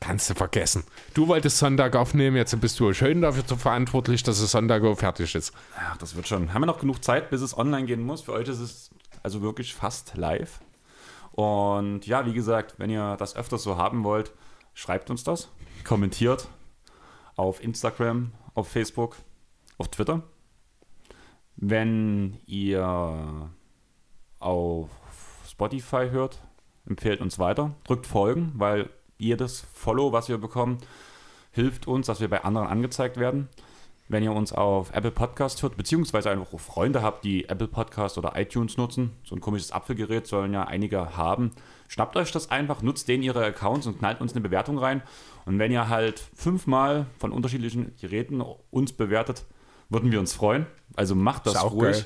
Kannst du vergessen. Du wolltest Sonntag aufnehmen, jetzt bist du schön dafür verantwortlich, dass es Sonntag fertig ist. Ach, das wird schon. Haben wir noch genug Zeit, bis es online gehen muss? Für euch ist es also wirklich fast live. Und ja, wie gesagt, wenn ihr das öfters so haben wollt, schreibt uns das, kommentiert auf Instagram, auf Facebook, auf Twitter. Wenn ihr auf Spotify hört, empfehlt uns weiter, drückt Folgen, weil jedes Follow, was wir bekommen, hilft uns, dass wir bei anderen angezeigt werden. Wenn ihr uns auf Apple Podcast hört, beziehungsweise einfach Freunde habt, die Apple Podcast oder iTunes nutzen, so ein komisches Apfelgerät sollen ja einige haben, schnappt euch das einfach, nutzt denen ihre Accounts und knallt uns eine Bewertung rein. Und wenn ihr halt fünfmal von unterschiedlichen Geräten uns bewertet, würden wir uns freuen. Also macht das ruhig. geil.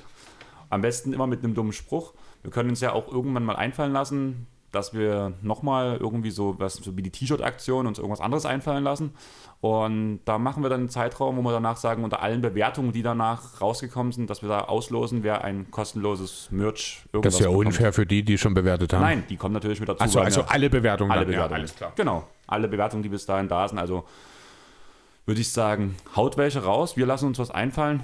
Am besten immer mit einem dummen Spruch. Wir können uns ja auch irgendwann mal einfallen lassen, dass wir nochmal irgendwie so was so wie die T-Shirt-Aktion uns irgendwas anderes einfallen lassen. Und da machen wir dann einen Zeitraum, wo wir danach sagen, unter allen Bewertungen, die danach rausgekommen sind, dass wir da auslosen, wer ein kostenloses Merch irgendwas Das ist ja bekommt. unfair für die, die schon bewertet haben. Nein, die kommen natürlich mit dazu. Also, also alle Bewertungen. alle dann. Bewertungen. Ja, alles klar. Genau. Alle Bewertungen, die bis dahin da sind. Also würde ich sagen, haut welche raus. Wir lassen uns was einfallen.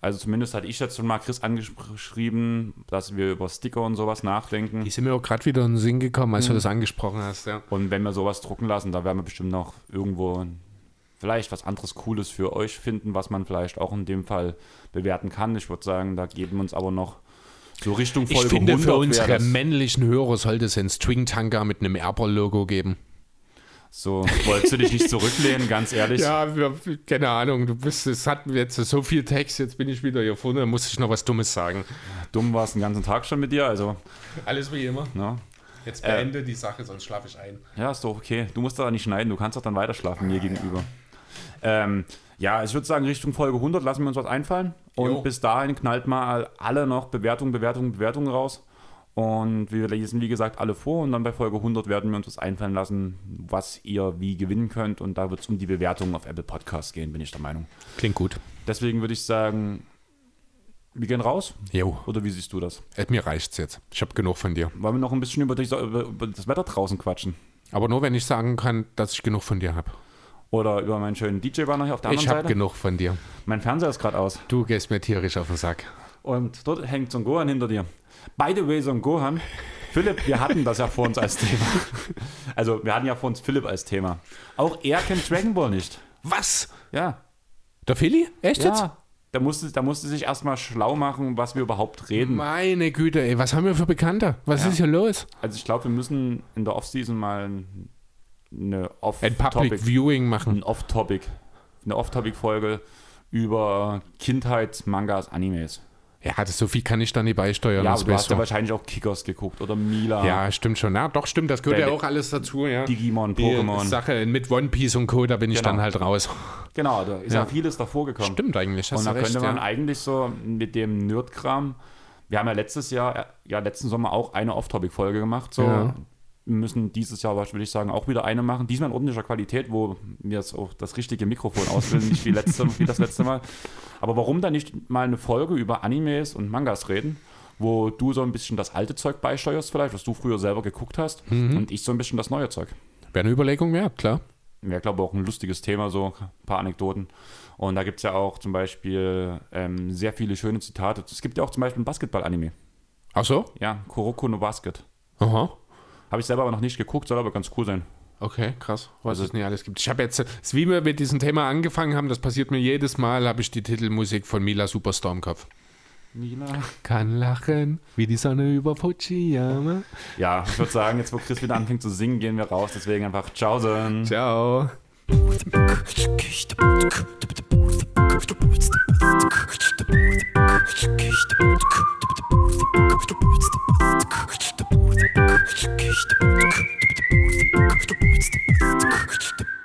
Also zumindest hatte ich jetzt schon mal Chris angeschrieben, dass wir über Sticker und sowas nachdenken. Die sind mir auch gerade wieder in den Sinn gekommen, als du das angesprochen hast. Ja. Und wenn wir sowas drucken lassen, da werden wir bestimmt noch irgendwo vielleicht was anderes Cooles für euch finden, was man vielleicht auch in dem Fall bewerten kann. Ich würde sagen, da geben wir uns aber noch so Richtung Folge Ich finde, 100 für unsere männlichen Hörer sollte es einen String-Tanker mit einem Erber-Logo geben. So, wolltest du dich nicht zurücklehnen, ganz ehrlich? Ja, keine Ahnung, du bist, es hat jetzt so viel Text, jetzt bin ich wieder hier vorne, muss ich noch was Dummes sagen. Dumm war es den ganzen Tag schon mit dir, also, Alles wie immer. ne? Jetzt beende die Sache, sonst schlafe ich ein. Ja, ist doch okay. Du musst da nicht schneiden, du kannst doch dann weiter schlafen mir gegenüber. Ähm, ja, ich würde sagen, Richtung Folge 100 lassen wir uns was einfallen. Und Jo. bis dahin knallt mal alle noch Bewertungen, Bewertungen, Bewertungen raus. Und wir lesen, wie gesagt, alle vor. Und dann bei Folge 100 werden wir uns was einfallen lassen, was ihr wie gewinnen könnt. Und da wird es um die Bewertungen auf Apple Podcasts gehen, bin ich der Meinung. Klingt gut. Deswegen würde ich sagen, wir gehen raus. Jo, Oder wie siehst du das? äh, mir reicht's jetzt. Ich habe genug von dir. Wollen wir noch ein bisschen über, die, über, das Wetter draußen quatschen? Aber nur, wenn ich sagen kann, dass ich genug von dir habe. Oder über meinen schönen DJ-Banner hier auf der Ich anderen habe Seite? genug von dir. Mein Fernseher ist gerade aus. Du gehst mir tierisch auf den Sack. Und dort hängt Son Gohan hinter dir. By the way, Son Gohan, Philipp, wir hatten das ja vor uns als Thema. Also, wir hatten ja vor uns Philipp als Thema. Auch er kennt Dragon Ball nicht. Was? Ja. Der Philly? Echt jetzt? Ja. Da musste, da musste sich erstmal schlau machen, was wir überhaupt reden. Meine Güte, ey, was haben wir für Bekannte? Was Ja. ist hier los? Also, ich glaube, wir müssen in der Off-Season mal eine Ein Public Viewing machen. ein Off-Topic, eine Off-Topic-Folge über Kindheits-Mangas, Animes. Ja, das, so viel kann ich da nicht beisteuern. Ja, aber du hast ja wahrscheinlich auch Kickers geguckt oder Mila, Ja, stimmt schon. Ja, doch, stimmt. Das gehört ja auch alles dazu, ja. Digimon, Die Pokémon. Sache mit One Piece und Co., da bin ich Genau. dann halt raus. Genau, da ist ja, Ja. vieles davor gekommen. Stimmt eigentlich, hast Und da recht. könnte man ja. eigentlich so mit dem Nerdkram, wir haben ja letztes Jahr, ja letzten Sommer auch eine Off-Topic-Folge gemacht, so Ja. Müssen dieses Jahr, würde ich sagen, auch wieder eine machen. Diesmal in ordentlicher Qualität, wo wir jetzt auch das richtige Mikrofon auswählen, nicht wie, letzte, wie das letzte Mal. Aber warum dann nicht mal eine Folge über Animes und Mangas reden? wo du so ein bisschen das alte Zeug beisteuerst, vielleicht, was du früher selber geguckt hast, mhm. und ich so ein bisschen das neue Zeug. Wäre eine Überlegung wert, klar. Wäre, glaube ich, auch ein lustiges Thema, so ein paar Anekdoten. Und da gibt es ja auch zum Beispiel ähm, sehr viele schöne Zitate. Es gibt ja auch zum Beispiel ein Basketball-Anime. Ach so? Ja, Kuroko no Basket. Aha. Habe ich selber aber noch nicht geguckt, soll aber ganz cool sein. Okay, krass, was also, es nicht alles gibt. Ich habe jetzt, wie wir mit diesem Thema angefangen haben, das passiert mir jedes Mal, habe ich die Titelmusik von Mila Superstar im Kopf. Mila. Kann lachen, wie die Sonne über Fujiyama. Ja, ich würde sagen, jetzt wo Chris wieder anfängt zu singen, gehen wir raus. Deswegen einfach Tschaußen. Ciao. Ciao.